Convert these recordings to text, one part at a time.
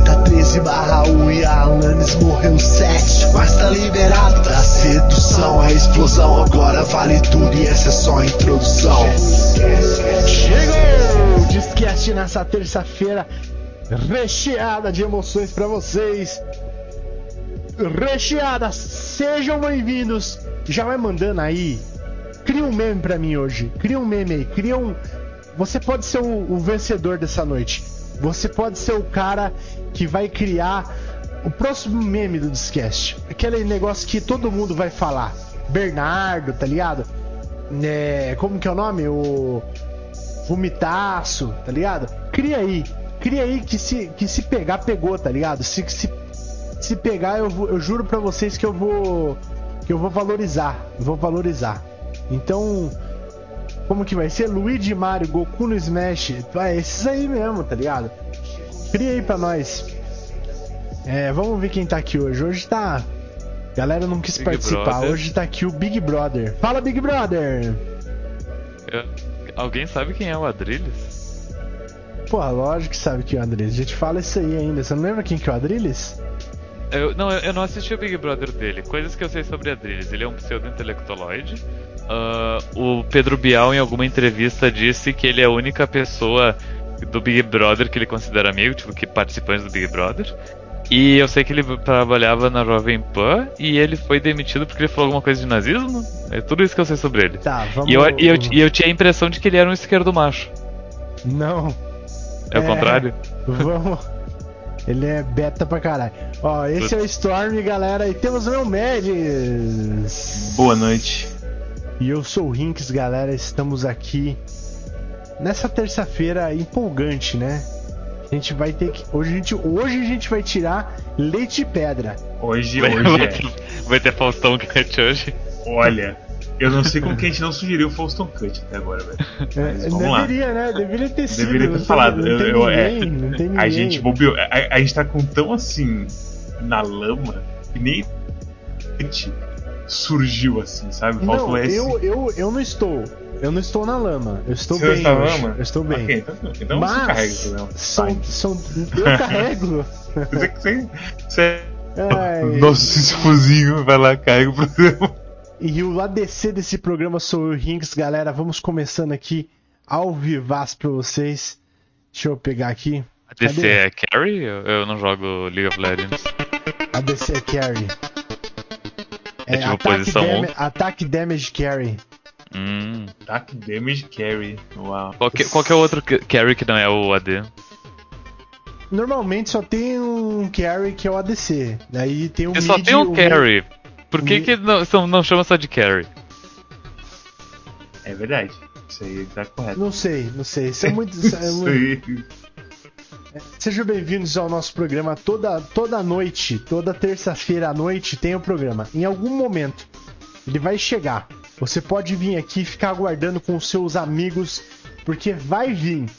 tá 13 barra 1 e a Alanis morreu 7. Mas tá liberado da sedução. A explosão agora vale tudo e essa é só a introdução. Chegou! Discast nessa terça-feira recheada de emoções pra vocês. Recheada, sejam bem-vindos. Já vai mandando aí. Cria um meme pra mim hoje. Cria um meme aí. Cria um. Você pode ser o, o vencedor dessa noite. Você pode ser o cara que vai criar o próximo meme do Discast. Aquele negócio que todo mundo vai falar. Bernardo, tá ligado? É, como que é o nome? O vomitaço, tá ligado? Cria aí. Cria aí que se, que se pegar, pegou, tá ligado? Se, se, se pegar, eu, vou- eu juro pra vocês que eu vou. Que eu vou valorizar. Eu vou valorizar. Então. Como que vai ser? Luigi Mario, Goku no Smash. É esses aí mesmo, tá ligado? Cria aí pra nós. É, vamos ver quem tá aqui hoje. Hoje tá. Galera não quis Big participar. Brother. Hoje tá aqui o Big Brother. Fala, Big Brother! Eu- Alguém sabe quem é o Adrilles? Pô, lógico que sabe que é o Adrilles. A gente fala isso aí ainda. Você não lembra quem que é o Adrilles? Eu, não, eu, eu não assisti o Big Brother dele. Coisas que eu sei sobre Adrilles. Ele é um pseudo-intelectualoide. Ah, o Pedro Bial, em alguma entrevista, disse que ele é a única pessoa do Big Brother que ele considera amigo, tipo, que participantes do Big Brother. E eu sei que ele trabalhava na Jovem Pan e ele foi demitido porque ele falou alguma coisa de nazismo. É tudo isso que eu sei sobre ele. Tá, vamos. E eu, e, eu, e eu tinha a impressão de que ele era um esquerdo macho. Não. É, o É. contrário? Vamos. Ele é beta pra caralho. Ó, esse é o Storm, galera. E temos o meu Mendes. Boa noite. E eu sou o Rinks, galera. Estamos aqui nessa terça-feira empolgante, né? A gente vai ter que. Hoje a gente, hoje a gente vai tirar leite e pedra. Hoje, Vai, hoje vai é. ter- vai ter Faustão Cut hoje. Olha, eu não sei como que a gente não sugeriu o Fauston Cut até agora, velho. Mas É, vamos lá. deveria, né? Deveria ter sido. Deveria não ter falado. Não Eu- tem eu- é, ninguém, não tem ninguém. A gente bobeou. A, a gente tá com tão assim na lama que nem surgiu assim, sabe? Falta Não, o S. eu, eu, eu não estou. Eu não estou na lama. Eu estou Você bem. está na lama? Eu estou bem. Ok, então, então você Mas carrega o programa. são, são, eu carrego. Você, você, você Ai, nosso esposinho vai lá, carrega o programa. E o ADC desse programa sou eu, Rinks, galera. Vamos começando aqui ao vivaz pra vocês. Deixa eu pegar aqui. A DC Cadê? é Carry? Eu, não jogo League of Legends. ADC Carry. É tipo ataque, posição dam- um? ataque Damage Carry. Hum. Attack Damage Carry. Uau. Qual, que, qual que é o outro ca- Carry que não é o AD? Normalmente só tem um Carry que é o ADC. Daí tem o Porque só mid, tem um mid- Carry. Por que, mid- que não, não chama só de Carry? É verdade. Isso aí tá correto. Não sei, não sei. Isso é muito. isso é muito- aí. Sejam bem-vindos ao nosso programa. Toda, toda noite, toda terça-feira à noite tem o programa. Em algum momento, ele vai chegar. Você pode vir aqui ficar aguardando com seus amigos, porque vai vir.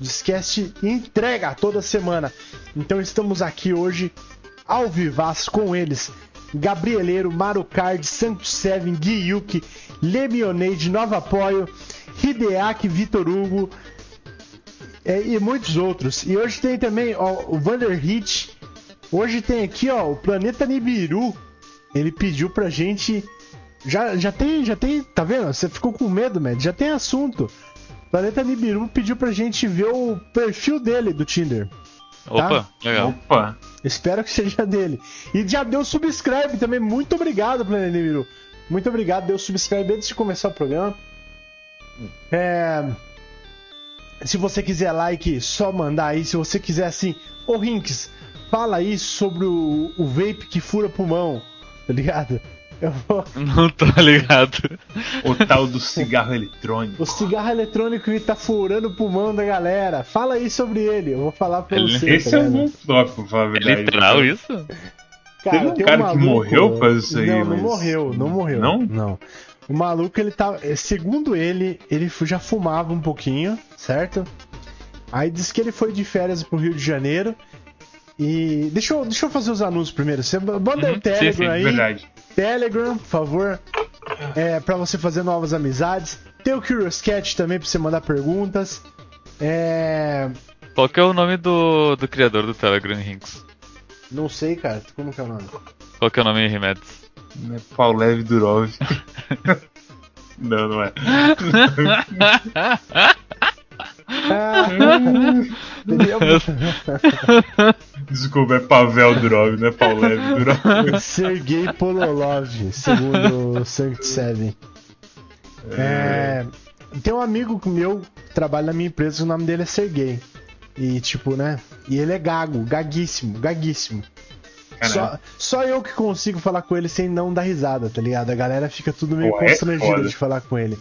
Esquece entrega toda semana. Então estamos aqui hoje ao vivaz com eles. Gabrieleiro, Marucard, Santos Seven, Guiyuki, Lemionade, Nova Apoio, Hideaki, Vitor Hugo, é, e muitos outros. E hoje tem também ó, o Vander Hit. Hoje tem aqui ó, o Planeta Nibiru. Ele pediu pra gente. Já, já tem, já tem. Tá vendo? Você ficou com medo, Mad? Já tem assunto. Planeta Nibiru pediu pra gente ver o perfil dele do Tinder. Opa, legal. Opa. Espero que seja dele. E já deu subscribe também. Muito obrigado, Planeta Nibiru. Muito obrigado, deu subscribe antes de começar o programa. É. Se você quiser like, só mandar aí. Se você quiser assim, ô Rinks, fala aí sobre o, o vape que fura pulmão, tá ligado? Eu vou. Não tô ligado. O tal do cigarro eletrônico. O cigarro eletrônico que tá furando o pulmão da galera. Fala aí sobre ele. Eu vou falar pra você. Esse tá é um bom tópico, pra falar a É literal isso? Teve um tem cara que morreu por causa disso aí, Não, não mas- morreu, não morreu. Não? Não. O maluco, ele tá. Segundo ele, ele já fumava um pouquinho, certo? Aí diz que ele foi de férias pro Rio de Janeiro. E. Deixa eu, deixa eu fazer os anúncios primeiro. Você manda Uhum, o Telegram sim, sim, aí. Verdade. Telegram, por favor. É, pra você fazer novas amizades. Tem o Curious Cat também pra você mandar perguntas. É. Qual que é o nome do, do criador do Telegram, Rinks? Não sei, cara. Como que é o nome? Qual que é o nome, Rimedes? Não é Paulev Durov. não, não é. Desculpa, é Pavel Durov, não é Paulev Durov. Sergei Pololov, segundo o Sankt Seven. É, tem um amigo meu que trabalha na minha empresa, o nome dele é Sergei. E tipo, né? E ele é gago, gaguíssimo, gaguíssimo. Só, só eu que consigo falar com ele sem não dar risada, tá ligado? A galera fica tudo meio Pô, é constrangida foda. de falar com ele.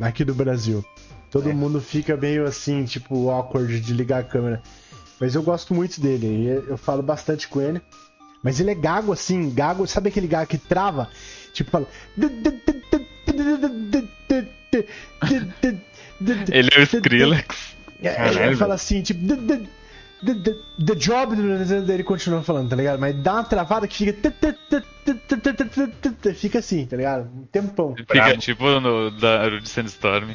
Aqui do Brasil. Todo É. mundo fica meio assim, tipo, awkward de ligar a câmera. Mas eu gosto muito dele, eu falo bastante com ele. Mas ele é gago assim, gago, sabe aquele gago que trava? Tipo, fala. Ele é o Skrillex. É, ele fala assim, tipo. The, the, job. Ele continua falando, tá ligado? Mas dá uma travada que fica. Fica assim, tá ligado? Um tempão. Fica tipo no da de Sandstorm.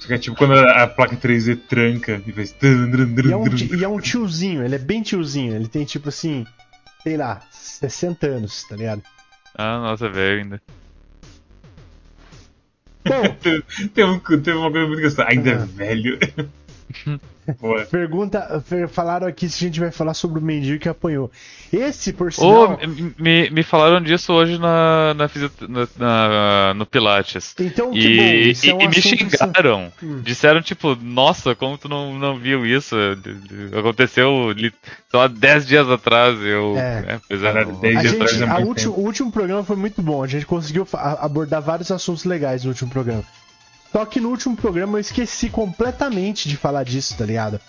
Fica tipo quando a placa 3D tranca e faz. E é, um, e é um tiozinho, ele é bem tiozinho. Ele tem tipo assim, sei lá, 60 anos, tá ligado? Ah, nossa, velho ainda. Bom, Tem, tem um- tem uma coisa muito engraçada. Ainda é Ah. velho. Pergunta. Falaram aqui se a gente vai falar sobre o mendigo que apanhou. Esse, por sinal. me, me falaram disso hoje na, na, na- na- no Pilates. Então, que bom. E, Isso é um e- e me xingaram. Hum. Disseram, tipo, nossa, como tu não, não viu isso? Aconteceu, lá, 10 dias atrás. Eu, É. pois é, Caralho, não- 10 A dias atrás gente, é a tempo. o último programa foi muito bom. A gente conseguiu abordar vários assuntos legais no último programa. Só que no último programa eu esqueci completamente de falar disso, tá ligado?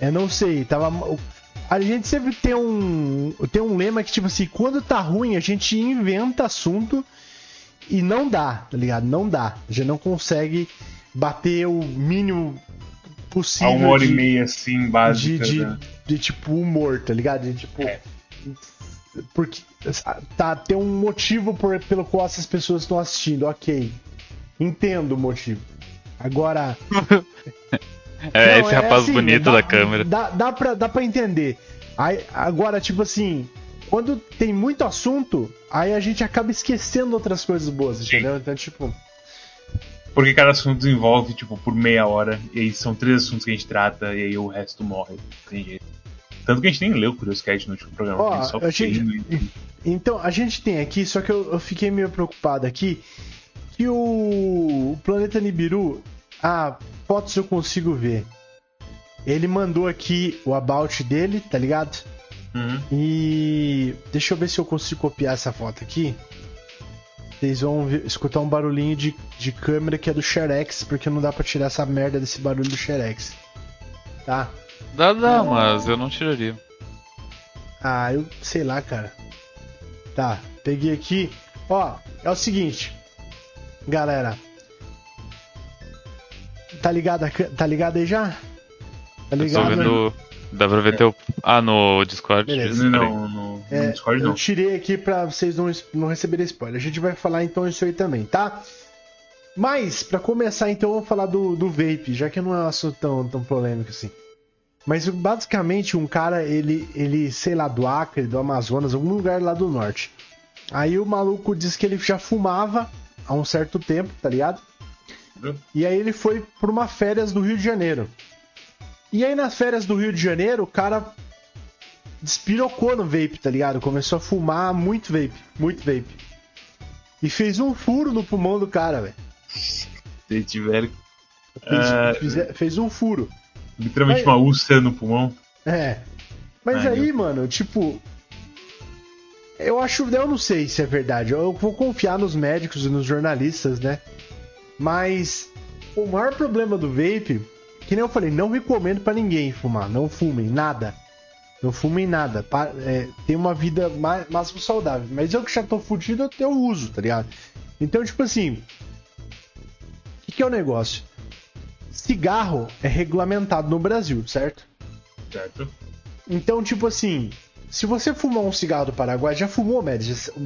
Eu não sei, tava. A gente sempre tem um. Tem um lema que, tipo assim, quando tá ruim, a gente inventa assunto e não dá, tá ligado? Não dá. A gente não consegue bater o mínimo a possível. uma hora de- e meia assim, de, básica. de, né? de, tipo humor, tá ligado? De, tipo. É. Porque tá, tem um motivo por- pelo qual essas pessoas estão assistindo, ok. Entendo o motivo. Agora. É, Não, esse rapaz assim, bonito dá- da câmera. Dá, dá, pra, dá pra entender. Aí, agora, tipo assim, quando tem muito assunto, aí a gente acaba esquecendo outras coisas boas, Sim. entendeu? Então, tipo. Porque cada assunto desenvolve, tipo, por meia hora. E aí são três assuntos que a gente trata, e aí o resto morre. Tem jeito. Tanto que a gente nem leu o Curioscat no último programa. Ó, a gente e- Então, a gente tem aqui, só que eu, eu fiquei meio preocupado aqui, que o, o Planeta Nibiru, ah, fotos eu consigo ver. Ele mandou aqui o about dele, tá ligado? Uhum. E deixa eu ver se eu consigo copiar essa foto aqui. Vocês vão ver- escutar um barulhinho de, de câmera que é do Xerex, porque não dá pra tirar essa merda desse barulho do Xerex. Tá? Dá, dá, mas eu não tiraria. Ah, eu sei lá, cara. Tá, peguei aqui. Ó, é o seguinte. Galera. Tá ligado, tá ligado aí já? Tá Eu tô ligado? vendo. Dá pra ver teu. Ah, no Discord. Beleza. Não, no, É, no Discord eu não. tirei aqui pra vocês não, não receberem spoiler. A gente vai falar então isso aí também, tá? Mas, pra começar então, eu vou falar do, do vape, já que não é um assunto tão, tão polêmico assim. Mas basicamente um cara, ele, ele, sei lá, do Acre, do Amazonas, algum lugar lá do norte. Aí o maluco disse que ele já fumava há um certo tempo, tá ligado? Uhum. E aí ele foi pra uma férias do Rio de Janeiro. E aí nas férias do Rio de Janeiro, o cara despirocou no vape, tá ligado? Começou a fumar muito vape, muito vape. E fez um furo no pulmão do cara, velho. Se tiver Fez, fize- fez um furo. literalmente Mas- uma úlcera no pulmão. É. Mas Ai, aí, mano, tipo. Eu acho. Eu não sei se é verdade. Eu vou confiar nos médicos e nos jornalistas, né? Mas. O maior problema do vape. Que nem eu falei, não recomendo pra ninguém fumar. Não fumem, nada. Não fumem nada. Pa- é, tem uma vida mais, máximo saudável. Mas eu que já tô fudido, eu, eu uso, tá ligado? Então, tipo assim. O que, que é o negócio? Cigarro é regulamentado no Brasil, certo? Certo? Então, tipo assim, se você fumar um cigarro do Paraguai, já fumou, Mad?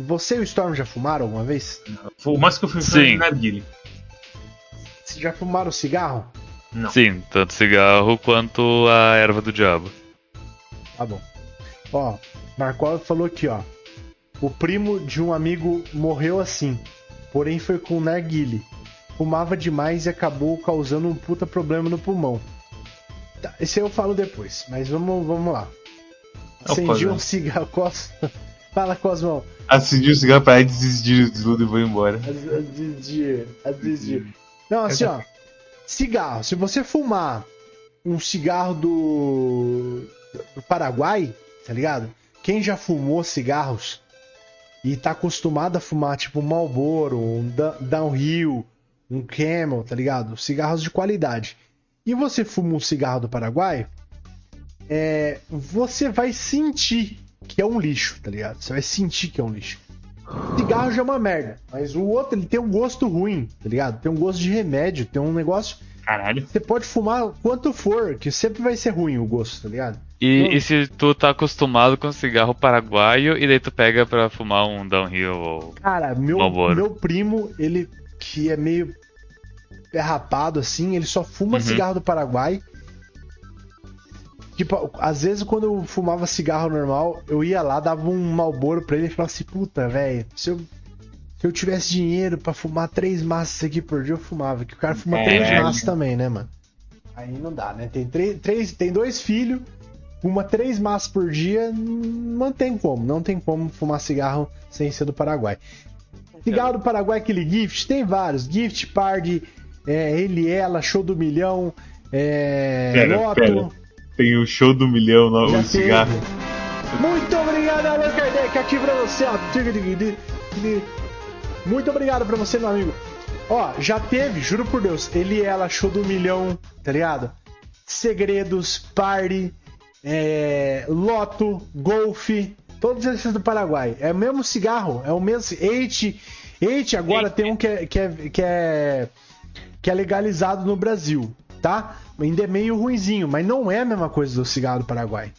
Você e o Storm já fumaram alguma vez? O máximo que eu fui foi narguile. Vocês já fumaram cigarro? Não. Sim, tanto cigarro quanto a erva do diabo. Tá bom. Ó, Markov falou aqui, ó. O primo de um amigo morreu assim, porém foi com narguile. Fumava demais e acabou causando um puta problema no pulmão. Tá, esse eu falo depois, mas vamos, vamos lá. Acendi Cosmo. um cigarro. Cos... Fala, Cosmão. Acendi o cigarro pra desistir de tudo e vou embora. Desistir. Desistir. Não, assim, ó. Cigarro. Se você fumar um cigarro do, do Paraguai, tá ligado? Quem já fumou cigarros e tá acostumado a fumar, tipo, um Marlboro, um Downhill, um Camel, tá ligado? Cigarros de qualidade. E você fuma um cigarro do Paraguai, é, você vai sentir que é um lixo, tá ligado? Você vai sentir que é um lixo. Cigarro já é uma merda, mas o outro ele tem um gosto ruim, tá ligado? Tem um gosto de remédio, tem um negócio. Caralho. Você pode fumar quanto for, que sempre vai ser ruim o gosto, tá ligado? E, e se tu tá acostumado com cigarro paraguaio e daí tu pega pra fumar um downhill ou. Cara, meu, meu primo, ele que é meio derrapado assim, ele só fuma Uhum. cigarro do Paraguai. Tipo, às vezes quando eu fumava cigarro normal, eu ia lá, dava um malboro pra ele e falava assim, puta, velho, se eu, se eu tivesse dinheiro pra fumar três massas aqui por dia, eu fumava. Que o cara fuma É. três massas também, né, mano? Aí não dá, né? Tem, três, três, tem dois filhos, fuma três massas por dia, não tem como. Não tem como fumar cigarro sem ser do Paraguai. Cigarro do Paraguai, aquele gift, tem vários. Gift, Party, é, ele, ela, show do milhão, é, Loto. Tem o show do milhão, no, Já o cigarro. teve. Muito obrigado, Allan Kardec. Aqui pra você, ó. Muito obrigado pra você, meu amigo. Ó, já teve, juro por Deus, ele e ela, show do milhão, tá ligado? Segredos, Party, é, Loto, Golfe, todos esses do Paraguai. É o mesmo cigarro, é o mesmo. Eight, Eight agora tem um que é, que é, que é, que é legalizado no Brasil, tá? Ainda é meio ruinzinho, mas não é a mesma coisa do cigarro do Paraguai.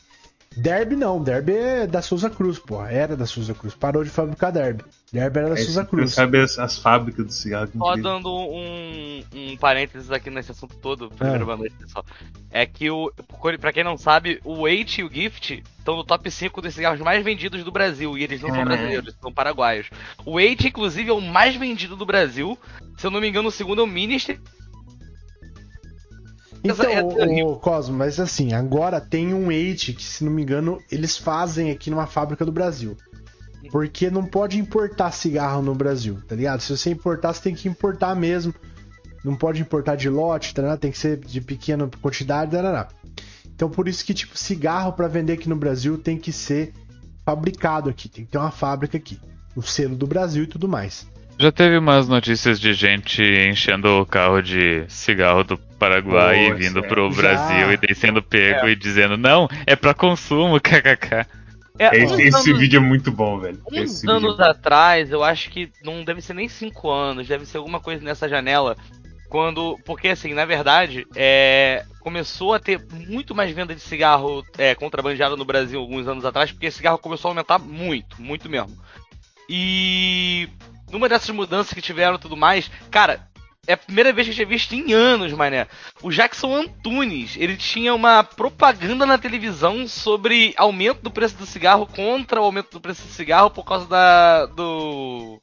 Derby não, Derby é da Souza Cruz, pô. Era da Souza Cruz. Parou de fabricar Derby. Derby era da Aí Souza você Cruz. sabe as, as fábricas do cigarro que Só dando um, um parênteses aqui nesse assunto todo, primeiro Ah. boa noite, pessoal. É que, o, pra quem não sabe, o Eight e o Gift estão no top 5 dos cigarros mais vendidos do Brasil. E eles não são Caralho. brasileiros, são paraguaios. O Eight, inclusive, é o mais vendido do Brasil. Se eu não me engano, o segundo é o Ministry. Então, É terrível. ô, Cosmo, mas assim, agora tem um Eight que, se não me engano, eles fazem aqui numa fábrica do Brasil. Porque não pode importar cigarro no Brasil, tá ligado? Se você importar, você tem que importar mesmo. Não pode importar de lote, tá tem que ser de pequena quantidade, tarará. Então por isso que, tipo, cigarro pra vender aqui no Brasil tem que ser fabricado aqui, tem que ter uma fábrica aqui. O selo do Brasil e tudo mais. Já teve umas notícias de gente enchendo o carro de cigarro do Paraguai e vindo é. pro Já. Brasil e daí sendo pego e dizendo, não, é pra consumo, kkk. É, Esse, esse anos- vídeo é muito bom, velho. Uns Esse anos é atrás, eu acho que não deve ser nem 5 anos, deve ser alguma coisa nessa janela. Quando. Porque assim, na verdade, é, começou a ter muito mais venda de cigarro é, contrabandeado no Brasil alguns anos atrás, porque esse cigarro começou a aumentar muito, muito mesmo. E numa dessas mudanças que tiveram e tudo mais, cara, é a primeira vez que eu tinha visto em anos, mané. O Jackson Antunes, ele tinha uma propaganda na televisão sobre aumento do preço do cigarro contra o aumento do preço do cigarro por causa da do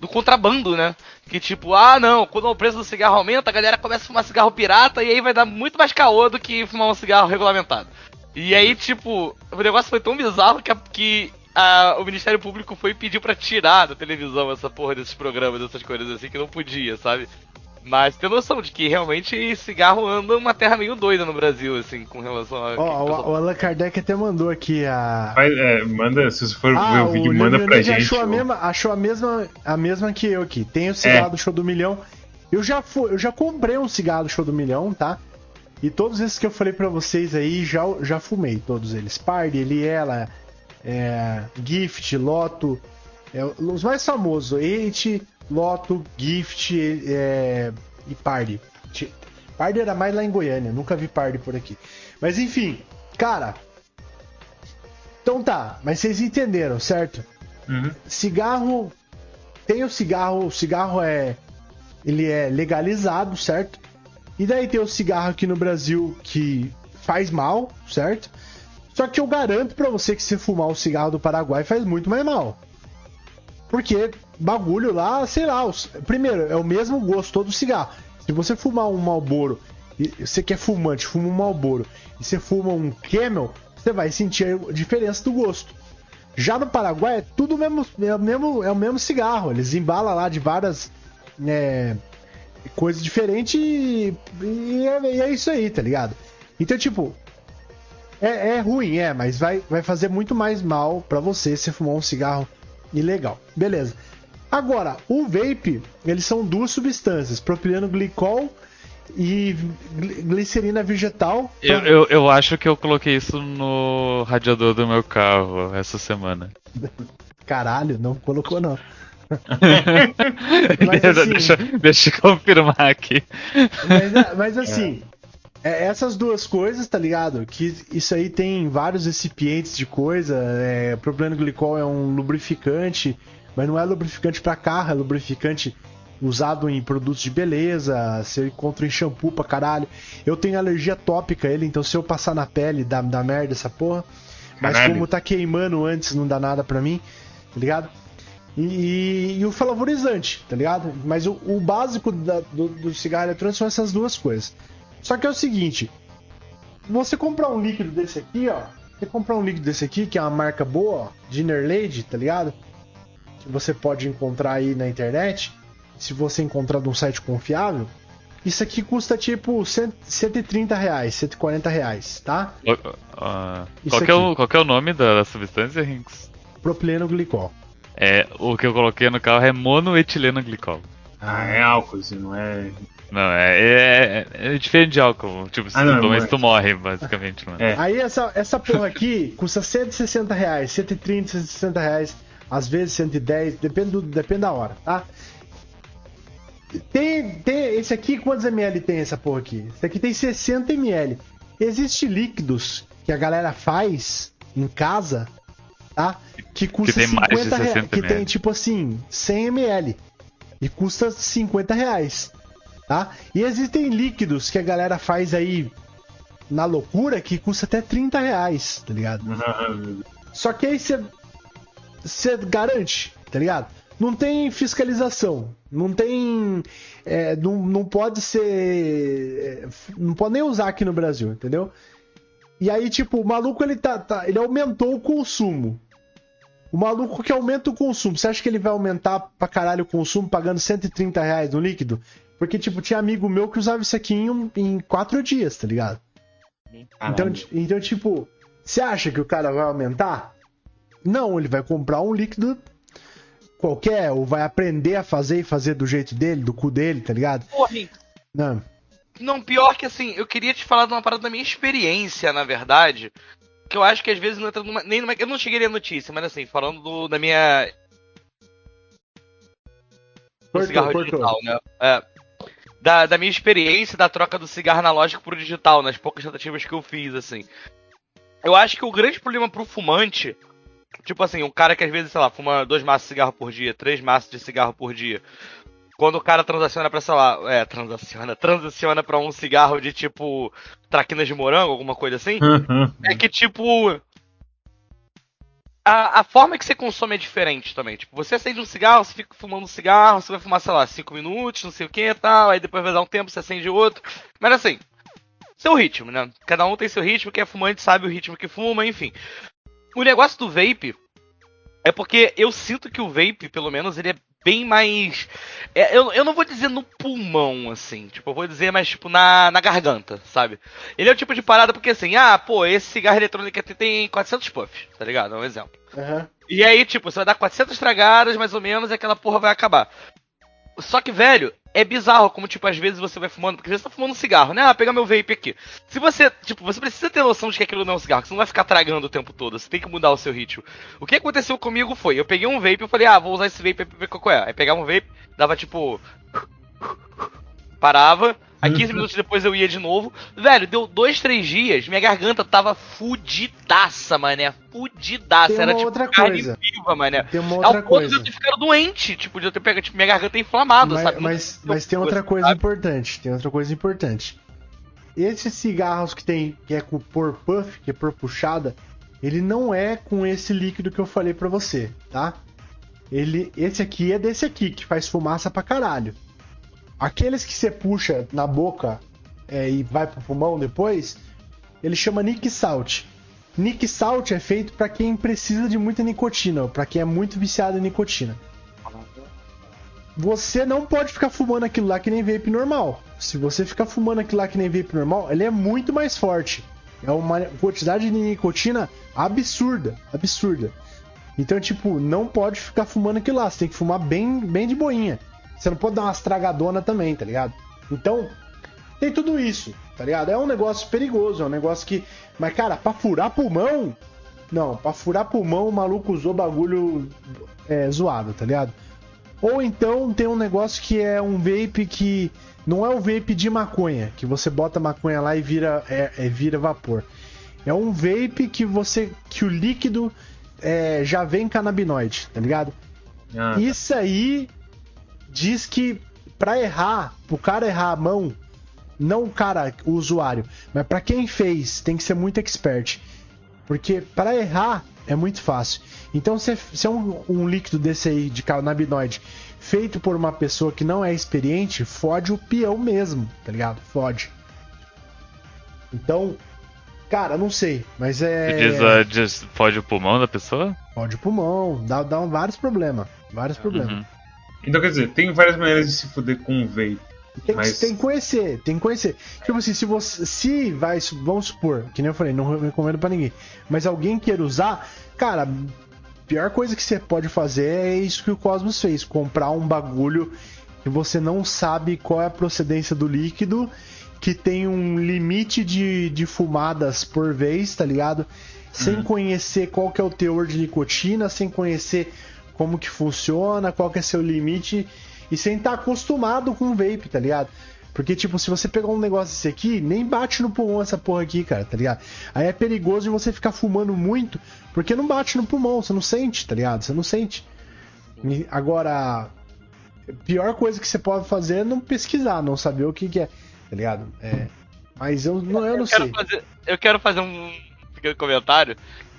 do contrabando, né? Que tipo, ah não, quando o preço do cigarro aumenta, a galera começa a fumar cigarro pirata e aí vai dar muito mais caô do que fumar um cigarro regulamentado. E aí, tipo, o negócio foi tão bizarro que, que a- o Ministério Público foi e pediu pra tirar da televisão essa porra desses programas, dessas coisas assim, que não podia, sabe? Mas tem noção de que realmente cigarro anda uma terra meio doida no Brasil, assim, com relação a. Ó, o, o Allan Kardec até mandou aqui a, é, manda, se você for ver Ah, o vídeo, o manda pra Leonid gente. Achou a, ó. mesma, achou a mesma, a mesma que eu aqui. Tem o cigarro do show do milhão. Eu já fui, eu já comprei um cigarro do show do milhão, tá? E todos esses que eu falei pra vocês aí já, já fumei, todos eles. Party, Eliela, é, Gift, Loto, é, os mais famosos, Eight, Loto, Gift é, e Party. Party era mais lá em Goiânia, nunca vi Party por aqui. Mas enfim, cara. Então tá, mas vocês entenderam, certo? Uhum. cigarro tem o cigarro, o cigarro é ele é legalizado, certo? E daí tem o cigarro aqui no Brasil que faz mal, certo? Só que eu garanto pra você que se fumar o cigarro do Paraguai faz muito mais mal. Porque bagulho lá, sei lá, os- primeiro, é o mesmo gosto todo cigarro. Se você fumar um Marlboro, e você que é fumante, fuma um Marlboro, e você fuma um Camel, você vai sentir a diferença do gosto. Já no Paraguai é tudo mesmo, é o mesmo, é o mesmo cigarro. Eles embalam lá de várias é, coisas diferentes e, e é, e é isso aí, tá ligado? Então, tipo, é, é ruim, é, mas vai, vai fazer muito mais mal pra você se fumar um cigarro ilegal. Beleza. Agora, o vape, eles são duas substâncias, propileno glicol e gli- glicerina vegetal. Eu, eu, eu acho que eu coloquei isso no radiador do meu carro essa semana. Caralho, não colocou não. Mas, assim- deixa, deixa eu confirmar aqui. Mas, é- mas assim, é, essas duas coisas, tá ligado? Que isso aí tem vários recipientes de coisa. É, propileno glicol é um lubrificante, mas não é lubrificante pra carro, é lubrificante usado em produtos de beleza. Você encontra em shampoo pra caralho. Eu tenho alergia tópica a ele, então se eu passar na pele, dá, dá merda essa porra. Mas Caralho. como tá queimando antes, não dá nada pra mim, tá ligado? E, e- e o flavorizante, tá ligado? Mas o, o básico da- do, do cigarro eletrônico são essas duas coisas. Só que é o seguinte: você comprar um líquido desse aqui, ó. Você comprar um líquido desse aqui, que é uma marca boa, ó, Dinner Lady, tá ligado? Que você pode encontrar aí na internet. Se você encontrar de um site confiável. Isso aqui custa tipo 100, 130 reais, 140 reais, tá? Isso qual, que é o, qual é o nome da, da substância, Rinks? Propileno glicol. É, o que eu coloquei no carro é monoetileno glicol. Ah, é álcool, assim, não é. Não, é, é, é diferente de álcool. Tipo, se Ah, tu não, toma não isso, é. tu morre, basicamente, mano. É. Aí essa, essa porra aqui custa 160 reais, 130, 160 reais, às vezes 110, depende, do, depende da hora, tá? Tem, tem, esse aqui, quantos ml tem essa porra aqui? Esse aqui tem 60 ml. Existem líquidos que a galera faz em casa, tá? Que custa tem mais de 50 reais. 60 Que tem tipo assim, 100 ml. E custa 50 reais, tá? E existem líquidos que a galera faz aí na loucura que custa até 30 reais, tá ligado? Só que aí você. Você garante, tá ligado? Não tem fiscalização. Não tem. é, não, não pode ser. é, Não pode nem usar aqui no Brasil, entendeu? E aí, tipo, o maluco ele tá, tá- Ele aumentou o consumo. O maluco que aumenta o consumo, você acha que ele vai aumentar pra caralho o consumo pagando 130 reais no líquido? Porque, tipo, tinha amigo meu que usava isso aqui em, em quatro dias, tá ligado? Então, Caralho. então, tipo, você acha que o cara vai aumentar? Não, ele vai comprar um líquido qualquer, ou vai aprender a fazer e fazer do jeito dele, do cu dele, tá ligado? Porra, Não. Não, pior que assim, eu queria te falar de uma parada da minha experiência, na verdade. Que eu acho que às vezes não entra numa, nem numa. Eu não cheguei a ler notícia, mas assim, falando do- da minha. Do Cortou, cigarro cortou. digital, né? É. Da, da minha experiência da troca do cigarro analógico pro digital, nas poucas tentativas que eu fiz, assim. Eu acho que o grande problema pro fumante. Tipo assim, um cara que às vezes, sei lá, fuma dois maços de cigarro por dia, três maços de cigarro por dia. Quando o cara transaciona pra, sei lá, é, transaciona, transiciona pra um cigarro de tipo traquinas de morango, alguma coisa assim, é que tipo. A, a forma que você consome é diferente também. Tipo, você acende um cigarro, você fica fumando um cigarro, você vai fumar, sei lá, 5 minutos, não sei o que e tal, aí depois vai dar um tempo, você acende outro. Mas assim, seu ritmo, né? Cada um tem seu ritmo, quem é fumante sabe o ritmo que fuma, enfim. O negócio do vape é porque eu sinto que o vape, pelo menos, ele é bem mais. é, eu, eu não vou dizer no pulmão, assim. Tipo, eu vou dizer mais, tipo, na, na garganta, sabe? Ele é o tipo de parada porque, assim, ah, pô, esse cigarro eletrônico aqui tem 400 puffs, tá ligado? É um exemplo. Aham. E aí, tipo, você vai dar 400 tragadas, mais ou menos, e aquela porra vai acabar. Só que, velho, é bizarro como, tipo, às vezes você vai fumando, porque às vezes você tá fumando um cigarro, né? Ah, pegar meu vape aqui. Se você, tipo, você precisa ter noção de que aquilo não é um cigarro, que você não vai ficar tragando o tempo todo, você tem que mudar o seu ritmo. O que aconteceu comigo foi, eu peguei um vape e falei, ah, vou usar esse vape pra ver qual é. Aí pegava um vape, dava tipo. Parava, Aí 15 minutos depois eu ia de novo. Velho, deu dois, três dias, minha garganta tava fudidaça, mané. Fudidaça. Era tipo outra carne coisa. viva, mané. Tem uma Ao outra ponto coisa. de eu ter ficado doente, tipo, de eu ter pegado, tipo, minha garganta inflamada, Mas, sabe? mas, Não- mas tem outra coisa importante. Tem outra coisa importante. Esses cigarros que tem que é com por puff, que é por puxada, ele não é com esse líquido que eu falei pra você, tá? Ele, esse aqui é desse aqui que faz fumaça pra caralho. Aqueles que você puxa na boca é, e vai pro pulmão depois, ele chama Nick Salt. Nick Salt é feito pra quem precisa de muita nicotina, pra quem é muito viciado em nicotina. Você não pode ficar fumando aquilo lá que nem vape normal. Se você ficar fumando aquilo lá que nem vape normal, ele é muito mais forte. É uma quantidade de nicotina absurda, absurda. Então, tipo, não pode ficar fumando aquilo lá. Você tem que fumar bem, bem de boinha. Você não pode dar umas tragadonas também, tá ligado? Então, tem tudo isso, tá ligado? É um negócio perigoso, é um negócio que. Mas, cara, pra furar pulmão. Não, pra furar pulmão, o maluco usou bagulho é, zoado, tá ligado? Ou então tem um negócio que é um vape que não é o vape de maconha, que você bota maconha lá e vira, é, é- vira vapor. É um vape que você. que o líquido é, já vem canabinoide, tá ligado? Ah, Isso aí diz que pra errar, pro cara errar a mão, não o cara, o usuário, mas pra quem fez, tem que ser muito expert. Porque pra errar é muito fácil. Então, se, se é um, um líquido desse aí de canabinoide feito por uma pessoa que não é experiente, fode o peão mesmo, tá ligado? Fode. Então, cara, não sei, mas é. Diz, ah, diz, fode o pulmão da pessoa? Fode o pulmão, dá, dá vários problemas. Vários problemas. Uhum. Então quer dizer, tem várias maneiras de se fuder com um vape. Tem, Mas- tem que conhecer, tem que conhecer. Tipo assim, se você. Se vai. Vamos supor, que nem eu falei, não recomendo pra ninguém. Mas alguém queira usar, cara, pior coisa que você pode fazer é isso que o Cosmos fez: comprar um bagulho que você não sabe qual é a procedência do líquido, que tem um limite de, de fumadas por vez, tá ligado? Sem conhecer qual que é o teor de nicotina, sem conhecer como que funciona, qual que é seu limite e sem estar acostumado com vape, tá ligado? Porque, tipo, se você pegar um negócio desse aqui, nem bate no pulmão essa porra aqui, cara, tá ligado? Aí é perigoso de você ficar fumando muito, porque não bate no pulmão, você não sente, tá ligado? Você não sente. E Agora, pior coisa que você pode fazer é não pesquisar, não saber o que, que é, tá ligado? É. Mas eu não, eu não quero sei. fazer, eu quero fazer um pequeno comentário,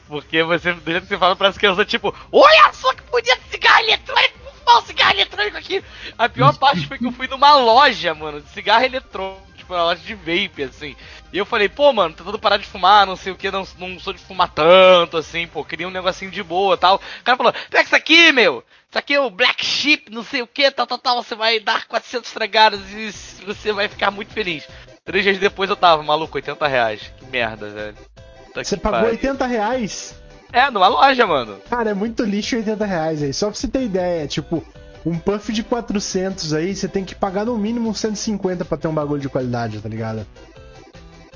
porque você, do jeito que você fala, parece que sou tipo, olha só que bonito cigarro eletrônico, vou fumar um cigarro eletrônico aqui. A pior parte foi que eu fui numa loja, mano, de cigarro eletrônico, tipo, uma loja de vape, assim. E eu falei, pô, mano, tentando parar de fumar, não sei o que, não, não sou de fumar tanto, assim, pô, queria um negocinho de boa tal. O cara falou, pega isso aqui, meu! Isso aqui é o Black Sheep, não sei o que, tal, tal, tal, você vai dar 400 estragados e você vai ficar muito feliz. Três dias depois eu tava, maluco, 80 reais. Que merda, velho. Puta Você pagou pariu. 80 reais? É, numa loja, mano. Cara, é muito lixo 80 reais aí. Só pra você ter ideia, tipo, um puff de 400 aí, você tem que pagar no mínimo 150 pra ter um bagulho de qualidade, tá ligado?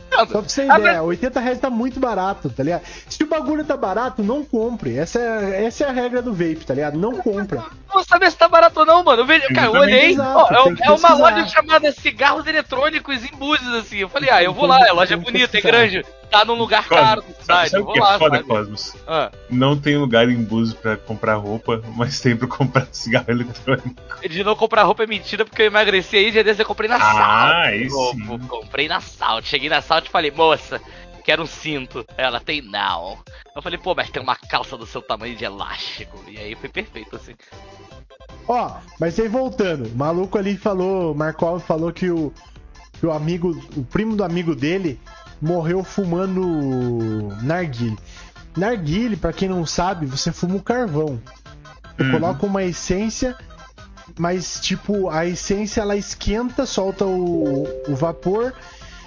Só pra você ter ideia, 80 reais tá muito barato, tá ligado? Se o bagulho tá barato, não compre. Essa é, essa é a regra do vape, tá ligado? Não compra. Não vou saber se tá barato ou não, mano. Eu, vejo, cara, eu olhei, exato, ó, é, é uma loja chamada Cigarros Eletrônicos em Búzios, assim. Eu falei, ah, eu vou lá, a loja é Tem que bonita, é grande, tá num lugar caro Cosmos, sabe, cidade. sabe Eu o vou que é lá, foda, sabe? Cosmos? Ah, Não tem lugar em Búzios pra comprar roupa, mas tem pra comprar cigarro eletrônico. de não comprar roupa é mentira porque eu emagreci aí, dia desses eu comprei na Ah, Salt. sim. pô, comprei na Salt. Cheguei na Salt e falei, moça, quero um cinto. Ela tem não. Eu falei, pô, mas tem uma calça do seu tamanho de elástico. E aí foi perfeito, assim. Ó, mas aí voltando, o maluco ali falou, Markov falou que o, que o amigo, o primo do amigo dele morreu fumando narguile. Narguile, pra quem não sabe, você fuma o carvão. Você Uhum. coloca uma essência, mas tipo, a essência ela esquenta, solta o, o vapor,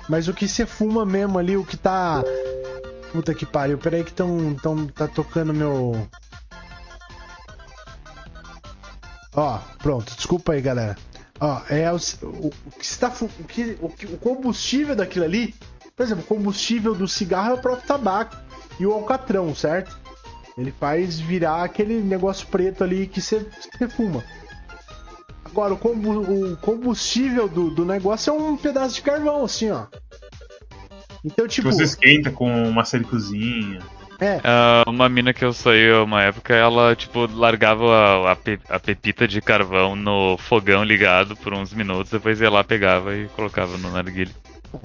mas o que você fuma mesmo ali, o que tá. Puta que pariu, peraí que tão, tão, tá tocando meu. Ó, pronto, desculpa aí, galera. Ó, é o, o, o que está o, que, o, que- o combustível daquilo ali, por exemplo, o combustível do cigarro é o próprio tabaco e o alcatrão, certo? Ele faz virar aquele negócio preto ali que você fuma. Agora, o, combu- o combustível do, do negócio é um pedaço de carvão, assim, ó. Então, Que tipo, você esquenta com uma cozinha. é, Ah, uma mina que eu saí uma época, ela, tipo, largava a, a pe- a pepita de carvão no fogão ligado por uns minutos, depois ia lá, pegava e colocava no narguilé.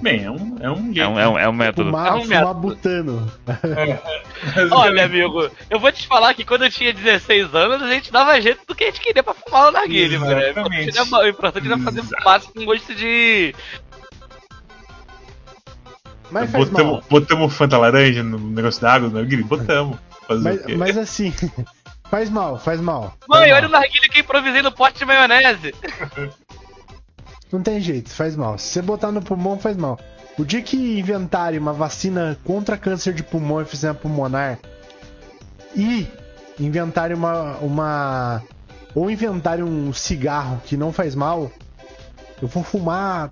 Bem, é um, é um É um, é um, é um método. fumar, É um método. butano. Olha, amigo, eu vou te falar que quando eu tinha 16 anos, a gente dava jeito do que a gente queria pra fumar no. É Exatamente. importante era- O importante era fazer fumaça com gosto de. Mas faz Botamos, mal. botamos Fanta laranja no negócio da água, no Gui? Botamos. Mas, mas assim, faz mal, faz mal. Mãe, faz olha mal. o narguilé que eu improvisei no pote de maionese. Não tem jeito, faz mal. Se você botar no pulmão, faz mal. O dia que inventarem uma vacina contra câncer de pulmão e fizer pulmonar e inventarem uma, uma. Ou inventarem um cigarro que não faz mal, eu vou fumar.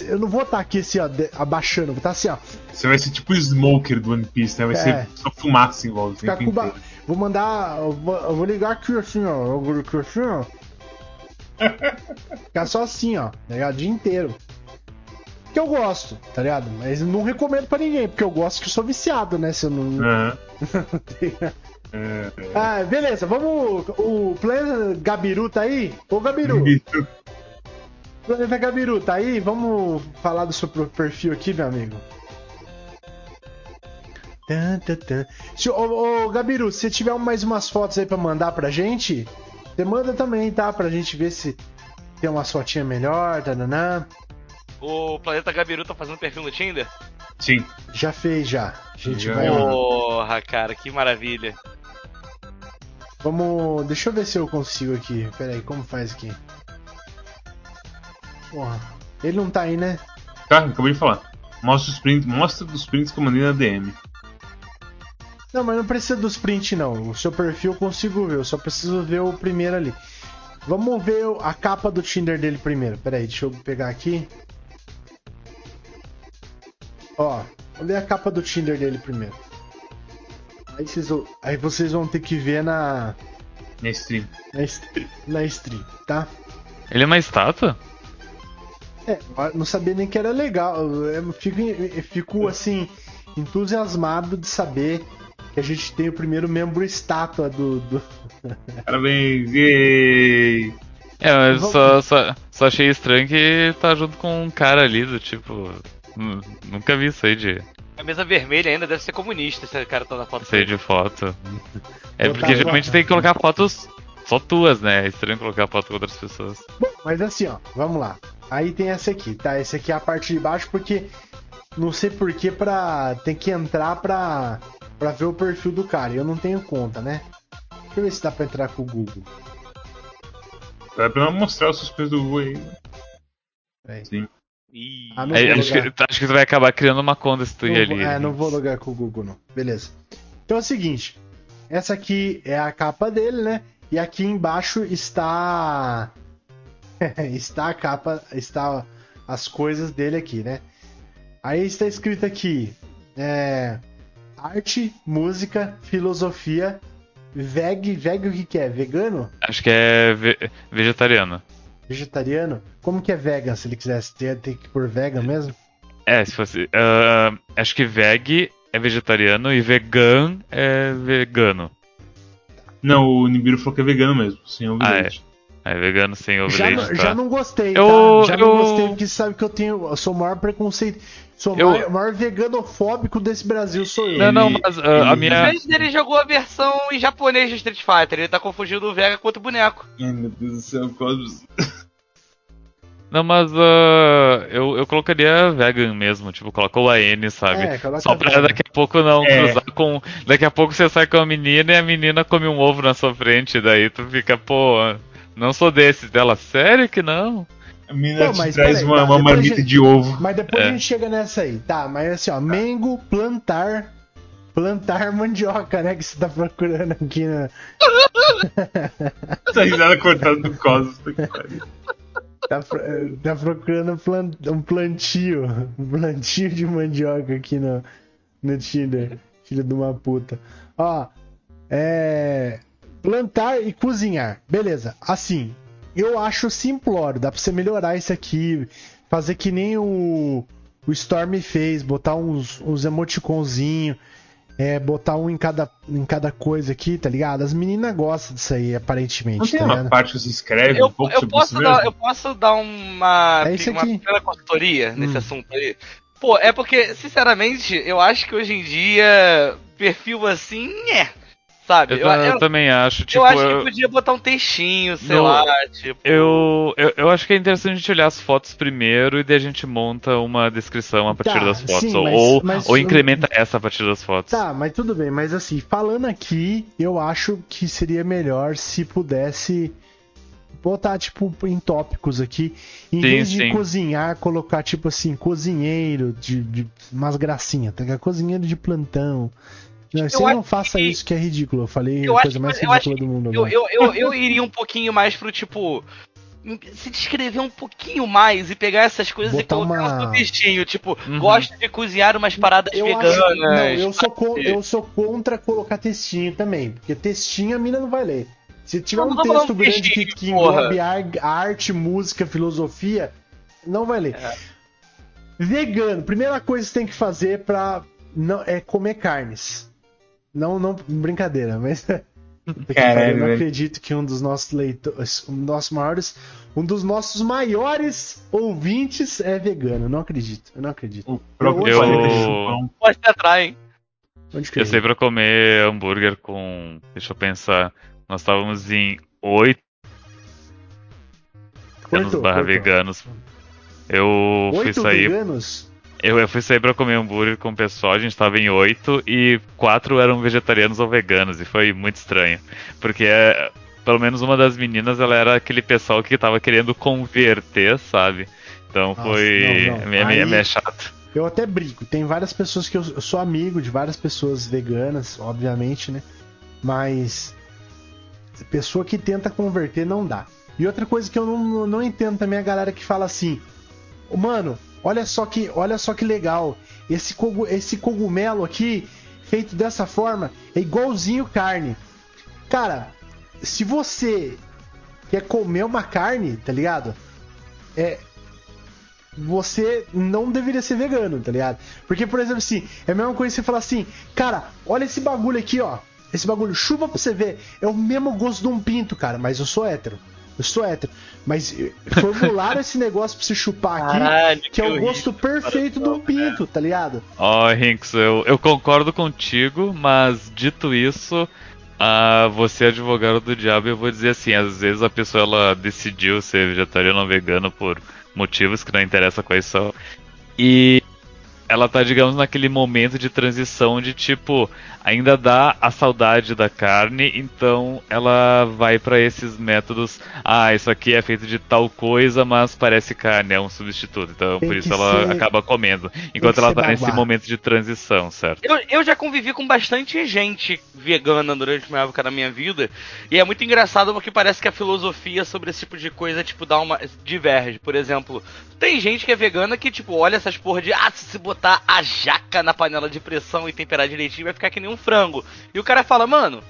Eu não vou estar aqui assim, ó, abaixando, vou estar assim, ó. Você vai ser tipo o Smoker do One Piece, né? Vai É. ser só fumaça em volta. Ficar com ba-. Vou mandar. Eu vou, eu vou ligar aqui assim, ó. Eu vou ligar aqui assim, ó. Ficar só assim, ó. Tá ligado? O dia inteiro. Que eu gosto, tá ligado? Mas não recomendo pra ninguém, porque eu gosto que eu sou viciado, né? Se eu não. É, ah, beleza, vamos. O Planeta Gabiru tá aí? Ô Gabiru, Planeta Gabiru tá aí? Vamos falar do seu perfil aqui, meu amigo. Tan, tan, tan. Se, ô, ô, Gabiru, se você tiver mais umas fotos aí pra mandar pra gente, você manda também, tá? Pra gente ver se tem umas fotinhas melhor, tananã. O Planeta Gabiru tá fazendo perfil no Tinder? Sim. Já fez, já. A gente Já. vai. Porra, cara, que maravilha. Vamos. Deixa eu ver se eu consigo aqui. Pera aí, como faz aqui? Porra. Ele não tá aí, né? Tá, acabei de falar. Mostra os prints, mostra dos prints que eu mandei na DM. Não, mas não precisa dos print não. O seu perfil eu consigo ver, eu só preciso ver o primeiro ali. Vamos ver a capa do Tinder dele primeiro. Pera aí, deixa eu pegar aqui. Ó, vamos ver a capa do Tinder dele primeiro. Aí vocês, vão- aí vocês vão ter que ver na, Na stream. na, stream, na stream, tá? Ele é uma estátua? É, não sabia nem que era legal. Eu fico, eu fico assim, entusiasmado de saber a gente tem o primeiro membro estátua do- do, Parabéns! Yay! É, mas Vamos- só, só, só achei estranho que tá junto com um cara ali do tipo. nu- Nunca vi isso aí de, Camisa vermelha ainda deve ser comunista esse cara tá na foto. isso aí de foto. É Botar porque geralmente tem que colocar fotos só tuas, né? É estranho colocar foto com outras pessoas. Bom, mas assim, ó, vamos lá. Aí tem essa aqui, tá? Esse aqui é a parte de baixo porque não sei porquê pra. Tem que entrar pra, pra ver o perfil do cara. E eu não tenho conta, né? Deixa eu ver se dá pra entrar com o Google. Dá pra mostrar as suas coisas do Google aí. Peraí. Sim. Ah, vou acho, que, acho que tu vai acabar criando uma conta se tu ir ali. é, não vou logar com o Google, não. Beleza. Então é o seguinte. Essa aqui é a capa dele, né? E aqui embaixo está. está a capa. Está as coisas dele aqui, né? Aí está escrito aqui. É, arte, música, filosofia, veg. Veg o que, que é? Vegano? Acho que é ve- vegetariano. Vegetariano? Como que é vegan? Se ele quisesse ter, tem que pôr vegan mesmo? É, se fosse. ah, acho que veg é vegetariano e vegan é vegano. Não, o Nibiru falou que é vegano mesmo, sem ovo Ah, é. leite. É vegano sem ovo Já, não- tá? já não gostei, Eu- tá? Já não eu- gostei porque sabe que eu tenho. Eu sou o maior preconceito. Sou o Eu- maior, maior veganofóbico desse Brasil, sou eu. Não, não, mas ah, a minha. Às vezes ele jogou a versão em japonês de Street Fighter, ele tá confundindo o Vega com outro boneco. Ai, meu Deus do céu, Cosmos. Não, mas ah, eu, eu colocaria vegan mesmo, tipo, coloca o AN, sabe? É, Só pra daqui a pouco não É. cruzar com. Daqui a pouco você sai com a menina e a menina come um ovo na sua frente, daí tu fica, pô, não sou desses dela. Sério que não? A menina Pô, te mas traz peraí, uma, tá, uma marmita gente- de ovo. Mas depois É. a gente chega nessa aí. Tá, mas assim, ó. Mengo, plantar. Plantar mandioca, né? Que você tá procurando aqui na. Essa risada cortada do Cosmos. pariu. Tá, tá procurando um plantio. Um plantio de mandioca aqui no, no Tinder. Filho de uma puta. Ó, é. Plantar e cozinhar. Beleza. Assim. Eu acho simplório. Dá pra você melhorar isso aqui. Fazer que nem o, o Storm fez. Botar uns, uns emoticonzinhos. É, botar um em cada, em cada coisa aqui, tá ligado? As meninas gostam disso aí, aparentemente. Não tem tá uma parte que você escreve Eu, um pouco eu sobre posso isso dar, mesmo? eu posso dar uma, É isso uma aqui. pequena consultoria nesse Hum. assunto aí? Pô, é porque, sinceramente, eu acho que hoje em dia, perfil assim, é. Sabe? Eu, Eu, ta- eu- também acho, eu tipo, acho eu, que podia botar um textinho, sei No- lá, tipo. eu, eu, eu acho que é interessante a gente olhar as fotos primeiro e daí a gente monta uma descrição a partir Tá, das fotos. sim, ou, mas- ou, mas- ou incrementa essa a partir das fotos. Tá, mas tudo bem. Mas assim, falando aqui, eu acho que seria melhor se pudesse botar, tipo, em tópicos aqui. Em Sim, vez de sim. cozinhar, colocar, tipo assim, cozinheiro de, de umas gracinhas, tá ligado? Cozinheiro de plantão. Não, você Eu não faça que- isso que é ridículo. Eu falei Eu a coisa mais ridícula do mundo Eu, agora. eu, eu, eu iria um pouquinho mais pro tipo. Se descrever um pouquinho mais e pegar essas coisas e Botar colocar uma- no textinho, tipo, Uhum. gosto de cozinhar umas paradas Eu veganas. acho, não, eu sou, con- eu sou contra colocar textinho também, porque textinho a mina não vai ler. Se tiver Não, um texto grande que, textinho, que englobe arte, música, filosofia, não vai ler. É. Vegano, primeira coisa que você tem que fazer pra não, é comer carnes. Não, não, brincadeira, mas. Caralho, eu não acredito que um dos nossos leitores, um dos nossos maiores, um dos nossos maiores ouvintes é vegano. Não acredito, eu não acredito. O próprio Eu- chupão. Pode te atrair, hein? Onde que Eu é? sei pra comer hambúrguer com. Deixa eu pensar. Nós estávamos em 8 anos Cortou, barra cortou. veganos. Eu fui Oito sair. veganos? Eu, eu fui sair pra comer hambúrguer com o pessoal, a gente tava em oito e quatro eram vegetarianos ou veganos, e foi muito estranho. Porque é, pelo menos uma das meninas, ela era aquele pessoal que tava querendo converter, sabe? Então Nossa, foi. não, não. meio- Aí- meio chato. Eu até brigo. Tem várias pessoas que eu, eu sou amigo de várias pessoas veganas, obviamente, né? Mas pessoa que tenta converter não dá. E outra coisa que eu não, não entendo também é a galera que fala assim: "Ô, "Mano, olha só que, olha só que legal. Esse, esse cogumelo aqui feito dessa forma é igualzinho carne". Cara, se você quer comer uma carne, tá ligado? É, você não deveria ser vegano, tá ligado? Porque, por exemplo, assim, é a mesma coisa você falar assim, cara, olha esse bagulho aqui, ó. Esse bagulho, chuva pra você ver. É o mesmo gosto de um pinto, cara, mas eu sou hétero. Eu sou hétero. Mas eh, formularam esse negócio pra você chupar aqui, Caralho, que é o gosto perfeito de um pinto, tá ligado? Ó, Rinks, eu, eu concordo contigo, mas dito isso, ah, você é advogado do diabo, eu vou dizer assim, às vezes a pessoa ela decidiu ser vegetariana ou vegana por motivos que não interessa quais são. E ela tá, digamos, naquele momento de transição de tipo, ainda dá a saudade da carne, então ela vai pra esses métodos. Ah, isso aqui é feito de tal coisa, mas parece carne, é um substituto. Então Tem por isso ela ser- acaba comendo. Enquanto ela tá nesse babá. momento de transição, certo? Eu, eu já convivi com bastante gente vegana durante uma época da minha vida. E é muito engraçado porque parece que a filosofia sobre esse tipo de coisa, tipo, dá uma. diverge. Por exemplo, tem gente que é vegana que, tipo, olha essas porra de. Ah, se você botar a jaca na panela de pressão e temperar direitinho, vai ficar que nem um frango. E o cara fala, mano.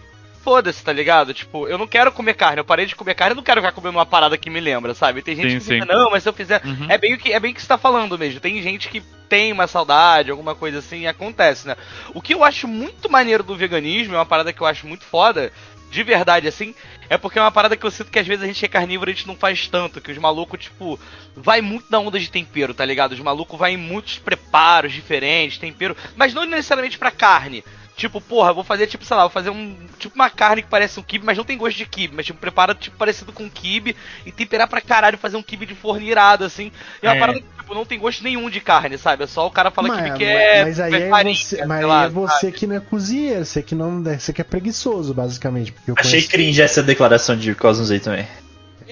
Foda-se, tá ligado? Tipo, eu não quero comer carne, eu parei de comer carne, eu não quero ficar comendo uma parada que me lembra, sabe? Tem gente Sim, que fica, não, mas se eu fizer. Uhum. É bem o que é bem o que você tá falando mesmo. Tem gente que tem uma saudade, alguma coisa assim, e acontece, né? O que eu acho muito maneiro do veganismo, é uma parada que eu acho muito foda, de verdade, assim, é porque é uma parada que eu sinto que às vezes a gente é carnívoro a gente não faz tanto, que os malucos, tipo, vai muito na onda de tempero, tá ligado? Os malucos vai em muitos preparos diferentes, tempero, mas não necessariamente pra carne. Tipo, porra, vou fazer, tipo, sei lá, vou fazer um. Tipo uma carne que parece um kibe, mas não tem gosto de kibe, mas tipo, prepara, tipo, parecido com kibe e temperar pra caralho, fazer um kibe de forno irado, assim. E é uma É. parada que, tipo, não tem gosto nenhum de carne, sabe? É só o cara fala mas, que quer. mas aí é farinha, você, mas aí lá, é você que não é cozinheiro, você que não, você que é preguiçoso, basicamente. Porque eu Achei conheço- cringe essa declaração de Cosmos aí também.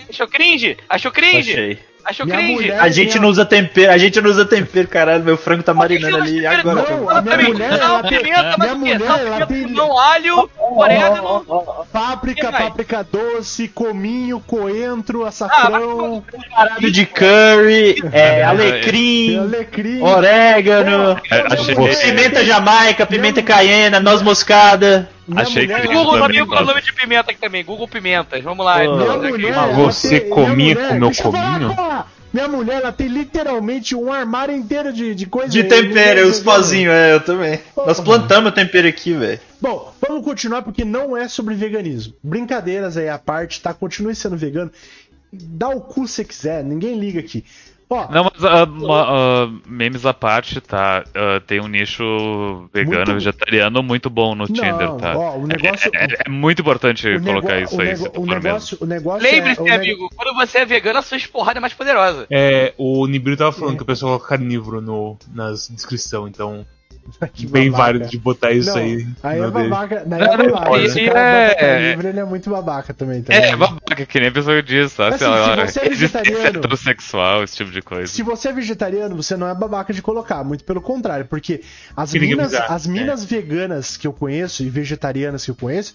Achou cringe? Achou cringe? Achei. Achou Minha cringe? mulher- A gente não usa tempero, a gente não usa tempero, caralho. Meu frango tá marinando ali agora. não, a minha mulher, ela tem- pimenta, minha mulher, ela pimenta, tem- Não, alho, orégano. Páprica, páprica doce, cominho, coentro, Ah, açafrão, Caralho de curry, é, alecrim, alecrim. orégano, É, pimenta jamaica, pimenta caiena, noz moscada. Minha Achei mulher, que Google Também também o nome de pimenta aqui também. Google Pimentas. Vamos lá. Minha mulher, Você tem- comia com meu eu cominho? Minha mulher, ela tem literalmente um armário inteiro de, de coisa. De tempero, eu uso vegana. pozinho, é, eu também. Nós plantamos tempero aqui, velho. Bom, vamos continuar porque não é sobre veganismo. Brincadeiras aí à parte, tá? Continue sendo vegano. Dá o cu se quiser, ninguém liga aqui. Ó, Não, mas uma, ah, memes à parte, tá? Ah, tem um nicho vegano, Muito- vegetariano muito bom no Tinder, tá? ó, o negócio. É, é- é muito importante o colocar nego- isso aí, nego- o negócio, o negócio é- Lembre-se, neg- amigo, quando você é vegano, a sua esporrada é mais poderosa. É, o Nibiru tava falando que o pessoal coloca carnívoro no, nas descrição, então bem válido de botar isso Não, aí. Aí é dele. babaca. Daí é babaca. não, Se o e cara é- ele é muito babaca também, tá É, ligado? babaca, que nem a pessoa diz, tá? Assim, se você é vegetariano- heterossexual, esse tipo de coisa. Se você é vegetariano, você não é babaca de colocar, muito pelo contrário, porque as Que minas, as minas veganas que eu conheço e vegetarianas que eu conheço,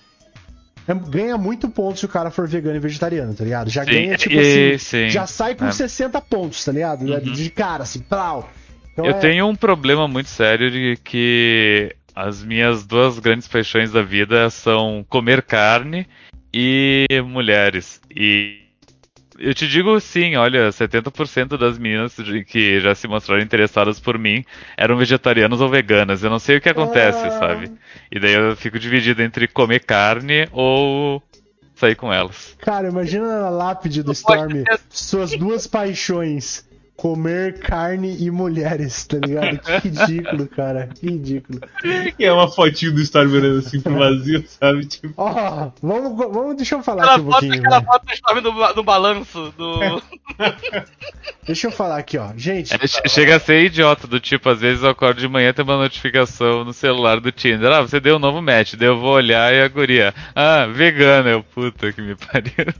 é- ganha muito ponto se o cara for vegano e vegetariano, tá ligado? Já Sim, ganha, tipo e- assim, sim, já sai com é. 60 pontos, tá ligado? De cara, assim, plau. Então Eu é- tenho um problema muito sério de que as minhas duas grandes paixões da vida são comer carne e mulheres. E eu te digo sim, olha, 70% das meninas que já se mostraram interessadas por mim eram vegetarianas ou veganas. Eu não sei o que acontece, Ah. sabe? E daí eu fico dividido entre comer carne ou sair com elas. Cara, imagina na lápide do Storm ter- suas duas paixões. Comer carne e mulheres, tá ligado? Que ridículo, cara. Que ridículo. E é uma fotinho do Storm olhando assim pro vazio, sabe? Tipo, Ó, vamos, vamos, deixa eu falar Aquela aqui um foto, pouquinho. aquela foto do no balanço do. Deixa eu falar aqui, ó. Gente, É, che- chega a ser idiota, do tipo, às vezes eu acordo de manhã e tem uma notificação no celular do Tinder. Ah, você deu um novo match, daí eu vou olhar e a guria. Ah, vegana, eu puta que me pariu.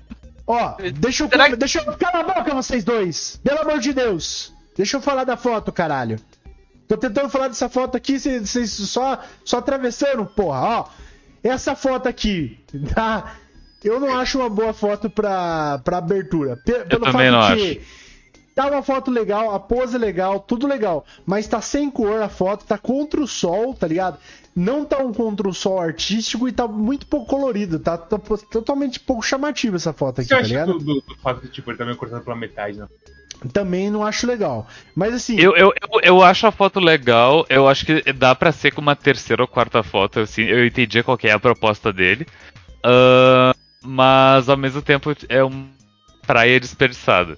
Ó, deixa eu, Será deixa eu. Cala a boca, vocês dois! Pelo amor de Deus! Deixa eu falar da foto, caralho. Tô tentando falar dessa foto aqui, vocês só, só atravessando, porra, ó. Essa foto aqui, tá? Eu não acho uma boa foto pra, pra abertura. Pe- Pelo também fato não que tá uma foto legal, a pose é legal, tudo legal. Mas tá sem cor a foto, tá contra o sol, tá ligado? Não tá um contra o sol artístico e tá muito pouco colorido. Tá, tá totalmente pouco chamativo essa foto aqui, você tá acha ligado? do, do, do fato de tipo, ele tá meio cortado pela metade, né? Também não acho legal. Mas assim, Eu, eu, eu, eu acho a foto legal, eu acho que dá pra ser com uma terceira ou quarta foto, assim, eu entendi qual que é a proposta dele. Ah, mas ao mesmo tempo é uma praia desperdiçada.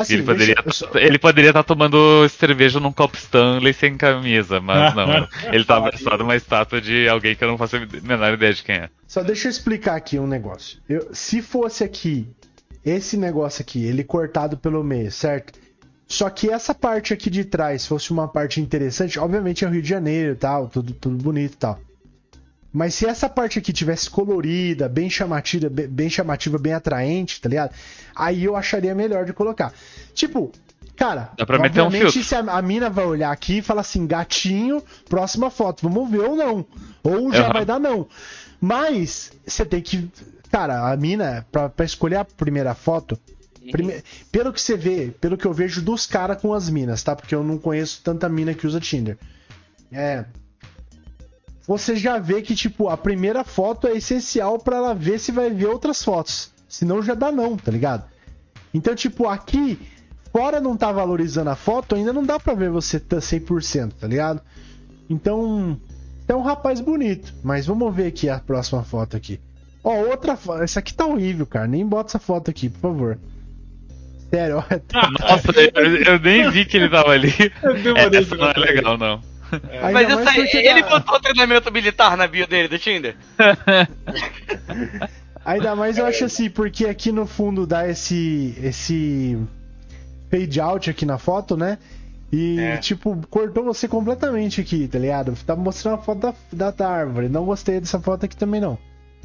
Assim ele poderia só- ele poderia estar tomando cerveja num copo Stanley sem camisa, mas não. Ele tá abraçado a uma estátua de alguém que eu não faço a menor ideia de quem é. Só deixa eu explicar aqui um negócio. Eu- se fosse aqui, esse negócio aqui, ele cortado pelo meio, certo? Só que essa parte aqui de trás fosse uma parte interessante, obviamente é o Rio de Janeiro e tal, tudo, tudo bonito e tal. Mas se essa parte aqui tivesse colorida, bem chamativa, bem, chamativa, bem atraente, tá ligado? Aí eu acharia melhor de colocar. Tipo, cara, Dá pra meter um filtro. se a, a mina vai olhar aqui e falar assim, gatinho, próxima foto, vamos ver ou não. Ou já Aham. vai dar não. Mas você tem que. Cara, a mina, pra, pra escolher a primeira foto. prime- Pelo que você vê, pelo que eu vejo dos caras com as minas, tá? Porque eu não conheço tanta mina que usa Tinder. É. Você já vê que, tipo, a primeira foto é essencial pra ela ver se vai ver outras fotos. Senão já dá não, tá ligado? Então, tipo, aqui, fora não tá valorizando a foto, ainda não dá pra ver você tá 100%, tá ligado? Então, é um rapaz bonito. Mas vamos ver aqui a próxima foto aqui. Ó, outra foto. Essa aqui tá horrível, cara. Nem bota essa foto aqui, por favor. Sério, ó. Nossa, eu, eu nem vi que ele tava ali. demorei Essa não é legal, não. Ainda Mas isso aí, ele botou treinamento militar na bio dele do Tinder? Ainda mais eu acho assim, porque aqui no fundo dá esse esse fade out aqui na foto, né? E, É. tipo, cortou você completamente aqui, tá ligado? Tá mostrando a foto da, da, da árvore. Não gostei dessa foto aqui também, não.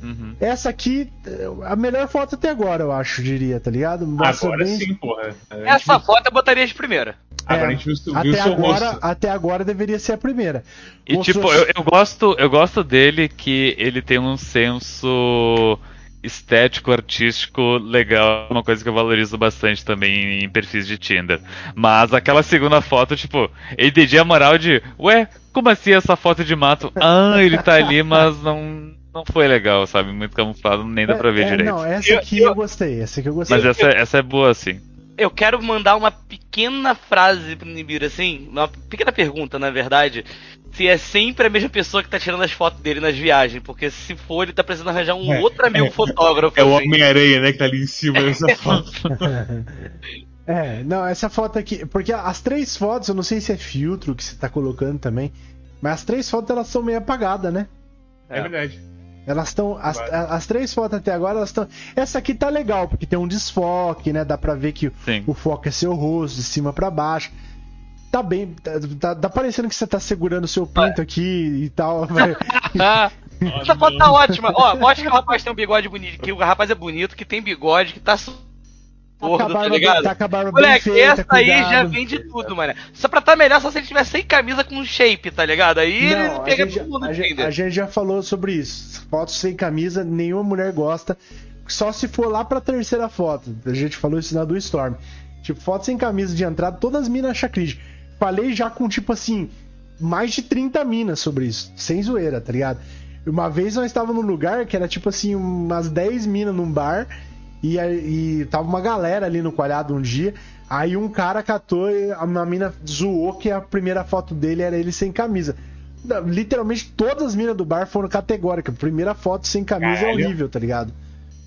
Uhum. Essa aqui, é a melhor foto até agora, eu acho, diria, tá ligado? Mostra Agora bem- sim, porra. Gente Essa viu- foto eu botaria de primeira. Agora É, a gente viu, viu até seu agora, rosto. até agora deveria ser a primeira. E Mostrou- tipo, eu, eu gosto, eu gosto dele que ele tem um senso estético, artístico legal, uma coisa que eu valorizo bastante também em perfis de Tinder. Mas aquela segunda foto, tipo, eu entendi a moral de, ué, como assim essa foto de mato? Ah, ele tá ali, mas não não foi legal, sabe? Muito camuflado, nem dá pra ver É, direito. Não, essa Eu- aqui eu- eu gostei, essa aqui eu gostei. Mas essa, essa é boa, assim. Eu quero mandar uma pequena frase pro Nibiru, assim, uma pequena pergunta, na verdade. Se é sempre a mesma pessoa que tá tirando as fotos dele nas viagens, porque se for, ele tá precisando arranjar um É, outro amigo é. fotógrafo. É o assim. Homem-Aranha, né, que tá ali em cima dessa foto. É, não, essa foto aqui. Porque as três fotos, eu não sei se é filtro que você tá colocando também. Mas as três fotos elas são meio apagadas, né? É verdade. Elas estão. As, as três fotos até agora, elas estão. Essa aqui tá legal, porque tem um desfoque, né? Dá pra ver que Sim. o foco é seu rosto, de cima pra baixo. Tá bem. Tá, tá- tá parecendo que você tá segurando o seu pinto aqui e tal. Essa foto tá ótima. Ó, mostra que o rapaz tem um bigode bonito, que o rapaz é bonito, que tem bigode, que tá gordo, tá Acabaram, ligado? tá, acabaram bem Moleque, feita, essa aí já cuidado. vem de tudo, mano. Só pra tá melhor só se ele tiver sem camisa com shape, tá ligado? Aí ele Não, a pega todo mundo a, gente, a gente já falou sobre isso. Fotos sem camisa, nenhuma mulher gosta. Só se for lá pra terceira foto. A gente falou isso na do Storm. Tipo, foto sem camisa de entrada, todas as minas acham. Falei já com, tipo assim, mais de 30 minas sobre isso. Sem zoeira, tá ligado? Uma vez nós estávamos num lugar que era tipo assim, umas 10 minas num bar. E, e tava uma galera ali no quadrado um dia. Aí um cara catou e a uma mina zoou que a primeira foto dele era ele sem camisa. Literalmente todas as minas do bar foram categóricas. Primeira foto sem camisa Caralho. é horrível, tá ligado?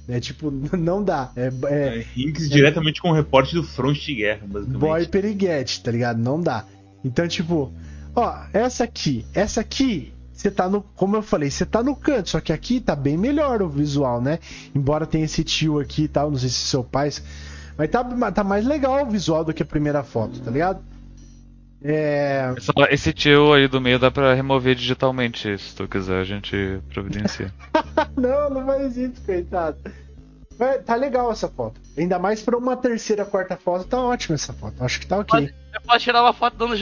É tipo, não dá. É, é É, Hinks diretamente com o reporte do fronte de guerra, basicamente. boy periguete, tá ligado? Não dá. Então, tipo, ó, essa aqui, essa aqui, você tá no, como eu falei, você tá no canto, só que aqui tá bem melhor o visual, né? Embora tenha esse tio aqui e tal, não sei se seu pai, mas tá, tá mais legal o visual do que a primeira foto, tá ligado? É, Esse tio aí do meio dá pra remover digitalmente, se tu quiser, a gente providencia. não, não faz isso, coitado. Mas tá legal essa foto. Ainda mais pra uma terceira, quarta foto, tá ótima essa foto. Acho que tá ok. Eu posso tirar uma foto dando.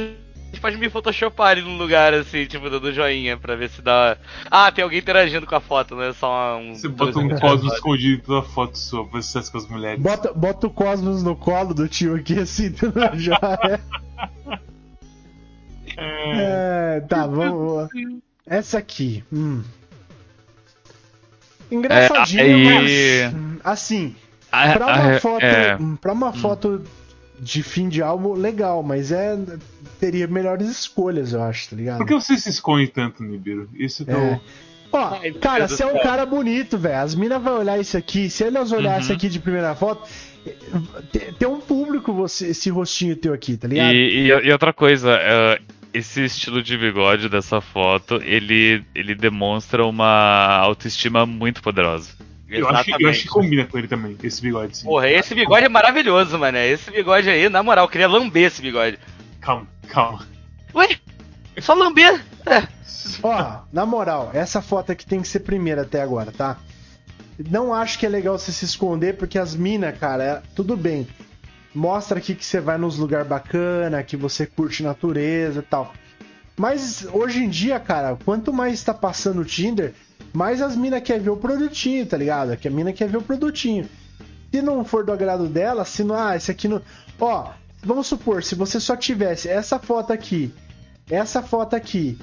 Jo- Pode me photoshopar ali num lugar assim, tipo, dando joinha pra ver se dá. Ah, tem alguém interagindo com a foto, não é só um. Você bota um cosmos escondido pela foto sua pra sucesso com as mulheres. Bota, bota o Cosmos no colo do tio aqui, assim, já é. É, tá, vamos. Essa aqui. Hum. Engraçadinho, É, aí- mas. hum, Assim, Ah, pra uma é- foto. é. hum, Pra uma foto de fim de álbum, legal, mas é. Teria melhores escolhas, eu acho, tá ligado? Por que você se esconde tanto, Nibiru? Isso que eu. É. Ó, Ai, cara, você é um cara bonito, velho. As minas vão olhar isso aqui. Se elas olharem isso aqui de primeira foto, tem, um público você, esse rostinho teu aqui, tá ligado? E, e- e outra coisa, é, esse estilo de bigode dessa foto, ele, ele demonstra uma autoestima muito poderosa. Eu acho, que- eu acho que combina com ele também, esse bigode, sim. Porra, esse bigode é maravilhoso, mano. Esse bigode aí, na moral, eu queria lamber esse bigode. Calma, calma. Ué? Só lamber? É. Ó, na moral, essa foto aqui tem que ser primeira até agora, tá? Não acho que é legal você se esconder, porque as minas, cara, é- tudo bem. Mostra aqui que você vai nos lugares bacana, que você curte natureza e tal. Mas hoje em dia, cara, quanto mais tá passando o Tinder, mais as minas querem ver o produtinho, tá ligado? Que a mina quer ver o produtinho. Se não for do agrado dela, se não. Ah, esse aqui não. Ó, vamos supor, se você só tivesse essa foto aqui, essa foto aqui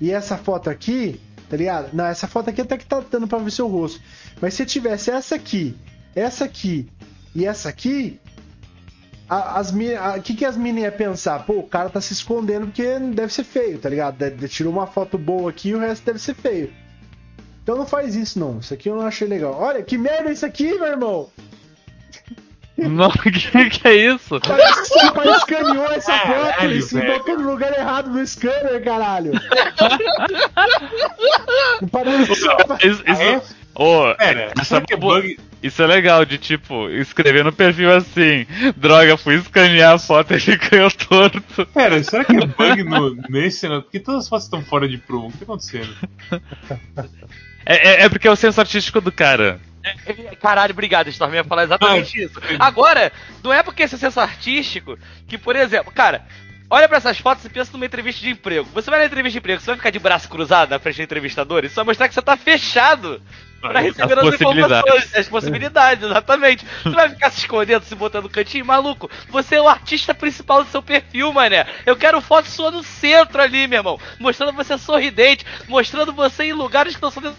e essa foto aqui, tá ligado? Não, essa foto aqui até que tá dando pra ver seu rosto. Mas se tivesse essa aqui, essa aqui e essa aqui, as O que, que as meninas iam pensar? Pô, o cara tá se escondendo porque deve ser feio, tá ligado? Tirou uma foto boa aqui e o resto deve ser feio. Então não faz isso, não. Isso aqui eu não achei legal. Olha, que merda é isso aqui, meu irmão! Não, que, que é isso? Parece que seu pai escaneou essa foto e se botou no lugar errado no scanner, caralho! Parece Isso, isso, É? Ô, Pera, isso, será é que é bug? isso é legal, de tipo, escrever no perfil assim, droga, fui escanear a foto e ele ganhou torto. Pera, será que é bug no, nesse? né? Porque todas as fotos estão fora de promo. O que tá acontecendo? É, é- é porque é o senso artístico do cara. Caralho, obrigado, Storm. Ia falar exatamente isso. Agora, não é porque esse senso artístico que, por exemplo, cara, olha pra essas fotos e pensa numa entrevista de emprego. Você vai na entrevista de emprego, você vai ficar de braço cruzado na frente do entrevistador? Isso vai mostrar que você tá fechado pra As receber as, possibilidades. informações, as possibilidades, exatamente. Você vai ficar se escondendo, se botando no cantinho, maluco. Você é o artista principal do seu perfil, mané. Eu quero foto sua no centro ali, meu irmão. Mostrando você sorridente, mostrando você em lugares que estão sendo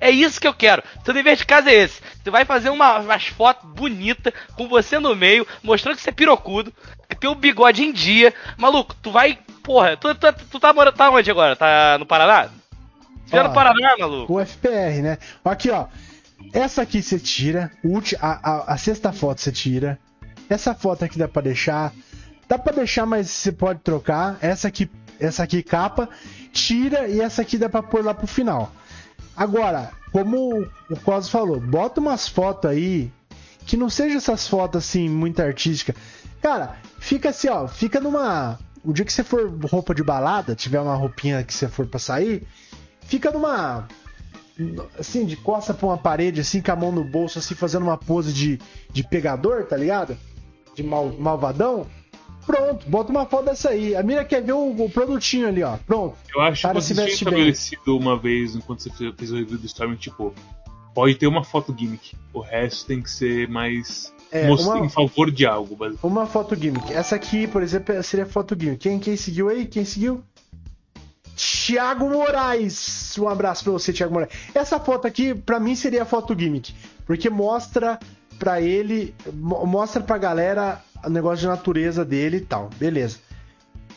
É isso que eu quero. Seu dever de casa é esse. Você vai fazer uma, umas fotos bonitas com você no meio, mostrando que você é pirocudo, que tem o bigode em dia. Maluco, tu vai. Porra, tu, tu, tu tá morando. Tá onde agora? Tá no Paraná? Você é no Paraná, maluco? O FPR, né? Aqui, ó. Essa aqui você tira. A, a, a sexta foto você tira. Essa foto aqui dá pra deixar. Dá pra deixar, mas você pode trocar. Essa aqui, essa aqui capa. Tira e essa aqui dá pra pôr lá pro final. Agora, como o Cos falou, bota umas fotos aí que não seja essas fotos assim muito artísticas. Cara, fica assim, ó, fica numa. O dia que você for roupa de balada, tiver uma roupinha que você for pra sair, fica numa. Assim, de costa pra uma parede, assim, com a mão no bolso, assim, fazendo uma pose de, de pegador, tá ligado? De mal, malvadão. Pronto, bota uma foto dessa aí. A mira quer ver o, o produtinho ali, ó. Pronto. Eu acho que vocês tinham veste bem. estabelecido uma vez, enquanto você fez, fez o review do Storm, tipo, pode ter uma foto gimmick. O resto tem que ser mais É, uma- em favor de algo, basicamente. Uma foto gimmick. Essa aqui, por exemplo, seria foto gimmick. Quem, quem seguiu aí? Quem seguiu? Thiago Moraes. Um abraço pra você, Thiago Moraes. Essa foto aqui, pra mim, seria foto gimmick. Porque mostra pra ele, mo- mostra pra galera o negócio de natureza dele e tal. Beleza.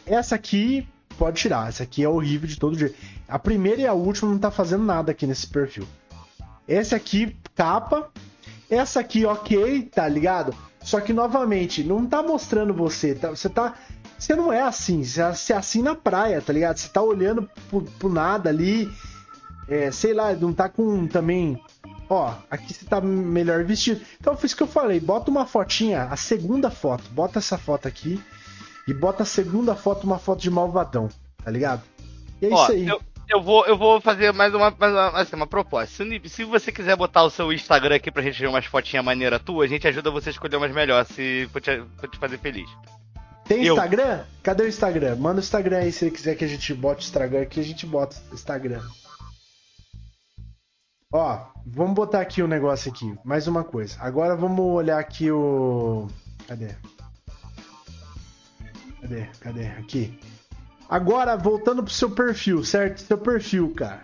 Essa aqui, pode tirar. Essa aqui é horrível de todo jeito. A primeira e a última não tá fazendo nada aqui nesse perfil. Essa aqui, capa. Essa aqui, ok, tá ligado? Só que, novamente, não tá mostrando você. tá- você tá. Você não é assim. Você é é assim na praia, tá ligado? Você tá olhando pro, pro nada ali. É, sei lá, não tá com também. Ó, aqui você tá melhor vestido. Então foi isso que eu falei. Bota uma fotinha, a segunda foto. Bota essa foto aqui. E bota a segunda foto, uma foto de malvadão, tá ligado? E é Ó, isso aí. Eu, eu vou, eu vou fazer mais uma, mais uma, assim, uma proposta. Se, se você quiser botar o seu Instagram aqui pra gente ver umas fotinhas maneiras tua, a gente ajuda você a escolher umas melhores, se for te, for te fazer feliz. Tem Eu. Instagram? Cadê o Instagram? Manda o Instagram aí se ele quiser que a gente bote o Instagram aqui, a gente bota o Instagram. Ó, vamos botar aqui um negócio aqui. Mais uma coisa. Agora vamos olhar aqui o. Cadê? Cadê? Cadê? Aqui. Agora, voltando pro seu perfil, certo? Seu perfil, cara.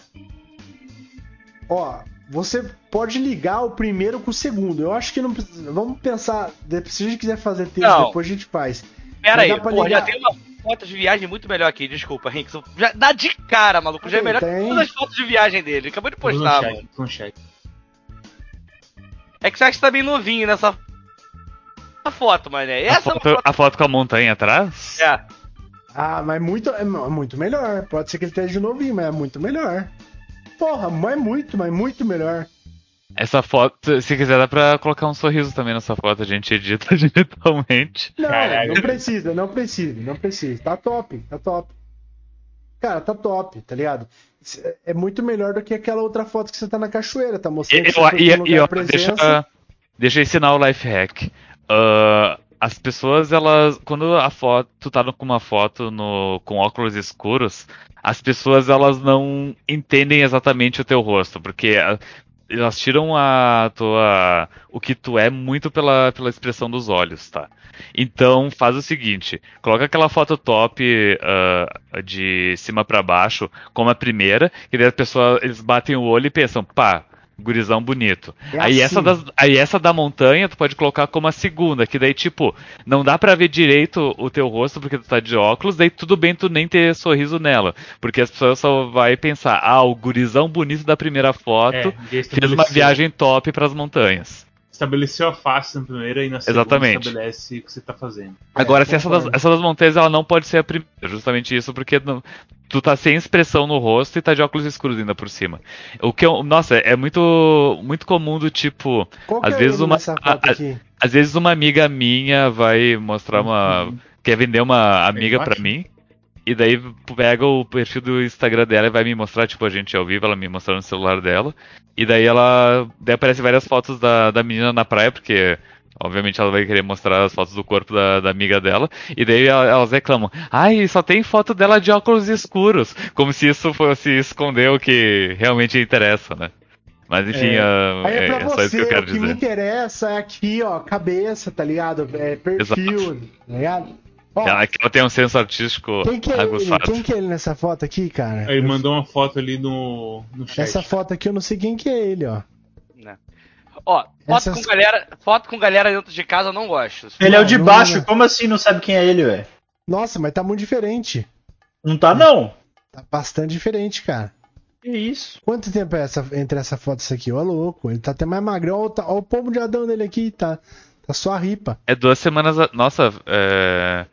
Ó, você pode ligar o primeiro com o segundo. Eu acho que não precisa. Vamos pensar. Se a gente quiser fazer texto, Não. depois a gente faz. Pera Mas aí, pra porra, já ligar. tem uma foto de viagem muito melhor aqui, desculpa, Rinks. Já dá de cara, maluco. Já é melhor tem. que todas as fotos de viagem dele. Acabou de postar, mano. no chat. É que você acha que tá bem novinho nessa essa foto, mano. A Essa é foto, foto. a foto com a montanha atrás? É. Ah, mas muito, é mu- muito melhor. Pode ser que ele esteja de novinho, mas é muito melhor. Porra, mas muito, mas muito melhor. Essa foto, se quiser, dá pra colocar um sorriso também nessa foto, a gente edita digitalmente. Não, Caralho. não precisa, não precisa, não precisa. Tá top, tá top. Cara, tá top, tá ligado? É muito melhor do que aquela outra foto que você tá na cachoeira, tá E, mostrando que eu- você e- e, ó, deixa, presença. deixa eu ensinar o life hack. Ah, as pessoas, elas. Quando a foto. Tu tá com uma foto no, com óculos escuros, as pessoas elas não entendem exatamente o teu rosto, porque ah, elas tiram a tua. o que tu é muito pela, pela expressão dos olhos, tá? Então faz o seguinte, coloca aquela foto top ah, de cima pra baixo como a primeira, que daí a pessoa, eles batem o olho e pensam, pá, gurizão bonito. É aí, assim. essa das- aí essa da montanha tu pode colocar como a segunda, que daí tipo, não dá pra ver direito o teu rosto porque tu tá de óculos, daí tudo bem tu nem ter sorriso nela, porque as pessoas só vai pensar, ah, o gurizão bonito da primeira foto É, fez uma viagem top pras montanhas. Estabeleceu a face na primeira e na segunda Exatamente. estabelece o que você tá fazendo. Agora, É, se essa das, essa das montanhas, ela não pode ser a primeira. Justamente isso, porque não- tu tá sem expressão no rosto e tá de óculos escuros ainda por cima. O que eu, nossa, é muito muito comum do tipo, Qual às é vezes uma a- a- às vezes uma amiga minha vai mostrar uma quer vender uma amiga pra acho. mim. E daí pega o perfil do Instagram dela e vai me mostrar, tipo, a gente ao vivo, ela me mostrando no celular dela. E daí ela. Daí aparece várias fotos da, da menina na praia, porque obviamente ela vai querer mostrar as fotos do corpo da, da amiga dela. E daí ela- elas reclamam, ai, só tem foto dela de óculos escuros. Como se isso fosse esconder o que realmente interessa, né? Mas enfim, É. ah, é é, é só isso que eu quero o que me dizer. interessa é aqui, ó, cabeça, tá ligado? É perfil, tá ligado? Ó, Ela, que ela tem um senso artístico quem que, é ele? aguçado. quem que é ele nessa foto aqui, cara? Ele mandou uma foto ali no, no chat. Essa foto aqui eu não sei quem que é ele, ó. Né? Ó, foto Essas- com galera, foto com galera dentro de casa eu não gosto. Ele é o de Não, baixo, não. como assim não sabe quem é ele, velho? Nossa, mas tá muito diferente. Não tá, não. Tá bastante diferente, cara. Que isso? Quanto tempo é essa, entre essa foto e essa aqui? Ó, louco. Ele tá até mais magrão. Ó, tá- ó o pomo de Adão dele aqui. Tá, tá só a ripa. É duas semanas. A... Nossa, é...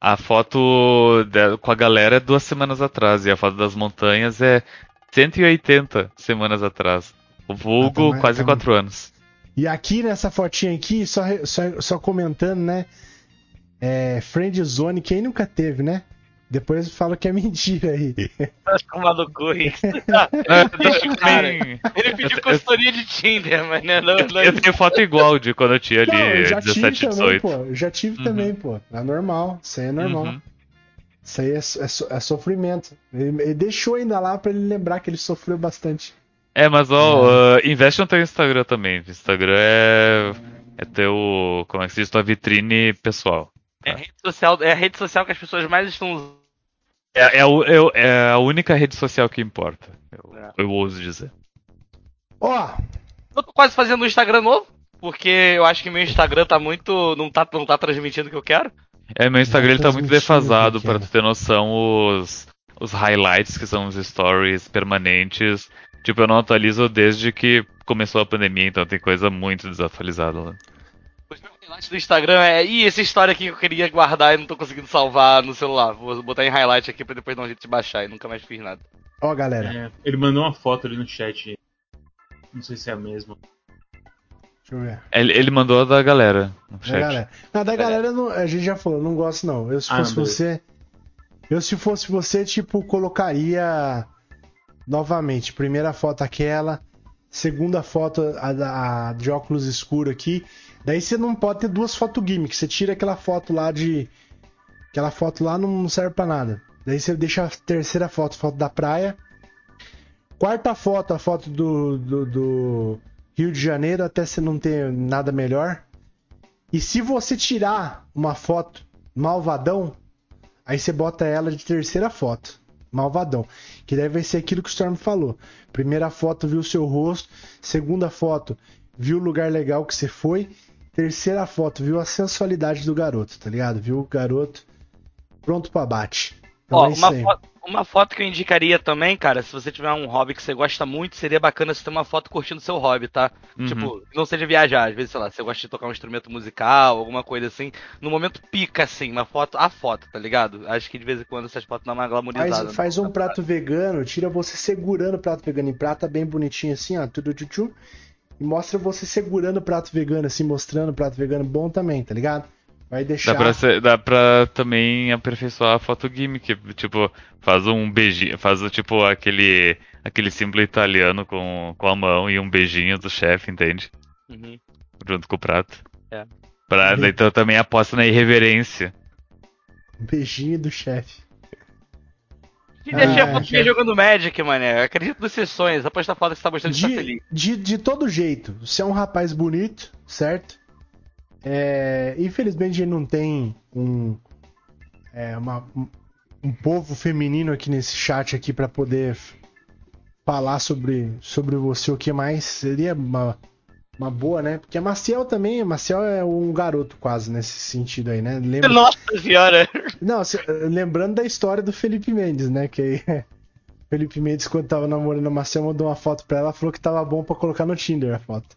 a foto de- com a galera é duas semanas atrás. E a foto das montanhas é 180 semanas atrás. O vulgo, Ah, tá mais- quase tá- quatro anos. E aqui nessa fotinha aqui, só, só, só comentando, né? É, Friend Zone, quem nunca teve, né? Depois fala que é mentira aí. Rick. Eu cara. tenho- Ele pediu consultoria de Tinder, mas né, não, não, Eu tenho foto igual de quando eu tinha ali Não, eu já 17, tive também, 18. pô. Eu já tive Uhum. também, pô. É normal. Isso aí é normal. Uhum. Isso aí é, é é sofrimento. Ele, ele deixou ainda lá pra ele lembrar que ele sofreu bastante. É, mas ó, ah, investe no teu Instagram também. Instagram é, é teu, como é que se diz, tua vitrine pessoal. É a, rede social, é a rede social que as pessoas mais estão usando. É, é, o- é- é a única rede social que importa. Eu, É. eu ouso dizer. Ó, Eu tô quase fazendo um Instagram novo, porque eu acho que meu Instagram tá muito. não tá, não tá transmitindo o que eu quero. É, meu Instagram ele tá muito transmitindo, defasado pra tu ter noção os, os highlights, que são os stories permanentes. Tipo, eu não atualizo desde que começou a pandemia, então tem coisa muito desatualizada lá. Highlights do Instagram é. Ih, essa história aqui que eu queria guardar e não tô conseguindo salvar no celular. Vou botar em highlight aqui pra depois dar um jeito de baixar e nunca mais fiz nada. ó, galera. É, ele mandou uma foto ali no chat. Não sei se é a mesma. Deixa eu ver. Ele, ele mandou a da galera no Da chat. galera. Não, da galera não- a gente já falou, não gosto não. Eu se Ah, fosse não, você. Eu se fosse você, tipo, colocaria novamente. Primeira foto aquela. Segunda foto a, da- a de óculos escuro aqui. Daí você não pode ter duas fotos gimmick. Você tira aquela foto lá de. Aquela foto lá não serve pra nada. Daí você deixa a terceira foto, foto da praia. Quarta foto, a foto do, do, do Rio de Janeiro, até você não ter nada melhor. E se você tirar uma foto malvadão, aí você bota ela de terceira foto. Malvadão. Que vai ser aquilo que o Storm falou. Primeira foto viu seu rosto. Segunda foto viu o lugar legal que você foi. Terceira foto viu a sensualidade do garoto, tá ligado? Viu o garoto pronto pra bate. Então Ó, é uma, foto, uma foto que eu indicaria também, cara, se você tiver um hobby que você gosta muito, seria bacana você ter uma foto curtindo seu hobby, tá? Uhum. Tipo, não seja viajar, às vezes, sei lá, você gosta de tocar um instrumento musical, alguma coisa assim. No momento pica, assim, uma foto, a foto, tá ligado? Acho que de vez em quando essas fotos dão uma glamourizada. Faz, né? faz um prato vegano, tira você segurando o prato vegano em prata, bem bonitinho assim, ó, tudo tchutchu, e mostra você segurando o prato vegano, assim, mostrando o prato vegano bom também, tá ligado? Vai deixar. Dá pra, ser- dá pra também aperfeiçoar a foto gimmick. Tipo, faz um beijinho, faz tipo aquele, aquele símbolo italiano com, com a mão e um beijinho do chefe, entende? Uhum. Junto com o prato. É. Pra, Bem- então também aposta na irreverência. Um beijinho do chefe. E deixei Ah, a foto minha jogando Magic, mané. Acredito nos seus sonhos. Aposta foto que você tá mostrando que tá De, feliz. de, de todo jeito, você é um rapaz bonito, certo? É, infelizmente ele não tem um, é, uma- um, povo feminino aqui nesse chat aqui para poder falar sobre, sobre você o que mais seria uma, uma boa, né? Porque a Maciel também, a Maciel é um garoto quase nesse sentido aí, né? Lembra, Nossa senhora! não, lembrando da história do Felipe Mendes, né? Que Felipe Mendes, quando tava namorando a Marcel, mandou uma foto pra ela, falou que tava bom pra colocar no Tinder a foto.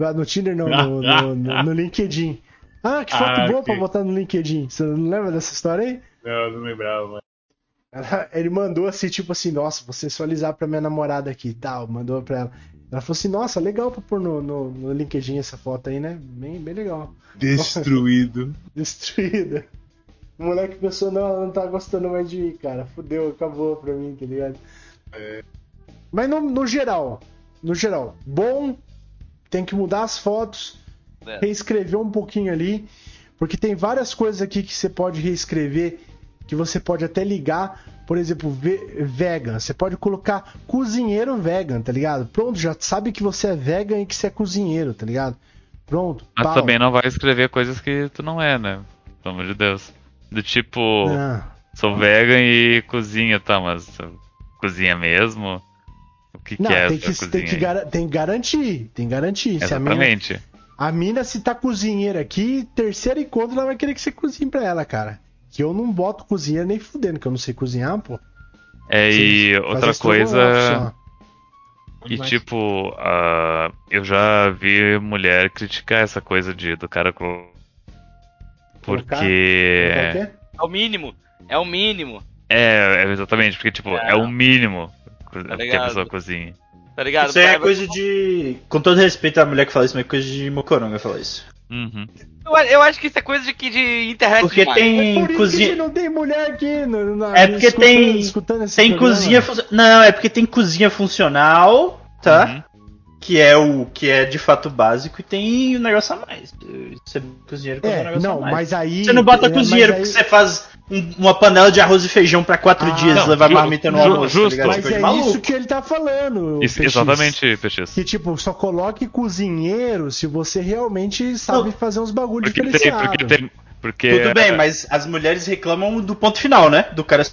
Ah, No Tinder não, no, no, no- no LinkedIn. Ah, que foto Ah, boa ok. pra botar no LinkedIn. Você não lembra dessa história aí? Não, eu não lembrava, mas. Ela- ele mandou assim, tipo assim, nossa, vou sensualizar pra minha namorada aqui e tal. Mandou pra ela. Ela falou assim, nossa, legal pra pôr no, no, no LinkedIn essa foto aí, né? Bem, bem legal. Destruído. Destruída. O moleque pensou, não, ela não tá gostando mais de mim, cara. Fudeu, acabou pra mim, tá ligado? Mas no, no geral, no geral, bom, tem que mudar as fotos, É. reescrever um pouquinho ali, porque tem várias coisas aqui que você pode reescrever, que você pode até ligar, por exemplo, ve- vegan, você pode colocar cozinheiro vegan, tá ligado? Pronto, já sabe que você é vegan e que você é cozinheiro, tá ligado? Pronto, Mas pau. também não vai escrever coisas que tu não é, né? Pelo amor de Deus. Do tipo, Ah, sou vegan e cozinha, tá, mas cozinha mesmo? O que, Não, que é tem, essa que, cozinha? tem, que gar- tem que garantir. Tem que garantir. Se a mina, Exatamente. a mina, se tá cozinheira aqui, terceiro encontro, ela vai querer que você cozinhe pra ela, cara. Que eu não boto cozinheira nem fudendo, que eu não sei cozinhar, pô. É, e outra coisa. E tipo, ah, eu já vi mulher criticar essa coisa de do cara Colocar? porque Colocar o quê? É o mínimo. É o mínimo. é, é exatamente porque tipo é, É. o mínimo que a pessoa cozinha. Tá ligado? Isso aí é coisa de. Com todo respeito à mulher que fala isso, mas é coisa de mocoronga falar isso. Uhum. Eu, eu acho que isso é coisa de, que- de internet Porque demais. tem Por isso que cozinha. não tem mulher aqui no, na- É porque escutando- tem- escutando esse Tem programa. cozinha. funcio- Não, é porque tem cozinha funcional, tá? Uhum. Que é o que é de fato básico, e tem o negócio a mais. Você cozinheiro é um É, negócio não, a mais. mas aí. Você não bota é, cozinheiro mas porque aí- você faz um- uma panela de arroz e feijão pra quatro Ah, dias não, e levar ju- marmita no ju- almoço, justo. tá ligado? Mas de é maluco. isso que ele tá falando. Isso, PX. exatamente, PX. Que tipo, só coloque cozinheiro se você realmente sabe Não. fazer uns bagulho Porque tem, diferenciado. porque tem, porque Tudo bem, mas as mulheres reclamam do ponto final, né? Do cara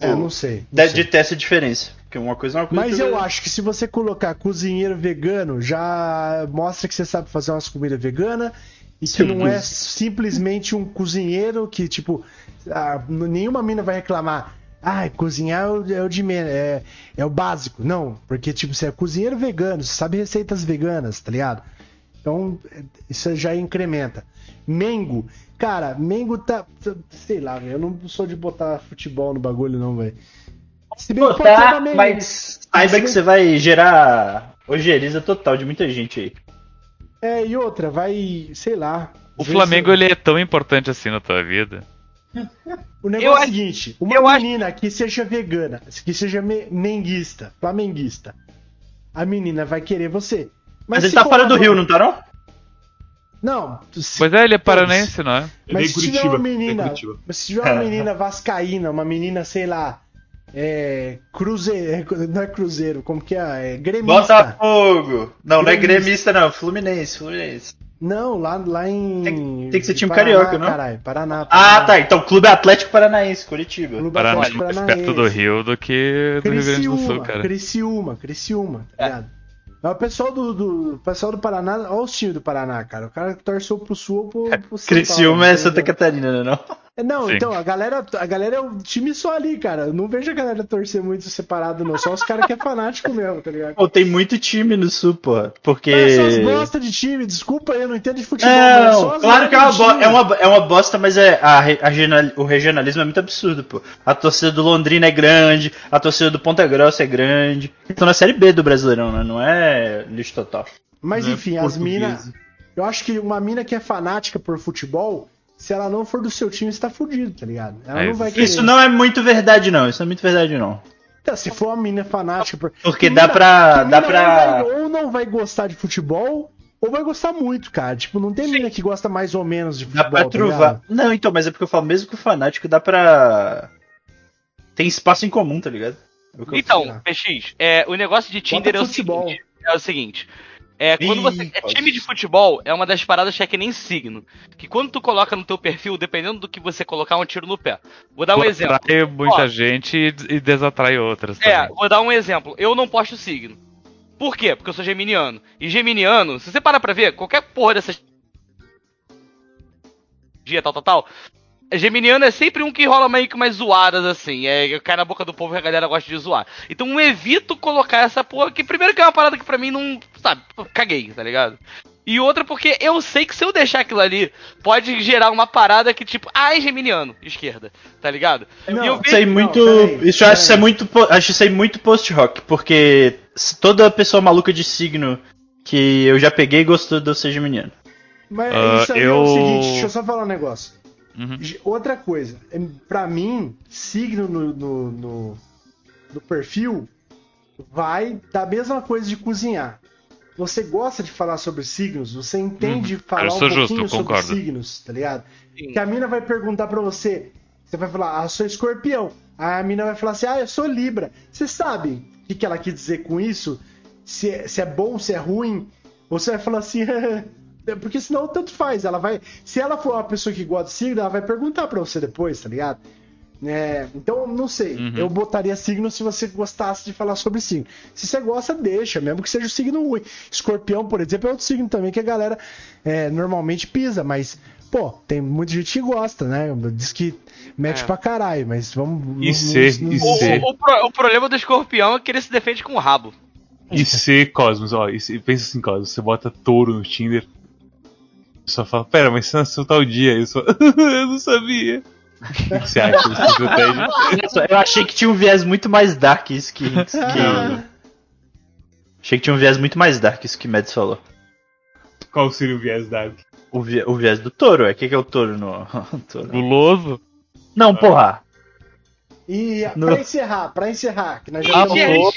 É, não sei. não de, sei. de ter essa diferença. Porque uma coisa é uma coisa. Mas eu coisa- acho que se você colocar cozinheiro vegano, já mostra que você sabe fazer umas comidas veganas e que não é simplesmente um cozinheiro que, tipo, ah, nenhuma mina vai reclamar. Ai, cozinhar é o, é o de menos, é, é o básico. Não, porque, tipo, você é cozinheiro vegano, você sabe receitas veganas, tá ligado? Então, é, isso já incrementa. Mengo. Cara, Mengo tá. Sei lá, velho. Eu não sou de botar futebol no bagulho, não, velho. Se bem que pode ser tá, mas saiba que você vai gerar ojeriza total de muita gente aí. É, e outra, vai, sei lá. o Flamengo ele é tão importante assim na tua vida. O negócio Eu é o acho- seguinte: uma eu acho- menina que seja vegana, que seja me- menguista, flamenguista, a menina vai querer você. Mas, se ele tá for fora do Rio, não tá não? Não, se- Pois é, ele é paranense, não é? Mas dei se tiver Curitiba, uma dei menina, Curitiba. mas se tiver uma menina vascaína, uma menina, sei lá, é, cruzeiro, não é cruzeiro, como que é, é gremista. Botafogo! Não, não é Gremista. não. Fluminense, Fluminense. Não, lá, lá em Tem- tem que ser time Paraná, carioca, não? Caralho, Paraná. Ah, Paraná. tá. Então, Clube Atlético Paranaense, Curitiba. Clube Paraná é Atlético mais Paranaense. perto do Rio do que do Rio Grande do Sul, Criciúma, cara. Criciúma, Criciúma, tá ligado? Mas o pessoal do, do o pessoal do Paraná, olha os times do Paraná, cara. O cara torceu pro Sul ou pro, pro São Criciúma Paulo, é? Santa Catarina, né, não? É, Não, Sim. então, a galera, a galera é o time só ali, cara. Eu não vejo a galera torcer muito separado, não. Só os caras que é fanático mesmo, tá ligado? Pô, tem muito time no Sul, pô. Porque. Mas só os bosta de time, desculpa aí, eu não entendo de futebol, mas é só Não, as claro que é uma, bo- é, uma, é uma bosta, mas é a, a o regionalismo é muito absurdo, pô. A torcida do Londrina é grande, a torcida do Ponta Grossa é grande. Estão na série B do Brasileirão, né? Não é lixo total. Mas Não é enfim, as português. minas. Eu acho que uma mina que é fanática por futebol, se ela não for do seu time, você tá fudido, tá ligado? Ela É não isso. vai querer. Isso não é muito verdade, não. Isso não é muito verdade, não. Então, se for uma mina fanática por. Porque que dá mina- pra- que dá pra- Ou, vai- ou não vai gostar de futebol, ou vai gostar muito, cara. Tipo, não tem mina que gosta mais ou menos de Dá futebol. pra tá truvar. não, então, mas é porque eu falo, mesmo com o fanático, dá pra. Tem espaço em comum, tá ligado? É o que eu Então? PX, é, o negócio de Tinder é o, futebol. seguinte, é o seguinte. É, quando você. É time de futebol é uma das paradas que é que nem signo. Que quando tu coloca no teu perfil, dependendo do que você colocar, é um tiro no pé. Vou dar um exemplo. Atrai muita Ó. gente e, e desatrai outras É, também. vou dar um exemplo. Eu não posto signo. Por quê? Porque eu sou geminiano. E geminiano, se você parar pra ver, qualquer porra dessas. Dia, tal, tal, tal. Geminiano é sempre um que rola meio que umas zoadas assim. É, cai na boca do povo e a galera gosta de zoar. Então eu evito colocar essa porra, que primeiro que é uma parada que pra mim não. Sabe, caguei, tá ligado? E outra porque eu sei que se eu deixar aquilo ali, pode gerar uma parada que tipo, ah, é geminiano, esquerda, tá ligado? Não, e eu Isso aí Não, muito. peraí, isso eu acho isso é muito. Acho isso aí muito post-rock, porque se toda pessoa maluca de signo que eu já peguei gostou de eu ser geminiano. Mas Ah, isso aí é eu- o seguinte, deixa eu só falar um negócio. Uhum. Outra coisa, pra mim, signo no, no, no, no perfil vai da mesma coisa de cozinhar. Você gosta de falar sobre signos, você entende falar Eu um justo, pouquinho eu sobre concordo. signos, tá ligado? Sim. Que a mina vai perguntar pra você, você vai falar, ah, sou escorpião. Aí a mina vai falar assim, ah, eu sou libra. Você sabe o que, que ela quis dizer com isso? Se é, se é bom, se é ruim? Você vai falar assim, é, porque senão tanto faz. Ela vai. Se ela for uma pessoa que gosta de signo, ela vai perguntar pra você depois, tá ligado? É, então, não sei. Uhum. Eu botaria signo se você gostasse de falar sobre signo. Se você gosta, deixa, mesmo que seja o signo ruim. Escorpião, por exemplo, é outro signo também que a galera é, normalmente pisa, mas, pô, tem muita gente que gosta, né? Diz que mete É. pra caralho, mas vamos. E ser- e O, ser. o- o o problema do escorpião é que ele se defende com o rabo. E ser Cosmos, ó, e se- pensa assim, Cosmos, você bota touro no Tinder. Só fala, pera, mas você nasceu tal dia. Eu só, eu não sabia. O que que você acha dessa estratégia? Eu achei que tinha um viés muito mais dark isso que. que- Achei que tinha um viés muito mais dark isso que Mads falou. Qual seria o viés Dark? O, vi- o viés do touro, é. O que, que é o touro no. touro? Guloso. Não, porra. E No- pra encerrar, pra encerrar, que nós já Ah, estamos-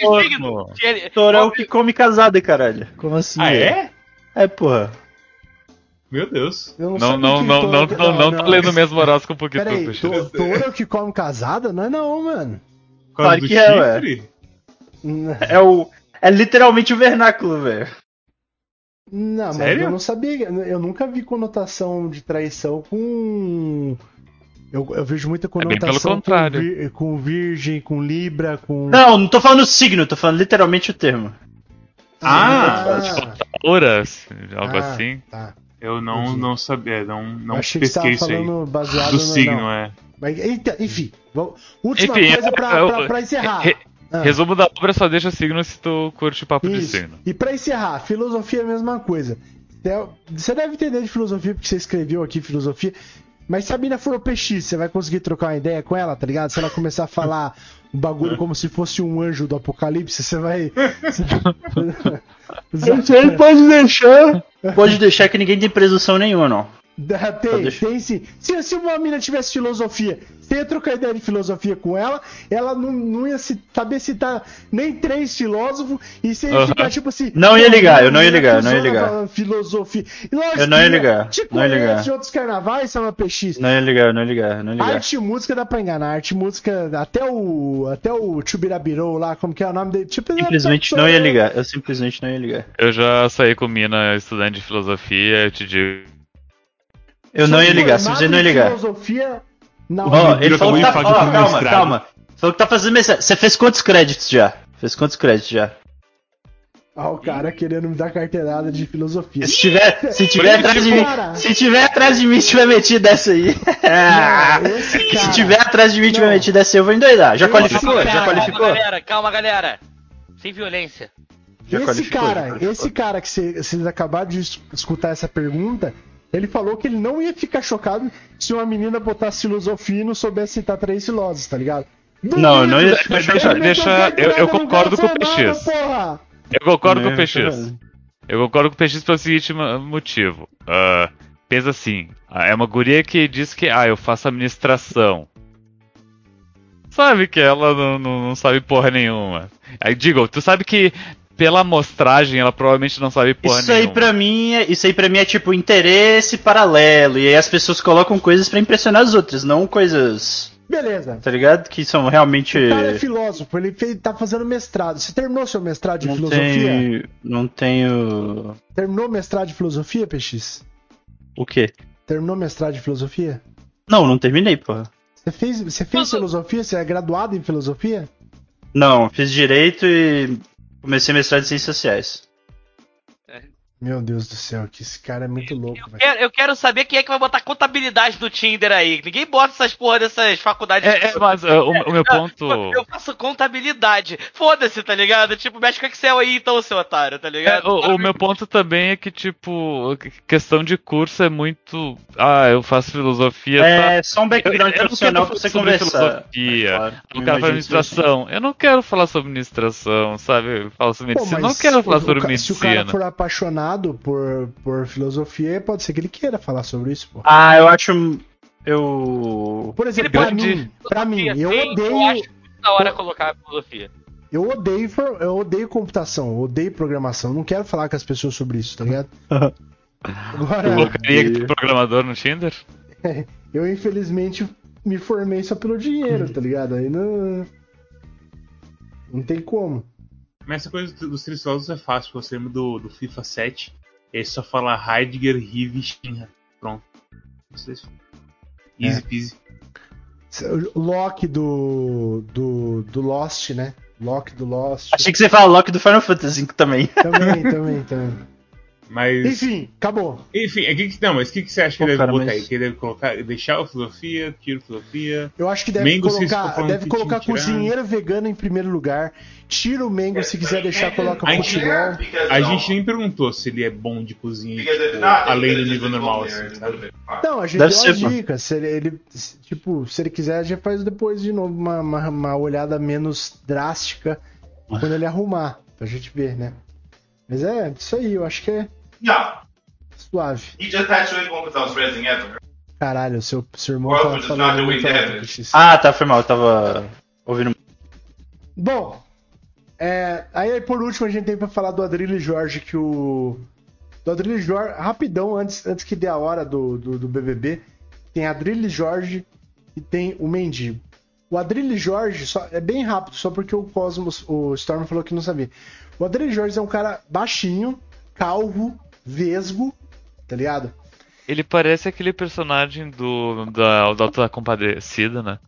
Touro é o que come casado, caralho. Como assim? Ah, velho? é? É, porra. Meu Deus. Eu Não, não, não, não, touro- não, não, tô lendo o mesmo horóscopo que tu, Peraí, Peixe. to- touro é o que come casada? Não é não, mano. Claro que é, ué. chifre? É o. É literalmente o vernáculo, velho. Não, mas Sério? eu não sabia. Eu nunca vi conotação de traição com. Eu, eu vejo muita bem pelo conotação contrário. Com, vir- com virgem, com libra, com. Não, não tô falando signo, tô falando literalmente o termo. Ah! Auras, algo Ah, assim. Tá. Eu não, Entendi. não sabia, não, não Eu achei que você pesquei tava aí. falando baseado Do no. signo, não. é. Mas, enfim, vamos- última Enfim, coisa pra, eu- pra- pra encerrar. Re- Ah. Resumo da obra só deixa signo se tu curte papo de Isso. signo. E pra encerrar, filosofia é a mesma coisa. É, Você deve entender de filosofia porque você escreveu aqui filosofia. Mas se a mina for o PX, você vai conseguir trocar uma ideia com ela, tá ligado? Se ela começar a falar um bagulho como se fosse um anjo do apocalipse, você vai. Você- pode deixar. Pode deixar que ninguém tem presunção nenhuma, não. Tem, deixa- tem sim. Se, se uma mina tivesse filosofia, você ia trocar ideia de filosofia com ela, ela não, não ia se, saber citar nem três filósofos, e você ia Aham. ficar tipo assim. Não ia ligar, eu não ia ligar, eu não ia ligar. Filosofia. E lógico Eu não ia ligar, Te não ia ligar. de outros carnavais, Sama PX. Não ia ligar, não ia ligar, não ia ligar. Arte e música dá pra enganar. Arte e música, até o. Até o Chubirabirou lá, como que é o nome dele? Tipo, Simplesmente não ia ligar, eu simplesmente não ia ligar. Eu já saí com mina estudante de filosofia, eu te digo. Eu não ia ligar, simplesmente não ia ligar. Filosofia. Não, Ó, Biru ele falou que tá. Ó, calma, calma. Falou que tá fazendo mestrado. Você fez quantos créditos já? Fez quantos créditos já? Ah, o cara querendo me dar carteirada de filosofia. Se tiver, se tiver atrás de mim, se tiver atrás de mim, se tiver metido essa aí. Não, Se tiver atrás de mim, tiver metido essa aí, eu vou endoidar. Já qualificou? cara- Já Calma, qualificou? galera, calma, galera. Sem violência. Já esse cara, esse cara que cê- vocês acabaram de es- escutar essa pergunta, ele falou que ele não ia ficar chocado se uma menina botasse filosofia e não soubesse citar três filósofos, tá ligado? Não, não ia ficar Deixa- chocado. Deixa- eu- eu concordo com o Bolsonaro, PX. Eu concordo com o PX. Eu concordo com o PX pelo seguinte mo- motivo. Ah, pensa assim, ah, é uma guria que diz que, ah, eu faço administração. Sabe que ela não, não, não sabe porra nenhuma. Aí digo, tu sabe que pela amostragem ela provavelmente não sabe porra Isso aí nenhuma. pra mim, é, isso aí para mim é tipo interesse paralelo e aí as pessoas colocam coisas pra impressionar as outras, não coisas, Beleza. tá ligado? Que são realmente O cara é filósofo, ele fez, tá fazendo mestrado. Você terminou seu mestrado de não filosofia? tenho, não tenho Terminou mestrado de filosofia, PX? o quê? Terminou mestrado de filosofia? Não, não terminei, porra. Você fez, você fez filosofia? Você é graduado em filosofia? Não, fiz direito e comecei mestrado em ciências sociais. Meu Deus do céu, que esse cara é muito louco, Eu velho. quero, eu quero saber quem é que vai botar contabilidade no Tinder aí. Ninguém bota essas porra dessas faculdades. É, é, mas ah, o, o meu ponto. Eu faço contabilidade. Foda-se, tá ligado? Tipo, mexe com Excel aí então, seu otário, tá É, ligado? o, o meu ponto também é que, tipo, que- questão de curso é muito. Ah, eu faço filosofia. tá? É só um background Eu- eu profissional pra você conversar. filosofia. É claro, Eu quero administração. Eu não quero falar sobre administração, sabe? Eu falo sobre Pô, medicina. mas não quero falar sobre o ca- Se o cara medicina. for apaixonado por, por filosofia, pode ser que ele queira falar sobre isso, pô. Ah, eu acho eu Por exemplo, pra mim, pra mim, eu Sim, Eu odeio, acho muito da hora colocar a filosofia. eu odeio, eu odeio computação, eu odeio programação. Não quero falar com as pessoas sobre isso, tá ligado? Agora, Eu colocaria que tu é programador no Tinder? eu infelizmente me formei só pelo dinheiro, tá ligado? Aí não. Não tem como. Mas essa coisa dos três filósofos é fácil, você lembra do, do FIFA 7, Ele só fala Heidegger, Rive, Shinra. Pronto. Vocês- Easy É. peasy. O Loki do, do, do Lost, né? Loki do Lost. Achei que você fala Loki do Final Fantasy também. Também, também, também. Mas. Enfim, acabou. Enfim, é que, não, mas o que, que você acha que Pô, deve cara, botar mas- aí? Que ele deve colocar, deixar a filosofia, tira a filosofia. Eu acho que deve vocês colocar, deve que colocar cozinheiro vegano em primeiro lugar. Tira o Mengo se quiser deixar, coloca A gente- futebol. A gente nem perguntou se ele é bom de cozinha, tipo, not, além do nível normal, there, assim, sabe? bit far. Não, a gente Deve deu ser, uma mano. dica. Se ele, ele- tipo, se ele quiser, já faz depois de novo uma, uma, uma olhada menos drástica quando ele arrumar, pra gente ver, né? Mas é, isso aí, eu acho que é Yeah, suave. he just actually raising ever. Caralho, seu, seu irmão tava falando muito alto. Ah, tá, foi mal, eu tava ouvindo. Bom, é, aí por último a gente tem pra falar do Adrilho Jorge, que o. Do Adrilho Jorge, rapidão, antes, antes que dê a hora do, do, do BBB, tem Adrilho Jorge e tem o Mendigo. O Adrilho Jorge só, é bem rápido, só porque o Cosmos, o Storm falou que não sabia. O Adrilho Jorge é um cara baixinho, calvo, vesgo, tá ligado? Ele parece aquele personagem do da, da da Compadecida, né?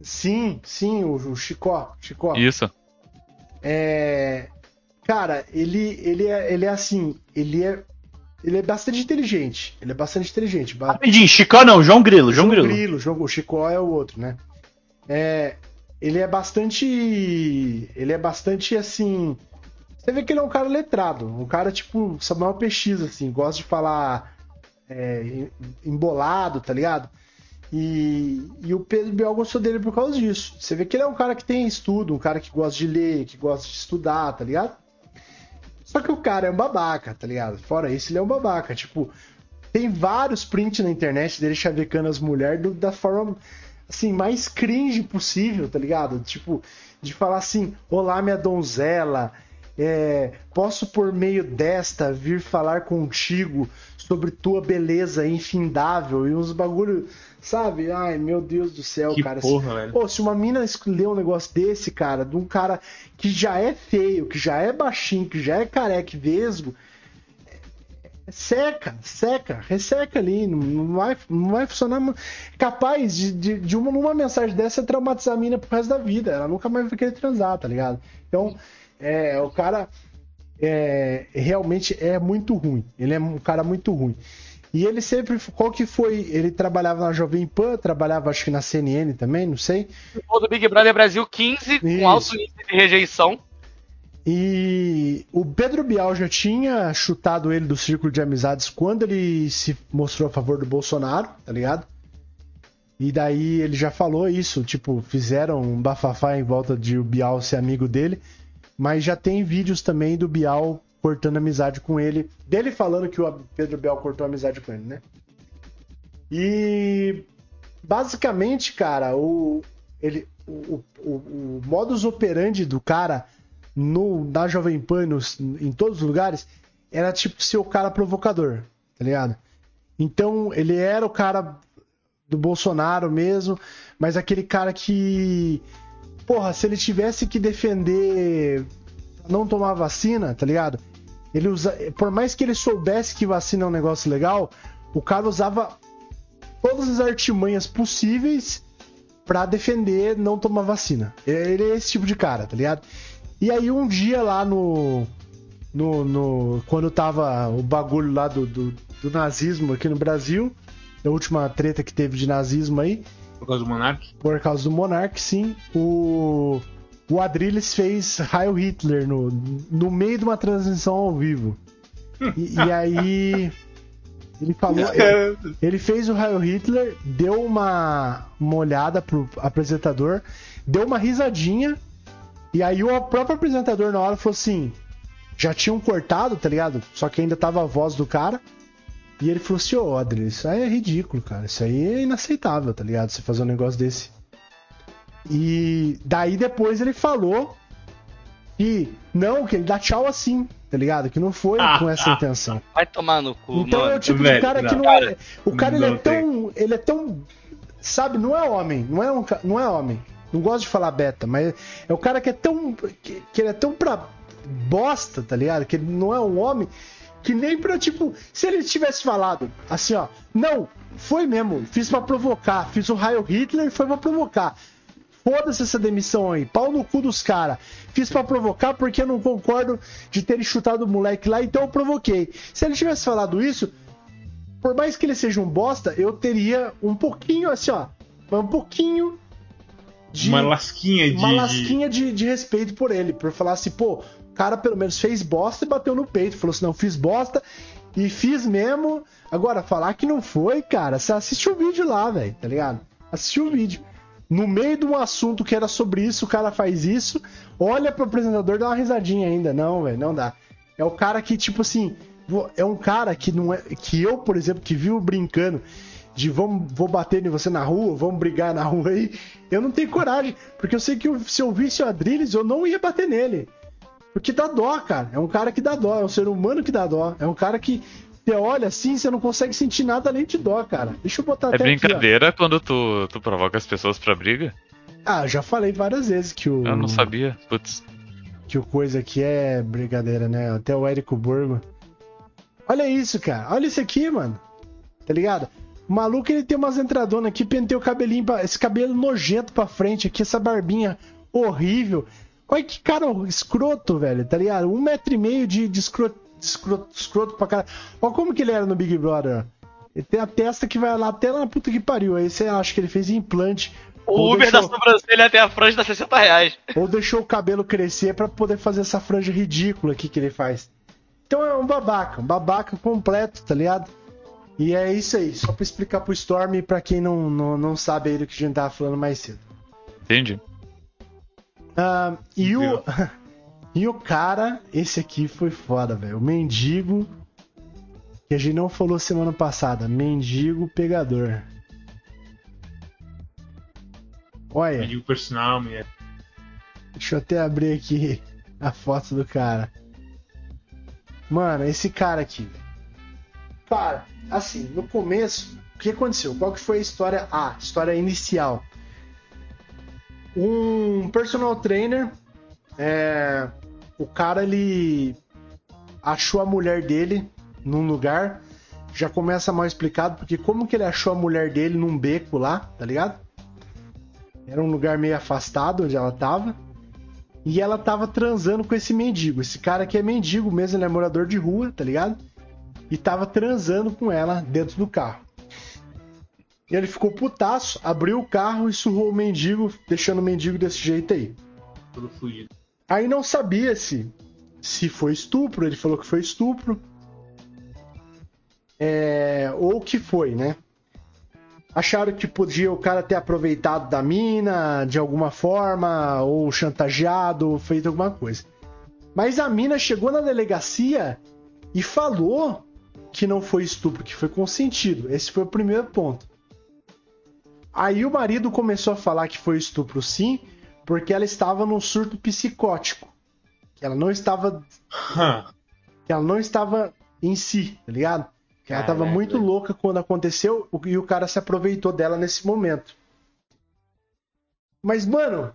Sim, sim, o, o Chicó, Chicó. Isso. É. Cara, ele, ele, é, ele é assim, ele é. Ele é bastante inteligente. Ele é bastante inteligente. Rapidinho, Chicó não, João Grilo, João Grilo. Grilo, João- o Chicó é o outro, né? É, ele é bastante. Ele é bastante assim. Você vê que ele é um cara letrado, um cara tipo Samuel PX, assim, gosta de falar é, em- embolado, tá ligado? E, e o Pedro Bial gostou dele por causa disso. Você vê que ele é um cara que tem estudo, um cara que gosta de ler, que gosta de estudar, tá ligado? Só que o cara é um babaca, tá ligado? Fora isso, ele é um babaca. Tipo, tem vários prints na internet dele chavecando as mulheres da forma, assim, mais cringe possível, tá ligado? Tipo, de falar assim: Olá, minha donzela, é, posso por meio desta vir falar contigo sobre tua beleza infindável e uns bagulho, sabe? Ai, meu Deus do céu, Que cara. porra, velho. Pô, se uma mina escolher um negócio desse, cara, de um cara que já é feio, que já é baixinho, que já é careca e vesgo, seca, seca, resseca ali, não, vai, não vai funcionar. Capaz de, de, de uma, numa mensagem dessa traumatizar a mina pro resto da vida. Ela nunca mais vai querer transar, tá ligado? Então, é, o cara é, realmente é muito ruim. Ele é um cara muito ruim. E ele sempre. Qual que foi? Ele trabalhava na Jovem Pan, trabalhava acho que na CNN também, não sei. O do Big Brother Brasil 15, Isso. com alto índice de rejeição. E o Pedro Bial já tinha chutado ele do círculo de amizades quando ele se mostrou a favor do Bolsonaro, tá ligado? E daí ele já falou isso, tipo, fizeram um bafafá em volta de o Bial ser amigo dele, mas já tem vídeos também do Bial cortando amizade com ele, dele falando que o Pedro Bial cortou amizade com ele, né? E basicamente, cara, o ele o, o, o modus operandi do cara no, na Jovem Pan, nos- em todos os lugares, era tipo ser o cara provocador, tá ligado? Então, ele era o cara do Bolsonaro mesmo, mas aquele cara que. Porra, se ele tivesse que defender não tomar vacina, tá ligado? Ele usa, por mais que ele soubesse que vacina é um negócio legal, o cara usava todas as artimanhas possíveis pra defender não tomar vacina. Ele é esse tipo de cara, tá ligado? E aí um dia lá no. no, no- quando tava o bagulho lá do, do, do nazismo aqui no Brasil, a última treta que teve de nazismo aí, Por causa do Monark? por causa do Monark, sim, o. O Adrilles fez Heil Hitler no, no meio de uma transmissão ao vivo. E, e aí. Ele falou. Ele, ele fez o Heil Hitler, deu uma, uma olhada pro apresentador, deu uma risadinha, e aí o próprio apresentador na hora falou assim: já tinham cortado, tá ligado? Só que ainda tava a voz do cara. E ele falou assim: Ô, Adri, isso aí é ridículo, cara. Isso aí é inaceitável, tá ligado? Você fazer um negócio desse. E daí depois ele falou que não, que ele dá tchau assim, tá ligado? Que não foi Ah, com essa ah. intenção. Vai tomar no cu, Então é o mano. tipo de cara que não. não é. O cara ele é tem. tão. Ele é tão. Sabe, não é homem. Não é, um, não é homem. Não gosto de falar beta, mas é o cara que é tão. Que, que ele é tão pra bosta, tá ligado? Que ele não é um homem. Que nem pra, tipo, se ele tivesse falado assim, ó, não, foi mesmo, fiz pra provocar, fiz o raio Hitler e foi pra provocar. Foda-se essa demissão aí, pau no cu dos caras. Fiz pra provocar porque eu não concordo de terem chutado o moleque lá, então eu provoquei. Se ele tivesse falado isso, por mais que ele seja um bosta, eu teria um pouquinho, assim, ó, um pouquinho de. Uma lasquinha de. uma lasquinha de, de respeito por ele, por falar assim, pô, cara pelo menos fez bosta e bateu no peito. Falou assim, não, fiz bosta e fiz mesmo. Agora, falar que não foi, cara, você assiste o vídeo lá, velho, tá ligado? Assiste o vídeo. No meio de um assunto que era sobre isso, o cara faz isso, olha pro apresentador dá uma risadinha ainda. Não, velho, não dá. É o cara que, tipo assim, é um cara que não é. Que eu, por exemplo, que viu brincando de vamos, vou bater em você na rua, vamos brigar na rua aí. Eu não tenho coragem, porque eu sei que se eu visse o Adrilles, eu não ia bater nele. Porque dá dó, cara. É um cara que dá dó, é um ser humano que dá dó. É um cara que você olha assim, você não consegue sentir nada além de dó, cara. Deixa eu botar É até aqui, brincadeira quando tu, tu provoca as pessoas pra briga? Ah, já falei várias vezes que o. Eu não sabia. Putz. que o coisa aqui é brincadeira, né? Até o Érico Borgo. Olha isso, cara. Olha isso aqui, mano. Tá ligado? O maluco, ele tem umas entradonas aqui, pentei o cabelinho, pra... esse cabelo nojento pra frente aqui, essa barbinha horrível. Olha que cara escroto, velho, tá ligado? Um metro e meio de, de escroto, escroto, escroto pra caralho. Olha como que ele era no Big Brother, ó. Ele tem a testa que vai lá até lá na puta que pariu. Aí você acha que ele fez implante. O Ou Uber deixou- da sobrancelha até a franja dá 60 reais. ou deixou o cabelo crescer pra poder fazer essa franja ridícula aqui que ele faz. Então é um babaca, um babaca completo, tá ligado? E é isso aí, só pra explicar pro Storm e pra quem não, não, não sabe aí do que a gente tava falando mais cedo. Entendi. E, o, e o cara, esse aqui foi foda, velho. O mendigo, que a gente não falou semana passada, mendigo pegador. Olha. Eu digo personal, mulher. Deixa eu até abrir aqui a foto do cara. Mano, esse cara aqui. Cara, assim, no começo, o que aconteceu? Qual que foi a história A? História inicial. Um personal trainer, é, o cara ele achou a mulher dele num lugar. Já começa mal explicado, porque como que ele achou a mulher dele num beco lá, tá ligado? Era um lugar meio afastado onde ela tava. E ela tava transando com esse mendigo. Esse cara que é mendigo mesmo, ele é morador de rua, tá ligado? E tava transando com ela dentro do carro. E ele ficou putaço, abriu o carro e surrou o mendigo, deixando o mendigo desse jeito aí. Todo fugido. Aí não sabia se se foi estupro, ele falou que foi estupro. É, ou que foi, né? Acharam que podia o cara ter aproveitado da mina de alguma forma, ou chantageado, ou feito alguma coisa. Mas a mina chegou na delegacia e falou que não foi estupro, que foi consentido. Esse foi o primeiro ponto. Aí o marido começou a falar que foi estupro sim, porque ela estava num surto psicótico. Que ela não estava. Que ela não estava em si, tá ligado? Que ela estava muito louca quando aconteceu e o cara se aproveitou dela nesse momento. Mas, mano,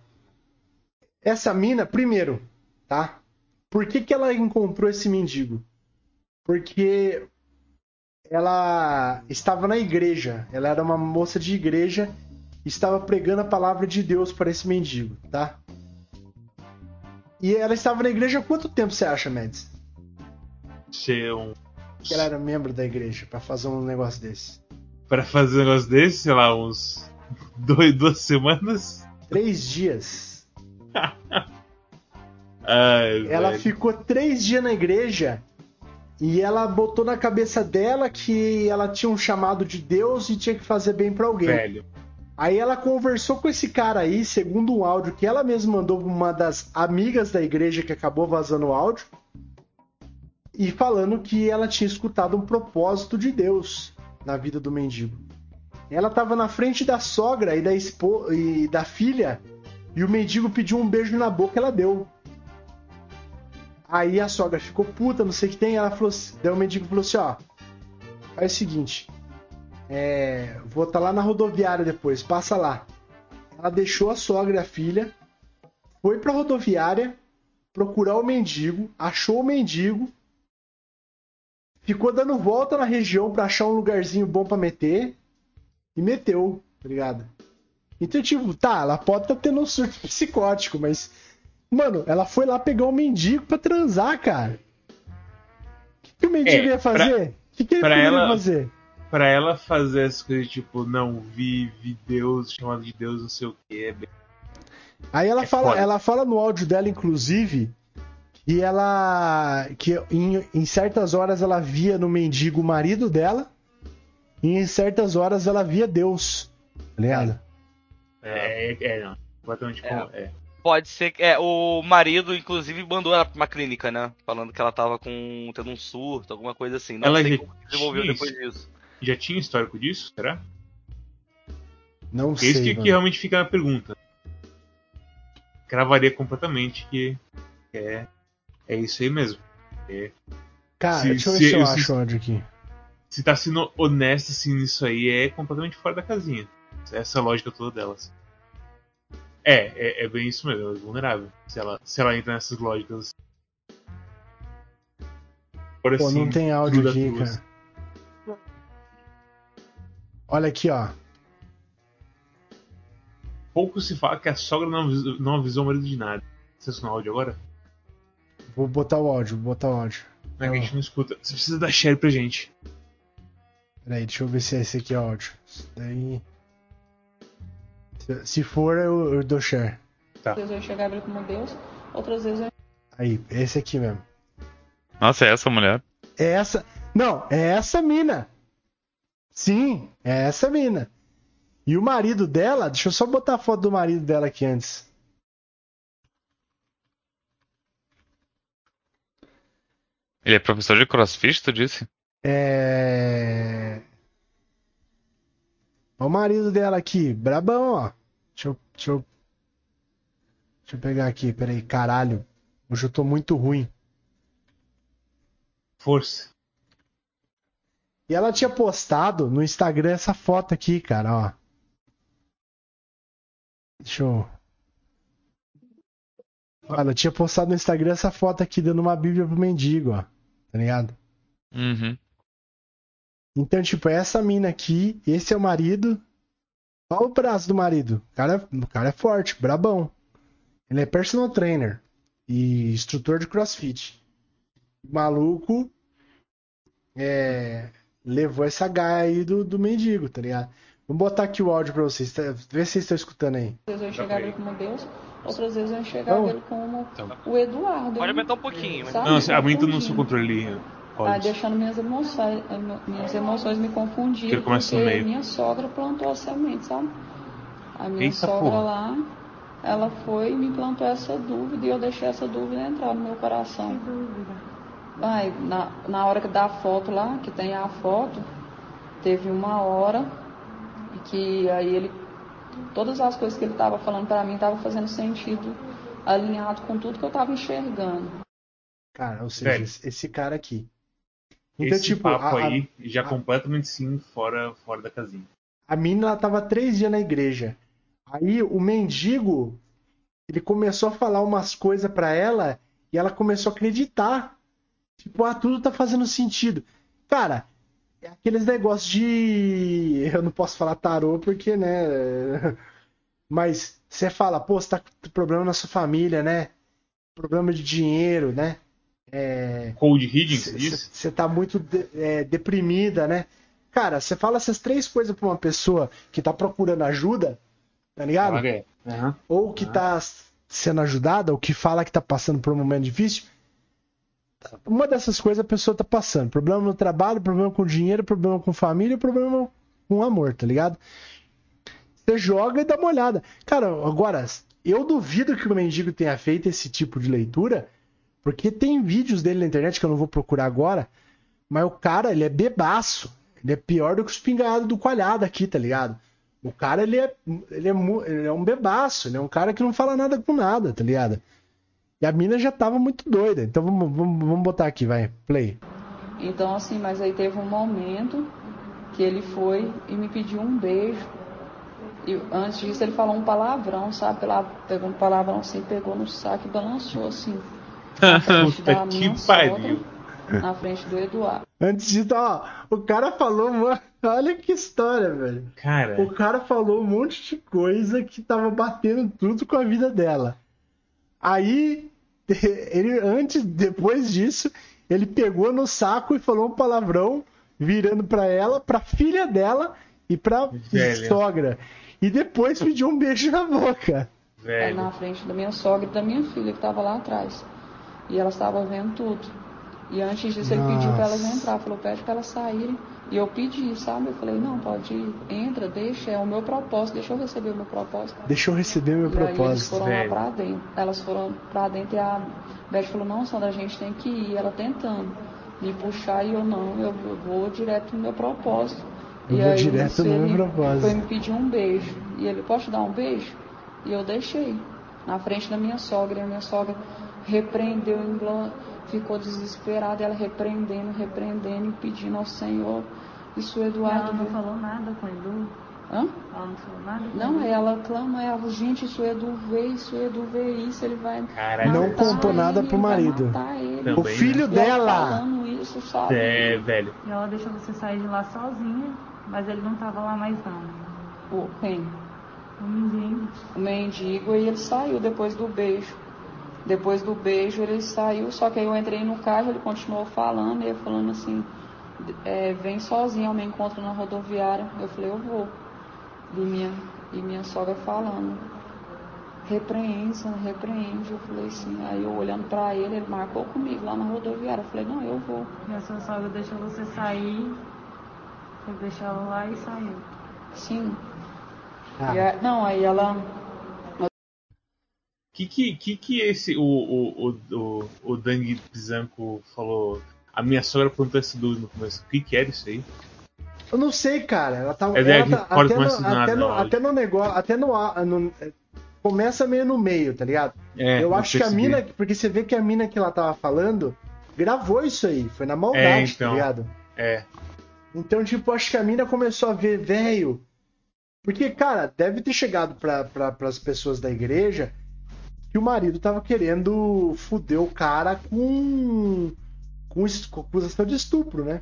essa mina, primeiro, tá? Por que, que ela encontrou esse mendigo? Porque ela estava na igreja. Ela era uma moça de igreja e estava pregando a palavra de Deus para esse mendigo, tá? E ela estava na igreja há quanto tempo você acha, Mads? Ser um. Que ela era membro da igreja para fazer um negócio desse? Pra fazer um negócio desse, sei lá, uns. Dois, duas semanas? Três dias. Ai, Ela velho. ficou três dias na igreja e ela botou na cabeça dela que ela tinha um chamado de Deus e tinha que fazer bem para alguém. Velho. Aí ela conversou com esse cara aí, segundo um áudio que ela mesma mandou pra uma das amigas da igreja que acabou vazando o áudio, e falando que ela tinha escutado um propósito de Deus na vida do mendigo. Ela tava na frente da sogra e da, e da filha, e o mendigo pediu um beijo na boca, ela deu. Aí a sogra ficou puta, não sei o que tem, ela falou, assim- daí o mendigo falou assim, ó, faz o seguinte, é, vou estar lá na rodoviária depois, passa lá. Ela deixou a sogra e a filha, foi pra rodoviária procurar o mendigo, achou o mendigo ficou dando volta na região pra achar um lugarzinho bom pra meter. E meteu, tá ligado? Então, tipo, tá, ela pode estar tá tendo um surto psicótico, mas. Mano, ela foi lá pegar um mendigo pra transar, cara. O que, que o mendigo É, ia fazer? O que, que ele pra ela- fazer? Pra ela fazer as coisas tipo, não, vi, vi Deus, chamado de Deus, não sei o que. É bem... Aí ela É fala, foda. ela fala no áudio dela, inclusive, que ela. que em, em certas horas ela via no mendigo o marido dela, e em certas horas ela via Deus. Tá ligado? É, é, é, não. Completamente É. com. É. Pode ser que. É, o marido, inclusive, mandou ela pra uma clínica, né? Falando que ela tava com. tendo um surto, alguma coisa assim. Não Ela sei já como desenvolveu tinha depois isso? disso. Já tinha histórico disso? Será? Não É sei. isso que, que realmente fica na pergunta. Cravaria completamente que é, é isso aí mesmo. Cara, se- deixa eu ver se- se eu se- acho o áudio aqui. Se tá sendo honesto assim nisso aí, é completamente fora da casinha. Essa é a lógica toda delas. É, é, é bem isso mesmo, ela é vulnerável. Se ela, se ela entra nessas lógicas. Agora Pô, sim, não tem áudio aqui, cara. Olha aqui, ó. Pouco se fala que a sogra não avisou, não avisou o marido de nada. Você no áudio agora? Vou botar o áudio, vou botar o áudio. Não é que a gente não escuta. Você precisa dar share pra gente. Peraí, deixa eu ver se é esse aqui o áudio. Isso daí. Se, for, eu, eu dou share. Tá. Às vezes eu enxergava ele como Deus, outras vezes eu Aí, esse aqui mesmo. Nossa, é essa mulher? É essa. Não, é essa mina. Sim, é essa mina. E o marido dela, deixa eu só botar a foto do marido dela aqui antes. Ele é professor de crossfit, tu disse? É. Olha o marido dela aqui, brabão, ó. Deixa eu, deixa eu. Deixa eu pegar aqui, peraí, caralho. Hoje eu tô muito ruim. Força. E ela tinha postado no Instagram essa foto aqui, cara, ó. Deixa eu. Ela tinha postado no Instagram essa foto aqui dando uma bíblia pro mendigo, ó. Tá ligado? Uhum. Então, tipo, é essa mina aqui, esse é o marido. Olha o braço do marido. O cara, o cara é forte, brabão. Ele é personal trainer e instrutor de crossfit. O maluco é, levou essa gaia aí do, do mendigo, tá ligado? Vamos botar aqui o áudio pra vocês. tá? Vê se vocês estão escutando aí. Às vezes eu enxergava ele como Deus, outras vezes eu enxergava Então- ele como Então. o Eduardo. Pode aumentar um pouquinho, mas- sabe? Não, você aumenta no seu controle. Pode. deixando minhas emoções, minhas emoções me confundirem. Que ele começa no porque meio. minha sogra plantou a semente, sabe? A minha Eita, sogra porra. lá, ela foi e me plantou essa dúvida e eu deixei essa dúvida entrar no meu coração. Vai, na, na hora que dá a foto lá, que tem a foto, teve uma hora e que aí ele. Todas as coisas que ele estava falando para mim estavam fazendo sentido, alinhado com tudo que eu estava enxergando. Cara, ou seja, esse, esse cara aqui. Então, Esse tipo, papo a, a- aí já a- completamente sim fora, fora da casinha. A mina ela tava três dias na igreja. Aí o mendigo ele começou a falar umas coisas pra ela e ela começou a acreditar. Tipo, ah, tudo tá fazendo sentido. Cara, é aqueles negócios de. Eu não posso falar tarô porque, né? Mas você fala, pô, você tá com problema na sua família, né? Problema de dinheiro, né? É. Cold reading, você diz? Você tá muito de- é, deprimida, né? Cara, você fala essas três coisas pra uma pessoa que tá procurando ajuda, tá ligado? É. Aham. Ou que tá sendo ajudada, ou que fala que tá passando por um momento difícil. Uma dessas coisas a pessoa tá passando. Problema no trabalho, problema com dinheiro, problema com família, problema com amor, tá ligado? Você joga e dá uma olhada. Cara, agora, eu duvido que o mendigo tenha feito esse tipo de leitura, porque tem vídeos dele na internet que eu não vou procurar agora, mas o cara, ele é bebaço. Ele é pior do que os pingados do coalhado aqui, tá ligado? O cara, ele é, ele, é, ele é um bebaço. Ele é um cara que não fala nada com nada, tá ligado? E a mina já tava muito doida. Então vamos, vamos, vamos botar aqui, vai. Play. Então, assim, mas aí teve um momento que ele foi e me pediu um beijo. E antes disso ele falou um palavrão, sabe? Pegou um palavrão assim, pegou no saco e balançou assim. Na frente da Puta que pariu. na frente do Eduardo. Antes disso, ó, o cara falou, mano, olha que história, velho. Cara, O cara falou um monte de coisa que tava batendo tudo com a vida dela. Aí, ele antes, depois disso, ele pegou no saco e falou um palavrão, virando pra ela, pra filha dela e pra Velho. sogra. E depois pediu um beijo na boca. É velho. na frente da minha sogra e da minha filha que tava lá atrás. E elas estavam vendo tudo. E antes disso ele pediu pra elas Nossa. entrar, falou, pede pra elas saírem. E eu pedi, sabe? Eu falei, não, pode ir, entra, deixa, é o meu propósito, deixa eu receber o meu propósito. Deixa eu receber meu E aí eles propósito. foram velho. lá pra dentro. Elas foram pra dentro e a Beth falou, não, Sandra, a gente tem que ir. Ela tentando me puxar e eu não, eu vou direto no meu propósito. Eu e vou aí direto no meu propósito. Foi me pedir um beijo. E ele, posso te dar um beijo? E eu deixei. Na frente da minha sogra. E a minha sogra repreendeu, ficou desesperada. Ela repreendendo, repreendendo e pedindo ao Senhor. Isso o Eduardo. Ela não falou nada com o Edu? Hã? Ela não falou nada Não, Edu? ela clama, ela, gente, isso é do vê, isso do vê isso, ele vai Caralho. Não contou nada ele, pro marido. Também, O filho né? E ela dela. falando isso, sabe? É, velho. E ela deixou você sair de lá sozinha, mas ele não tava lá mais não. O, quem? O mendigo. O mendigo, e ele saiu depois do beijo. Depois do beijo ele saiu, só que aí eu entrei no carro, ele continuou falando, e ele falando assim, é, vem sozinho ao meu encontro na rodoviária. Eu falei, eu vou. E minha, e minha sogra falando, repreende, Sandra, repreende. Eu falei assim, aí eu olhando pra ele, ele marcou comigo lá na rodoviária. Eu falei, não, eu vou. E a sua sogra deixou você sair, você deixou ela lá e saiu. Sim. Ah, E a- não, aí ela. Que que, que, que esse, o, o, o, o, Dang Pizanco falou? A minha sogra perguntou essa dúvida no começo. O que que era isso aí? Eu não sei, cara. Ela tá. É, ela tá- até, no, até, no, até no negócio. Até no, no- Começa meio no meio, tá ligado? É, eu acho que a mina. Porque você vê que a mina que ela tava falando gravou isso aí. Foi na maldade, É, tá então. ligado? É, Então, tipo, acho que a mina começou a ver, velho. Porque, cara, deve ter chegado pra, pra, pras pessoas da igreja que o marido tava querendo fuder o cara com. com, acusação de estupro, né?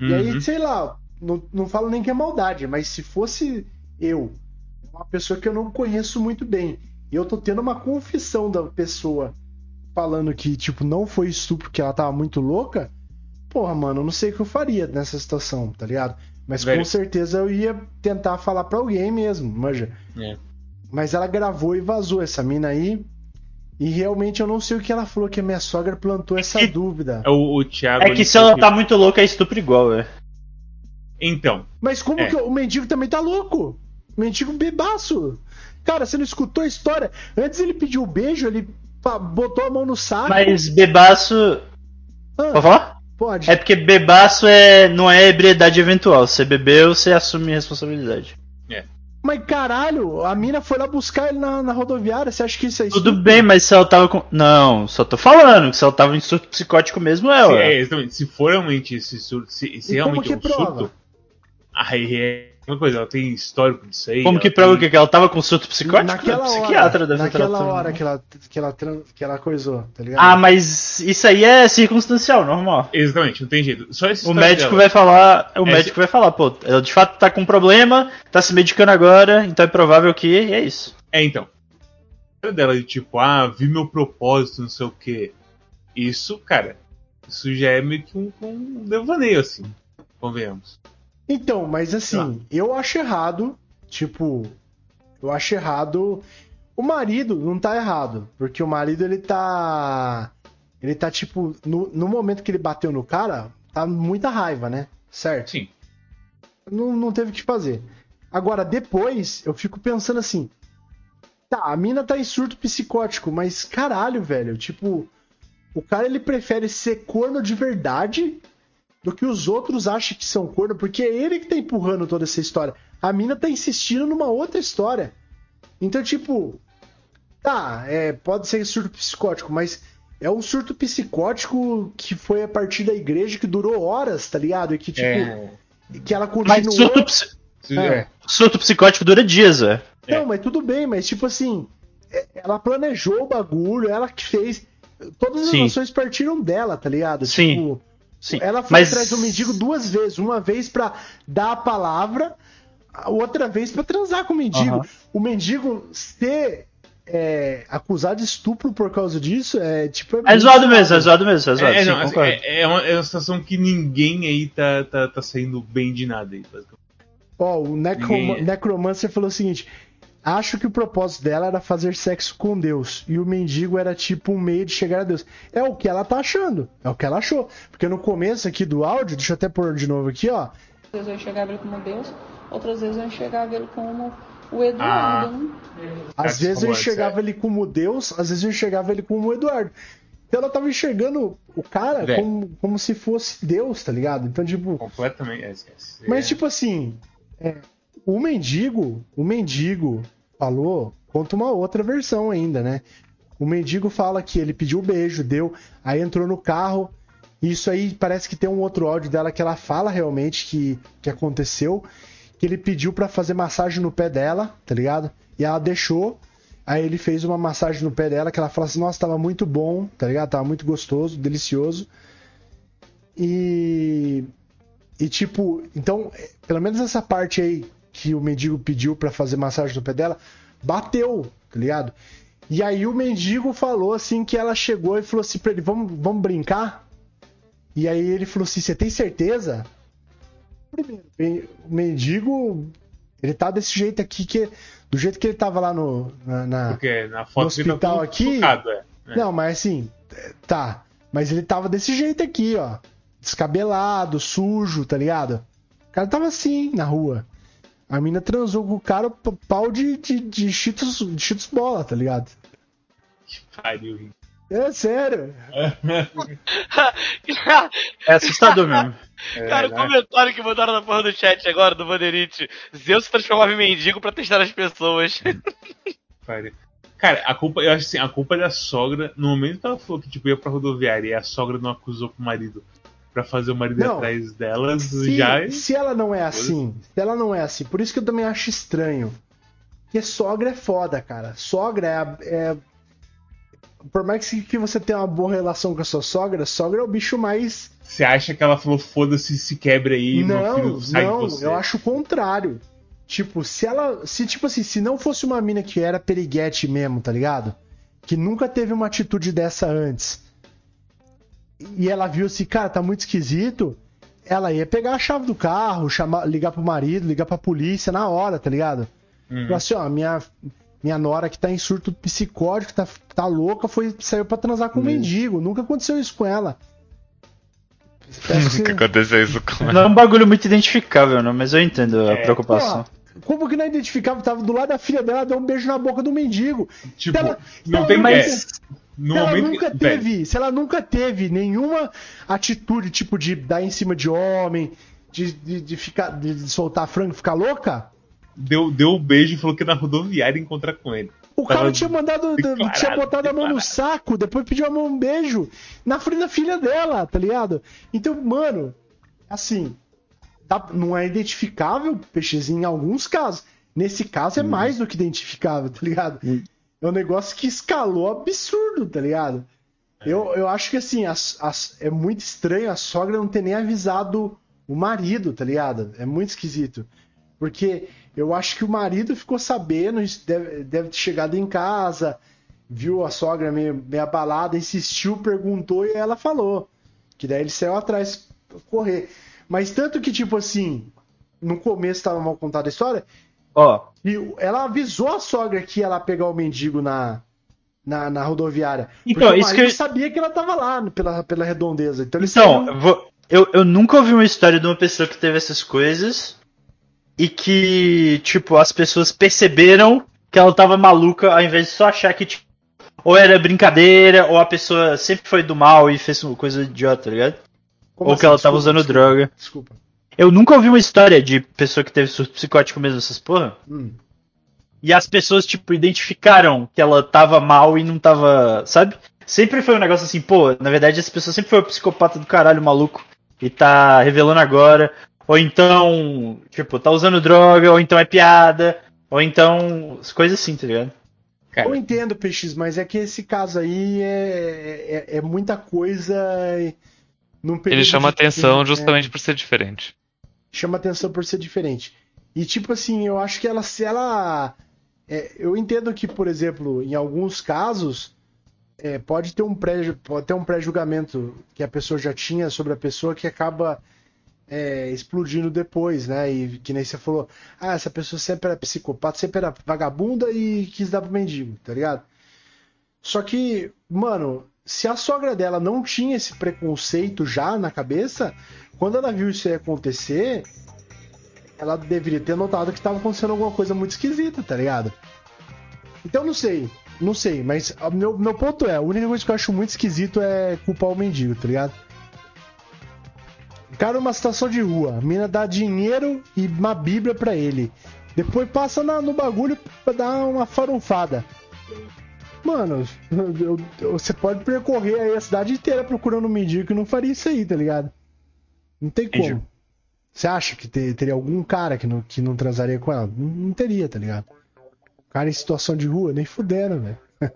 E aí, Uhum. sei lá, não, não falo nem que é maldade, mas se fosse eu, uma pessoa que eu não conheço muito bem, e eu tô tendo uma confissão da pessoa falando que, tipo, não foi estupro, que ela tava muito louca, porra, mano, eu não sei o que eu faria nessa situação, tá ligado? Mas Velho. com certeza eu ia tentar falar pra alguém mesmo, manja. É. Mas ela gravou e vazou essa mina aí. E realmente eu não sei o que ela falou, que a minha sogra plantou essa que- dúvida. É o, o Thiago. É que se ela tá muito louca, é estupro igual, é. Então, Mas como É. que o mendigo também tá louco? O mendigo bebaço. Cara, você não escutou a história? Antes ele pediu o beijo, ele botou a mão no saco. Mas bebaço. Ah, Pode falar? pode. É porque bebaço é, não é ebriedade eventual. Você bebeu, você assume responsabilidade. Mas caralho, a mina foi lá buscar ele na, na rodoviária. Você acha que isso é Tudo bem, mas se ela tava com. Não, só tô falando que se ela tava em surto psicótico mesmo, é, se, ué. é, exatamente, se for realmente esse surto, se, se realmente é um prova? surto, aí é uma coisa, ela tem histórico disso aí. Como que prova o tem- quê? Que ela tava com surto psicótico? Naquela O psiquiatra deve naquela tratando. hora que ela, que, ela, tran- que ela coisou, tá ligado? Ah, mas isso aí é circunstancial, normal. Exatamente, não tem jeito. Só essa O médico dela. vai falar. O médico vai falar, pô, ela de fato tá com um problema, tá se medicando agora, então é provável que. E é isso. É, então. A história dela de tipo, ah, vi meu propósito, não sei o quê. Isso, cara, isso já é meio que um, um devaneio, assim. Convenhamos. Então, mas assim, eu acho errado, tipo, eu acho errado. O marido não tá errado, porque o marido ele tá. Ele tá tipo, no, no momento que ele bateu no cara, tá muita raiva, né? Certo? Sim. Não, não teve o que fazer. Agora, depois, eu fico pensando assim. Tá, a mina tá em surto psicótico, mas caralho, velho, tipo. O cara ele prefere ser corno de verdade do que os outros acham que são corno, porque é ele que tá empurrando toda essa história. A mina tá insistindo numa outra história. Então, tipo, tá, é, pode ser surto psicótico, mas é um surto psicótico que foi a partir da igreja que durou horas, tá ligado? E que, tipo, É. que ela Mas continuou. surto, psi- Se- É. é. surto psicótico dura dias, velho. Não, mas tudo bem, mas tipo assim, é- ela planejou o bagulho, ela que fez. Todas as Sim. ações partiram dela, tá ligado? Sim. Tipo, Sim. Ela foi mas... atrás do mendigo duas vezes. Uma vez pra dar a palavra, a outra vez pra transar com o mendigo. Aham. O mendigo ser é, acusado de estupro por causa disso é tipo. É muito zoado mesmo, é zoado mesmo, é zoado. É, sim, não, assim, é, é uma, é uma situação que ninguém aí tá, tá, tá saindo bem de nada aí, basicamente. Ó, o Necroma- Ninguém- Necromancer falou o seguinte: Acho que o propósito dela era fazer sexo com Deus. E o mendigo era tipo um meio de chegar a Deus. É o que ela tá achando. É o que ela achou. Porque no começo aqui do áudio, deixa eu até pôr de novo aqui, ó. Às vezes eu enxergava ele como Deus, outras vezes eu enxergava ele como o Eduardo, né? Às vezes eu enxergava é. ele como Deus, às vezes eu enxergava ele como o Eduardo. Então ela tava enxergando o cara Velho. como, como se fosse Deus, tá ligado? Então, tipo. Completamente. É. Mas, É. tipo assim, é, o mendigo, o mendigo falou, conta uma outra versão ainda, né? O mendigo fala que ele pediu beijo, deu, aí entrou no carro. Isso aí parece que tem um outro áudio dela que ela fala realmente que, que aconteceu. Que ele pediu pra fazer massagem no pé dela, tá ligado? E ela deixou. Aí ele fez uma massagem no pé dela que ela fala assim: Nossa, tava muito bom, tá ligado? Tava muito gostoso, delicioso. E. E tipo, então, pelo menos essa parte aí que o mendigo pediu pra fazer massagem no pé dela, bateu, tá ligado? E aí o mendigo falou assim que ela chegou e falou assim pra ele: Vamos, vamos brincar? E aí ele falou assim: Você tem certeza? Primeiro, o mendigo, ele tá desse jeito aqui, que do jeito que ele tava lá no, na, na- Porque na no foto ele tá hospital todo aqui. focado, é. É. Não, mas assim, tá. Mas ele tava desse jeito aqui, ó. Descabelado, sujo, tá ligado? O cara tava assim, na rua. A mina transou com o cara pau de, de, de, cheetos, de cheetos bola, tá ligado? Que pariu, Rick. É sério. É assustador mesmo. Cara, o né? comentário que mandaram na porra do chat agora do Vanderite. Zeus se transformava em mendigo pra testar as pessoas. Pariu. Cara, a culpa, eu acho assim, a culpa é da sogra. No momento que ela falou que tipo, ia pra rodoviária e a sogra não acusou o marido pra fazer o marido Não. atrás delas, Se, já. se ela não é assim, se ela não é assim, por isso que eu também acho estranho. Porque sogra é foda, cara. Sogra é, é- Por mais que, você tenha uma boa relação com a sua sogra, sogra é o bicho mais Você acha que ela falou, foda-se, se quebre aí, meu não, filho sai não, de você. eu acho o contrário. Tipo, se ela. Se, tipo assim, se não fosse uma mina que era periguete mesmo, tá ligado? Que nunca teve uma atitude dessa antes. E ela viu assim, cara, tá muito esquisito. Ela ia pegar a chave do carro, chamar, ligar pro marido, ligar pra polícia na hora, tá ligado? Uhum. Falar assim, ó, minha, minha nora que tá em surto psicótico, tá, tá louca, foi, saiu pra transar com um mendigo. Nunca aconteceu isso com ela. Que- Nunca aconteceu isso com ela. Não é um bagulho muito identificável, não, mas eu entendo a preocupação. Porra, como que não identificava? Tava do lado da filha dela, deu um beijo na boca do mendigo. Tipo, ela- não tem nunca- mais. No se ela momento nunca teve, se ela nunca teve nenhuma atitude tipo de dar em cima de homem, de, de, de ficar, de, de soltar frango, e ficar louca, deu, deu um beijo e falou que na rodoviária encontrar com ele. o Tava cara tinha mandado, tinha botado a mão no saco, depois pediu a mão um beijo na frente da filha dela, tá ligado? Então, mano, assim, dá- não é identificável, peixezinho, em alguns casos. Nesse caso é mais do que identificável, tá ligado? É um negócio que escalou absurdo, tá ligado? Eu, eu acho que assim, as- as- é muito estranho a sogra não ter nem avisado o marido, tá ligado? É muito esquisito. Porque eu acho que o marido ficou sabendo, deve, deve ter chegado em casa, viu a sogra meio, meio abalada, insistiu, perguntou e ela falou. Que daí ele saiu atrás pra correr. Mas tanto que, tipo assim, no começo tava mal contada a história, Ó, e ela avisou a sogra que ia lá pegar o mendigo na, na, na rodoviária. Então, isso que eu- sabia que ela tava lá pela, pela redondeza. Então, Então, vou- eu, eu nunca ouvi uma história de uma pessoa que teve essas coisas e que, tipo, as pessoas perceberam que ela tava maluca ao invés de só achar que, tipo, ou era brincadeira, ou a pessoa sempre foi do mal e fez uma coisa idiota, tá ligado? Como ou assim? que ela tava Desculpa, usando desculpa, droga. Desculpa. Eu nunca ouvi uma história de pessoa que teve surto psicótico mesmo, essas porra. Hum. E as pessoas, tipo, identificaram que ela tava mal e não tava. Sabe? Sempre foi um negócio assim, pô, na verdade essa pessoa sempre foi o psicopata do caralho maluco e tá revelando agora. Ou então, tipo, tá usando droga, ou então é piada, ou então. coisas assim, tá ligado? Cara, Eu entendo, PX, mas é que esse caso aí é, é, é muita coisa Ele chama atenção é, justamente por ser diferente. chama atenção por ser diferente. E tipo assim, eu acho que ela se ela é, eu entendo que, por exemplo, em alguns casos é, pode ter um pré pode ter um pré-julgamento que a pessoa já tinha sobre a pessoa que acaba é, explodindo depois, né? E que nem você falou, ah, essa pessoa sempre era psicopata, sempre era vagabunda e quis dar pro mendigo, tá ligado? Só que, mano, se a sogra dela não tinha esse preconceito já na cabeça, quando ela viu isso acontecer, ela deveria ter notado que estava acontecendo alguma coisa muito esquisita, tá ligado? Então não sei, não sei, mas meu, meu ponto é, a única coisa que eu acho muito esquisito é culpar o mendigo, tá ligado? Cara numa situação de rua, a mina dá dinheiro e uma bíblia pra ele. Depois passa na- no bagulho pra dar uma farofada. Mano, eu- eu- você pode percorrer aí a cidade inteira procurando um mendigo que não faria isso aí, tá ligado? Não tem Entendi. como. Você acha que te- teria algum cara que não, que não transaria com ela? Não, não teria, tá ligado? Cara em situação de rua, nem fudendo, velho.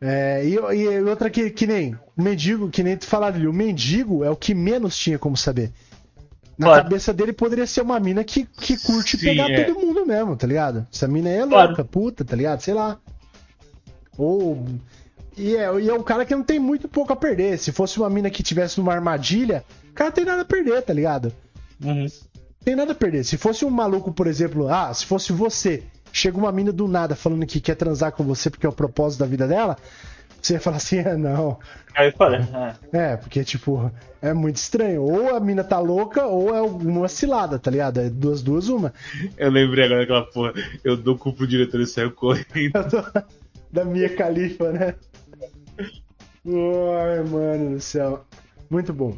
É, e, e outra que, que nem o mendigo, que nem tu falaram ali, o mendigo é o que menos tinha como saber. Na Claro. cabeça dele poderia ser uma mina que, que curte Sim, pegar é. todo mundo mesmo, tá ligado? Essa mina aí é Claro. louca, puta, tá ligado? Sei lá. Ou. E é, e é um cara que não tem muito pouco a perder. Se fosse uma mina que tivesse numa armadilha, o cara tem nada a perder, tá ligado? Uhum. tem nada a perder. Se fosse um maluco, por exemplo, ah, se fosse você, chega uma mina do nada falando que quer transar com você porque é o propósito da vida dela, você ia falar assim, ah, não. Aí fala, ah, É, porque, tipo, é muito estranho. Ou a mina tá louca, ou é alguma cilada, tá ligado? É duas, duas, uma. Eu lembrei agora daquela porra. Eu dou cu pro diretor e saio correndo. Eu tô- da minha califa, né? Ai, mano do céu. Muito bom.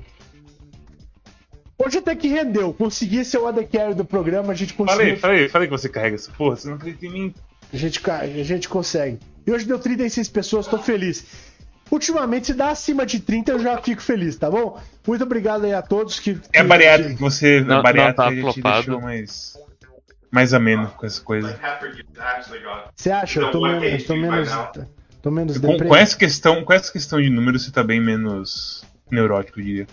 Hoje até que rendeu. Consegui ser o AD Carry do programa, a gente conseguiu. Falei, falei, falei que você carrega essa porra. Você não acredita em mim. A gente, a gente consegue. E hoje deu 36 pessoas, tô feliz. Ultimamente, se dá acima de 30, eu já fico feliz, tá bom? Muito obrigado aí a todos que. É a que- você. Não- a bariátrica não tá a gente flopado. deixou mais. Mais ameno com essa coisa. Got. Você acha? Eu tô Não, menos. Tô vai menos, tô menos Com, com essa questão, com essa questão de número, você tá bem menos neurótico, eu diria.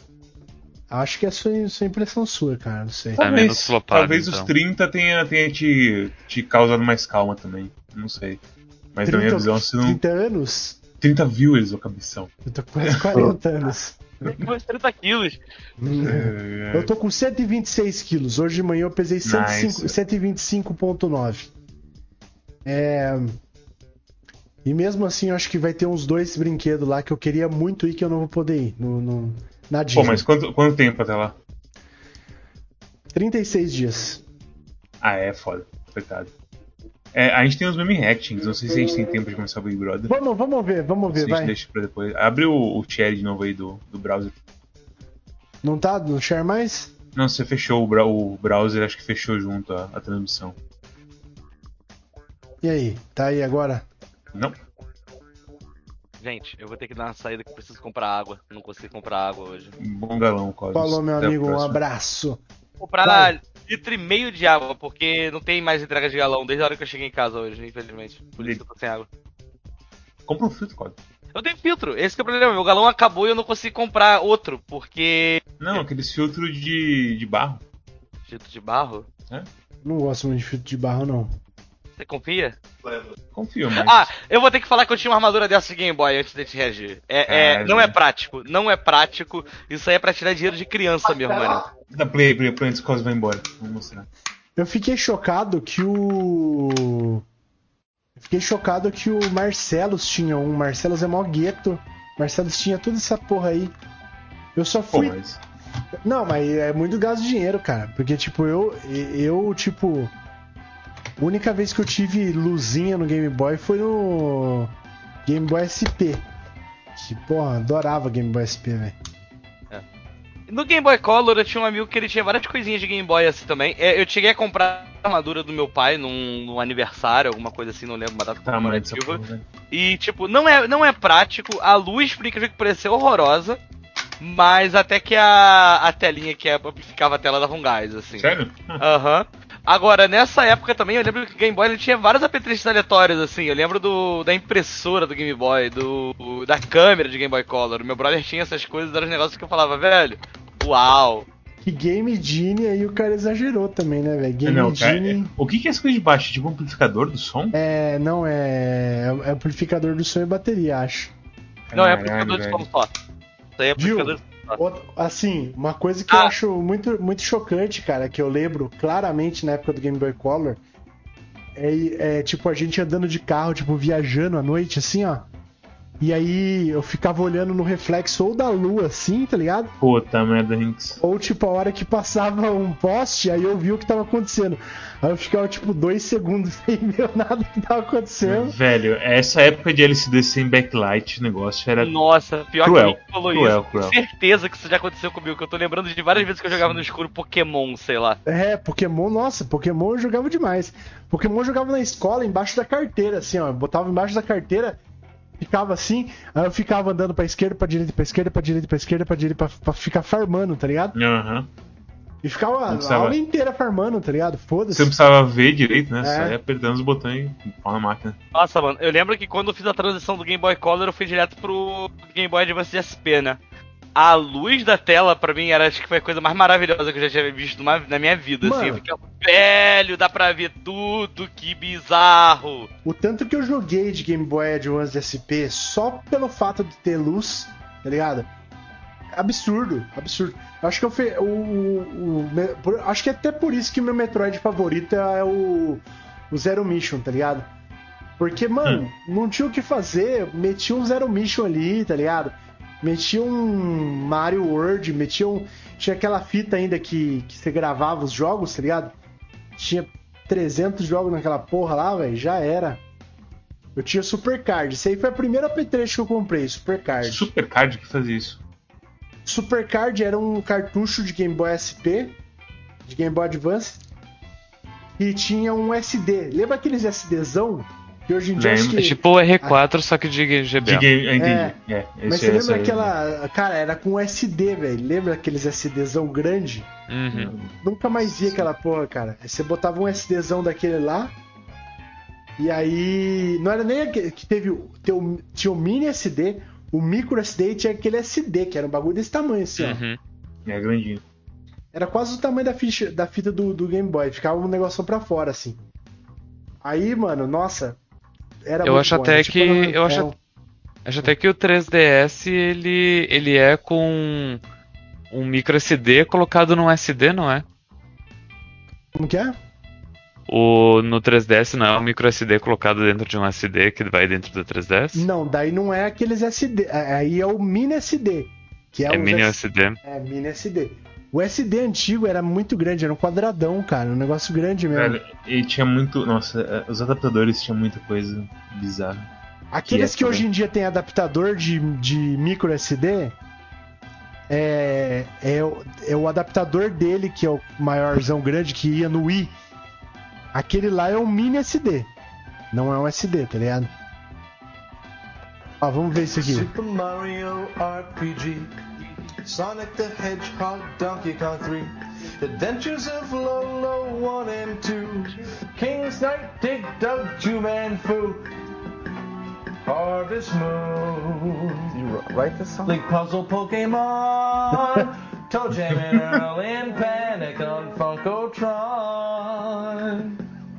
Acho que é sua, sua impressão sua, cara. Não sei. Tá menos flopado, talvez então. os 30 tenha, tenha te, te causado mais calma também. Não sei. Mas na minha visão, se não. 30 anos? 30 viewers, ô cabeção. Eu tô com quase 40 anos. Uns 30 quilos. Eu tô com 126 quilos. Hoje de manhã eu pesei 105 Nice. 125,9. É. E mesmo assim, eu acho que vai ter uns dois brinquedos lá que eu queria muito ir que eu não vou poder ir. No, no- na Disney. Pô, mas quanto, quanto tempo até lá? 36 dias. Ah, é foda. Coitado. É, a gente tem os meme reactions, não sei se a gente tem tempo de começar o Big Brother. Vamos, vamos ver, vamos Se a ver, gente vai. deixa pra depois. Abre o, o chat de novo aí do, do browser. Não tá no share mais? Não, você fechou o, o browser, acho que fechou junto a, a transmissão. E aí? Tá aí agora? Não? Gente, eu vou ter que dar uma saída que eu preciso comprar água. Não consegui comprar água hoje. Bom galão, Cosmos. Falou, meu Até a amigo. Um abraço. Comprar Vai. Litro e meio de água, porque não tem mais entrega de galão desde a hora que eu cheguei em casa hoje, infelizmente. Por isso que eu tô sem água. Compra um filtro, Cosmos. Eu tenho filtro, esse que é o problema. Meu galão acabou e eu não consegui comprar outro, porque. Não, aqueles filtros de, de barro. Filtro de barro? Não gosto muito de filtro de barro, não. Você confia? Confio, mas. Ah, eu vou ter que falar que eu tinha uma armadura dessa de Game Boy antes de te reagir. É, é, não é prático, não é prático. Isso aí é pra tirar dinheiro de criança mesmo, mano. Dá play, play, play antes que vai embora. Vou mostrar. Eu fiquei chocado que o. Eu fiquei chocado que o Marcelos tinha um. Marcelos é mó gueto. Marcelos tinha toda essa porra aí. Eu só Pô, fui. mas. Não, mas é muito gasto de dinheiro, cara. Porque, tipo, eu. Eu, tipo. A única vez que eu tive luzinha no Game Boy foi no. Game Boy SP. Que, porra, adorava Game Boy SP, velho. No Game Boy Color eu tinha um amigo que ele tinha várias coisinhas de Game Boy assim também. É, Eu cheguei a comprar a armadura do meu pai num, num aniversário, alguma coisa assim, não lembro, uma data comemorativa. velho. E, tipo, não é, não é prático. A luz, por incrível que pareça, é horrorosa. Mas até que a, a telinha que amplificava a tela dava um gás, assim. Sério? Aham. Agora, nessa época também, eu lembro que o Game Boy ele tinha vários apetrechos aleatórios, assim. Eu lembro do, da impressora do Game Boy, do, da câmera de Game Boy Color. Meu brother tinha essas coisas, eram os negócios que eu falava, velho, uau. Que Game Genie aí o cara exagerou também, né, velho? Game Não, cara, Genie. o que, que é essa coisa de baixo? Tipo amplificador do som? É, não, é, é amplificador do som e bateria, acho. Não, é amplificador de som só. Isso aí é amplificador de som. Outra- Assim, uma coisa que eu Ah. acho muito, muito chocante, cara, que eu lembro claramente na época do Game Boy Color, é, é, tipo a gente andando de carro, tipo viajando à noite, assim, ó. E aí eu ficava olhando no reflexo ou da lua, assim, tá ligado? Puta merda, Rinks. Ou tipo a hora que passava um poste, aí eu vi o que tava acontecendo. Aí eu ficava tipo dois segundos sem ver nada que tava acontecendo. Velho, essa época de LCD sem backlight, o negócio era. Nossa, pior Cruel, que ninguém falou cruel, isso. cruel. Certeza que isso já aconteceu comigo, que eu tô lembrando de várias vezes que eu jogava no escuro Pokémon, sei lá. É, Pokémon, nossa, Pokémon eu jogava demais. Pokémon eu jogava na escola, embaixo da carteira, assim, ó. Eu botava embaixo da carteira, ficava assim, aí eu ficava andando pra esquerda, pra direita, pra esquerda, pra direita, pra esquerda, pra direita, pra, pra ficar farmando, tá ligado? Aham. E ficava a precisava- aula inteira farmando, tá ligado? Você não Foda-se. precisava ver direito, né? É. ia apertando os botões e pau na máquina. Nossa, mano, eu lembro que quando eu fiz a transição do Game Boy Color, eu fui direto pro Game Boy Advance SP, né? A luz da tela, pra mim, era acho que foi a coisa mais maravilhosa que eu já tinha visto numa- na minha vida, assim. Eu Mano. ficava, velho, dá pra ver tudo, que bizarro. O tanto que eu joguei de Game Boy Advance SP só pelo fato de ter luz, tá ligado? Absurdo, absurdo. Eu acho que eu fe... o, o- o- acho que é até por isso que o meu Metroid favorito é o, o Zero Mission, tá ligado? Porque, mano, não tinha o que fazer, metia um Zero Mission ali, tá ligado? Metia um Mario World, metia um. Tinha aquela fita ainda que, que você gravava os jogos, tá ligado? Tinha 300 jogos naquela porra lá, velho, já era. Eu tinha Super Card. Isso aí foi a primeira apetrecho que eu comprei, Super Card. Super Card que fazia isso. Super Card era um cartucho de Game Boy SP, de Game Boy Advance, e tinha um SD. Lembra aqueles SDzão? Que hoje em dia que... É tipo o R4, só que de De GBA. game, eu entendi. É. É, Mas esse- você lembra essa aí. aquela... Cara, era com SD, velho. Lembra aqueles SDzão grande? Uhum. Nunca mais vi aquela porra, cara. Aí Você botava um SDzão daquele lá. E aí. Não era nem aquele que teve. o- teu- tinha o mini SD, o micro SD e tinha aquele SD, que era um bagulho desse tamanho, assim, ó. Uhum. É grandinho. Era quase o tamanho da, ficha, da fita do, do Game Boy. Ficava um negócio pra fora, assim. Aí, mano, nossa. Era Eu acho bom, até tipo que- eu acho Acho até que o 3DS ele, ele é com um micro SD colocado num SD, não é? Como que é? O, no 3DS não é um micro SD colocado dentro de um SD que vai dentro do 3DS? Não, daí não é aqueles SD. é- Aí é o mini SD. Que é, É mini S- SD. É, mini SD. O SD antigo era muito grande, era um quadradão, cara. Um negócio grande mesmo. Velho, e tinha muito. Nossa, é, os adaptadores tinham muita coisa bizarra. Aqueles que que é hoje em dia tem adaptador de, de micro SD, é, é, o- é o adaptador dele, que é o maiorzão grande, que ia no Wii. Aquele lá é um mini SD. Não é um SD, tá ligado? Ó, vamos ver isso aqui. Super Mario RPG, Sonic the Hedgehog, Donkey Kong 3, Adventures of Lolo 1 and 2, King's Knight, Dig Dug, Juman Fu, Harvest Moon. You write this song? League Puzzle Pokemon, Toe Jam and Earl in Panic on Funkotron.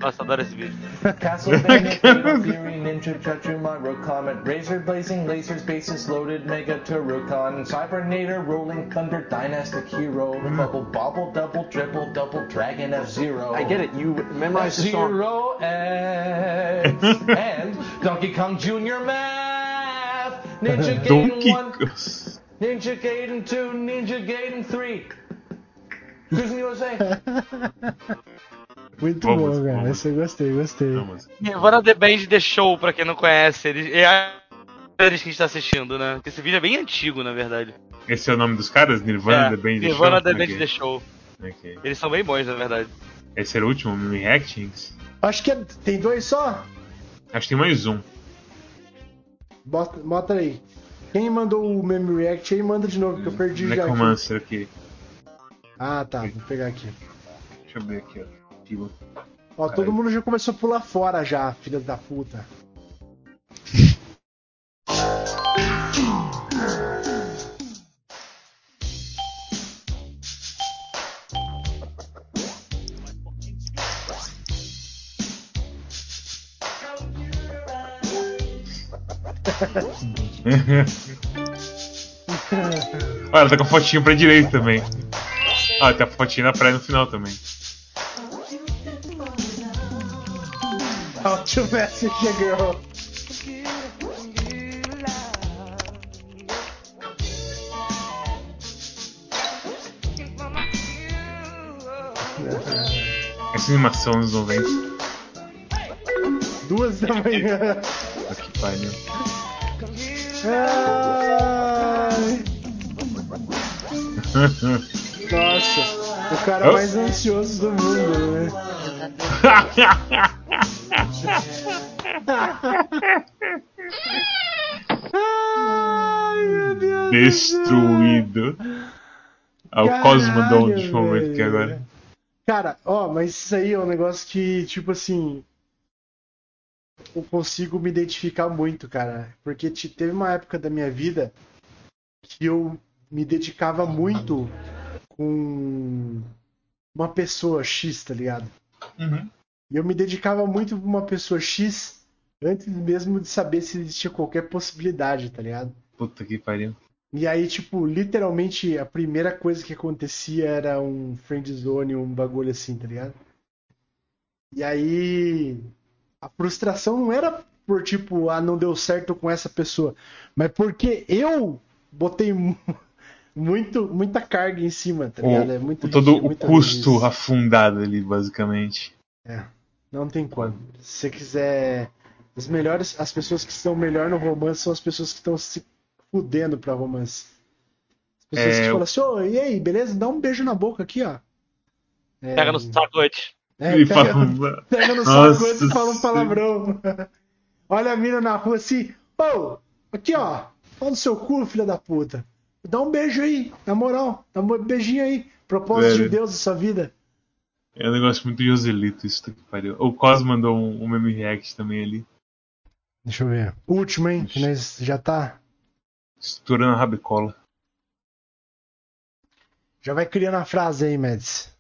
Nossa, adoro esse vídeo. Castlevania, Fatal Fury, Ninja Judge, Mario Comet, Razor Blazing, Lasers, Bases Loaded, Mega Turrican, Cybernator, Rolling Thunder, Dynastic Hero, Bubble, Bobble, Double, Triple, Double, Dragon, F Zero. I get it. You memorized the song. Zero X and Donkey Kong Jr. Math, Ninja Donkey. Gaiden 1, Ninja Gaiden 2, Ninja Gaiden 3. Cruising USA. Muito Vamos, bom, cara. vamos. Esse eu gostei, gostei. Vamos. Nirvana The Band The Show, pra quem não conhece. Eles, é a eles que a gente tá assistindo, né? Porque esse vídeo é bem antigo, na verdade. Esse é o nome dos caras? Nirvana É, The Band Nirvana Show? The Band Ok, The Show. ok. Eles são bem bons, na verdade. Esse era o último, Mimi Reactings? Acho que é- tem dois só? Acho que tem mais um. Bota, bota aí. Quem mandou o Meme React aí, manda de novo, que eu perdi já. Aqui. Necromancer aqui. Ah, tá. Vou pegar aqui. Deixa eu ver aqui, ó. Ó, todo mundo já começou a pular fora já, filhas da puta. Olha, ela tá com a fotinho pra direita também. Ah, tem a fotinha na praia no final também. How to message a girl. Essa animação dos 90. Duas da manhã. Puta que pariu. Ai. Nossa, o cara Oh. mais ansioso do mundo, né? Ai, meu Deus. Destruído. Ah, o Cosmo mandou um momento aqui agora. Cara, ó, mas isso aí é um negócio que, tipo assim. Eu consigo me identificar muito, cara. Porque te- teve uma época da minha vida que eu me dedicava muito com uma pessoa X, tá ligado? Uhum. E eu me dedicava muito pra uma pessoa X antes mesmo de saber se existia qualquer possibilidade, tá ligado? Puta que pariu. E aí, tipo, literalmente a primeira coisa que acontecia era um friendzone, um bagulho assim, tá ligado? E aí a frustração não era por tipo, ah, não deu certo com essa pessoa, mas porque eu botei mu- muito muita carga em cima, tá ligado? É muito O, todo o muito custo afundado ali, basicamente. É, não tem como. Se você quiser. As melhores, as pessoas que estão melhor no romance são as pessoas que estão se fudendo pra romance. As pessoas É, que eu- falam assim, ô, e aí, beleza? Dá um beijo na boca aqui, ó. É, Pega no saco antes. é, pega, fala- pega no saco antes e fala um palavrão. Olha a mina na rua assim, ô, aqui ó, fala no seu cu, filha da puta. Dá um beijo aí, na moral, dá um beijinho aí. Propósito de Velho. Deus da sua vida. É um negócio muito Joselito isso que pariu. O Cosmo mandou um, um meme react também ali. Deixa eu ver. Último, hein? Que nós já tá. Estourando a rabicola. Já vai criando a frase aí, Mads.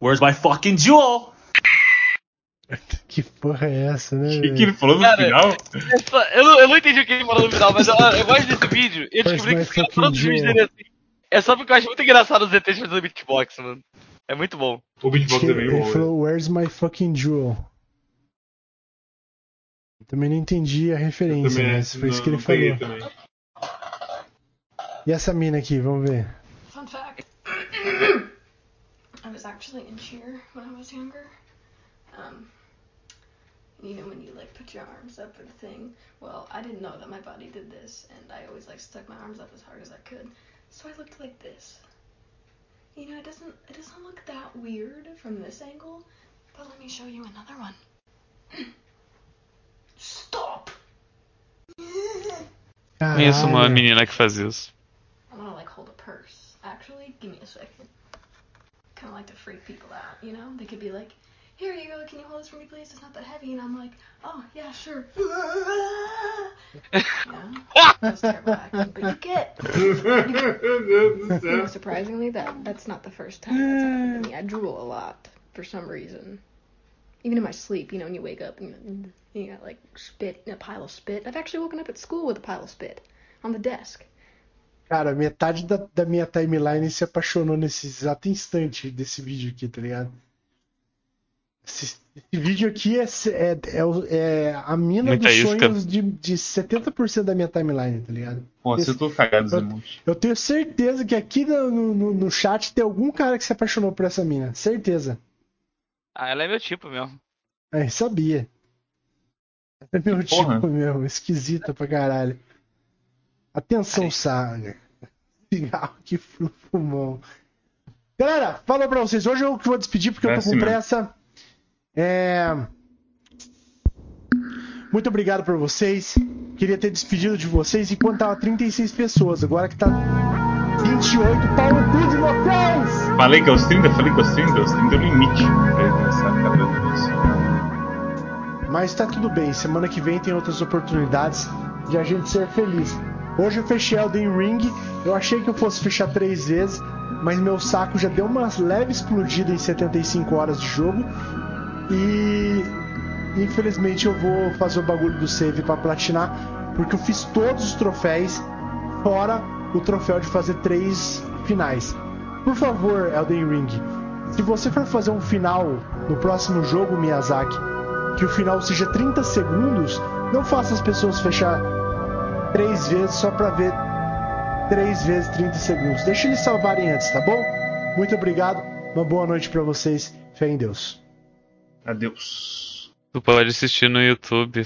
Where's my fucking jewel? Que porra é essa, né? O que, ele falou no Cara, final? Essa- eu, não, eu não entendi o que ele falou no final, mas eu, eu gosto desse vídeo. Eu Where's descobri my que fucking todos os vídeos jewel? dele é assim. É só porque eu acho muito engraçado os ETs fazendo beatbox, mano. É muito bom. O beatbox é bem Ele bom. velho. falou, Where's my fucking jewel? Também não entendi a referência, Também, mas foi isso não- que ele falou. também. E essa mina aqui, vamos ver. Fun fact I was actually in cheer when I was younger. Um, you know, when you like put your arms up for the thing. Well, I didn't know that my body did this, and I always like stuck my arms up as hard as I could. So I looked like this. You know, it doesn't it doesn't look that weird from this angle, but let me show you another one. Stop. Conheço uma Caralho. menina que faz isso. I want to like hold a purse. Actually, give me a second. Kind of like to freak people out, you know? They could be like, "Here you go. Can you hold this for me, please? It's not that heavy." And I'm like, "Oh yeah, sure." yeah, that's terrible acting, but you get. You know, surprisingly, that that's not the first time that's happened to me. I drool a lot for some reason. Even in my sleep, you know, when you wake up and you, you got like spit, in a pile of spit. I've actually woken up at school with a pile of spit on the desk. Cara, metade da, da minha timeline se apaixonou nesse exato instante desse vídeo aqui, tá ligado? Esse, esse vídeo aqui é, é, é, é a mina Muita dos isca. sonhos de, de 70% da minha timeline, tá ligado? Pô, Esse- eu tô cagado eu-. Eu tenho certeza que aqui no, no, no chat tem algum cara que se apaixonou por essa mina. Certeza. Ah, ela é meu tipo mesmo. É, sabia. É meu Porra. tipo mesmo, esquisita pra caralho. Atenção, Saga. Cigarro que fumão. Galera, falou pra vocês. Hoje eu que vou despedir porque eu É tô assim com mesmo. É... Muito obrigado por vocês. Queria ter despedido de vocês enquanto tava 36 pessoas. Agora que tá 28, pau no cu de vocês! Falei que é os 30, falei que é os 30, os 30 é o limite. Mas tá tudo bem, semana que vem tem outras oportunidades de a gente ser feliz. Hoje eu fechei Elden Ring, eu achei que eu fosse fechar três vezes, mas meu saco já deu uma leve explodida em 75 horas de jogo e infelizmente eu vou fazer o bagulho do save pra platinar, porque eu fiz todos os troféus, fora o troféu de fazer três finais. Por favor, Elden Ring, se você for fazer um final no próximo jogo, Miyazaki, que o final seja 30 segundos, não faça as pessoas fechar três vezes só pra ver três vezes 30 segundos. Deixa eles salvarem antes, tá bom? Muito obrigado, uma boa noite pra vocês. Fé em Deus. Adeus. Tu pode assistir no YouTube.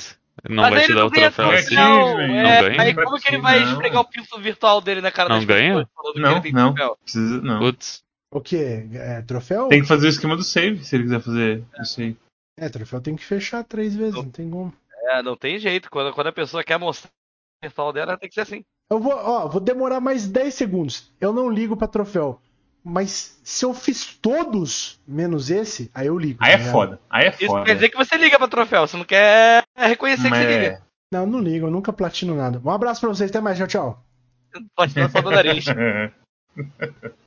Não Mas vai te dar não o ganha troféu assim. não. Não É, ganha? aí como que ele vai Não. esfregar o pinto virtual dele na cara Não das ganha? pessoas Não, tem não. troféu? Precisa, não. Putz. O que? É, troféu? Tem que fazer o esquema do save se ele quiser fazer isso aí. É, troféu tem que fechar três vezes, não tem como. É, não tem jeito. Quando, quando a pessoa quer mostrar o virtual dela, tem que ser assim. Eu vou, ó, vou demorar mais 10 segundos. Eu não ligo pra troféu. Mas se eu fiz todos menos esse, aí eu ligo. Aí tá é ligado? foda. Aí é Isso foda. quer dizer que você liga pra troféu, você não quer reconhecer Mas que você liga. Não, eu não ligo, eu nunca platino nada. Um abraço pra vocês, até mais, tchau, tchau. Dar só do nariz.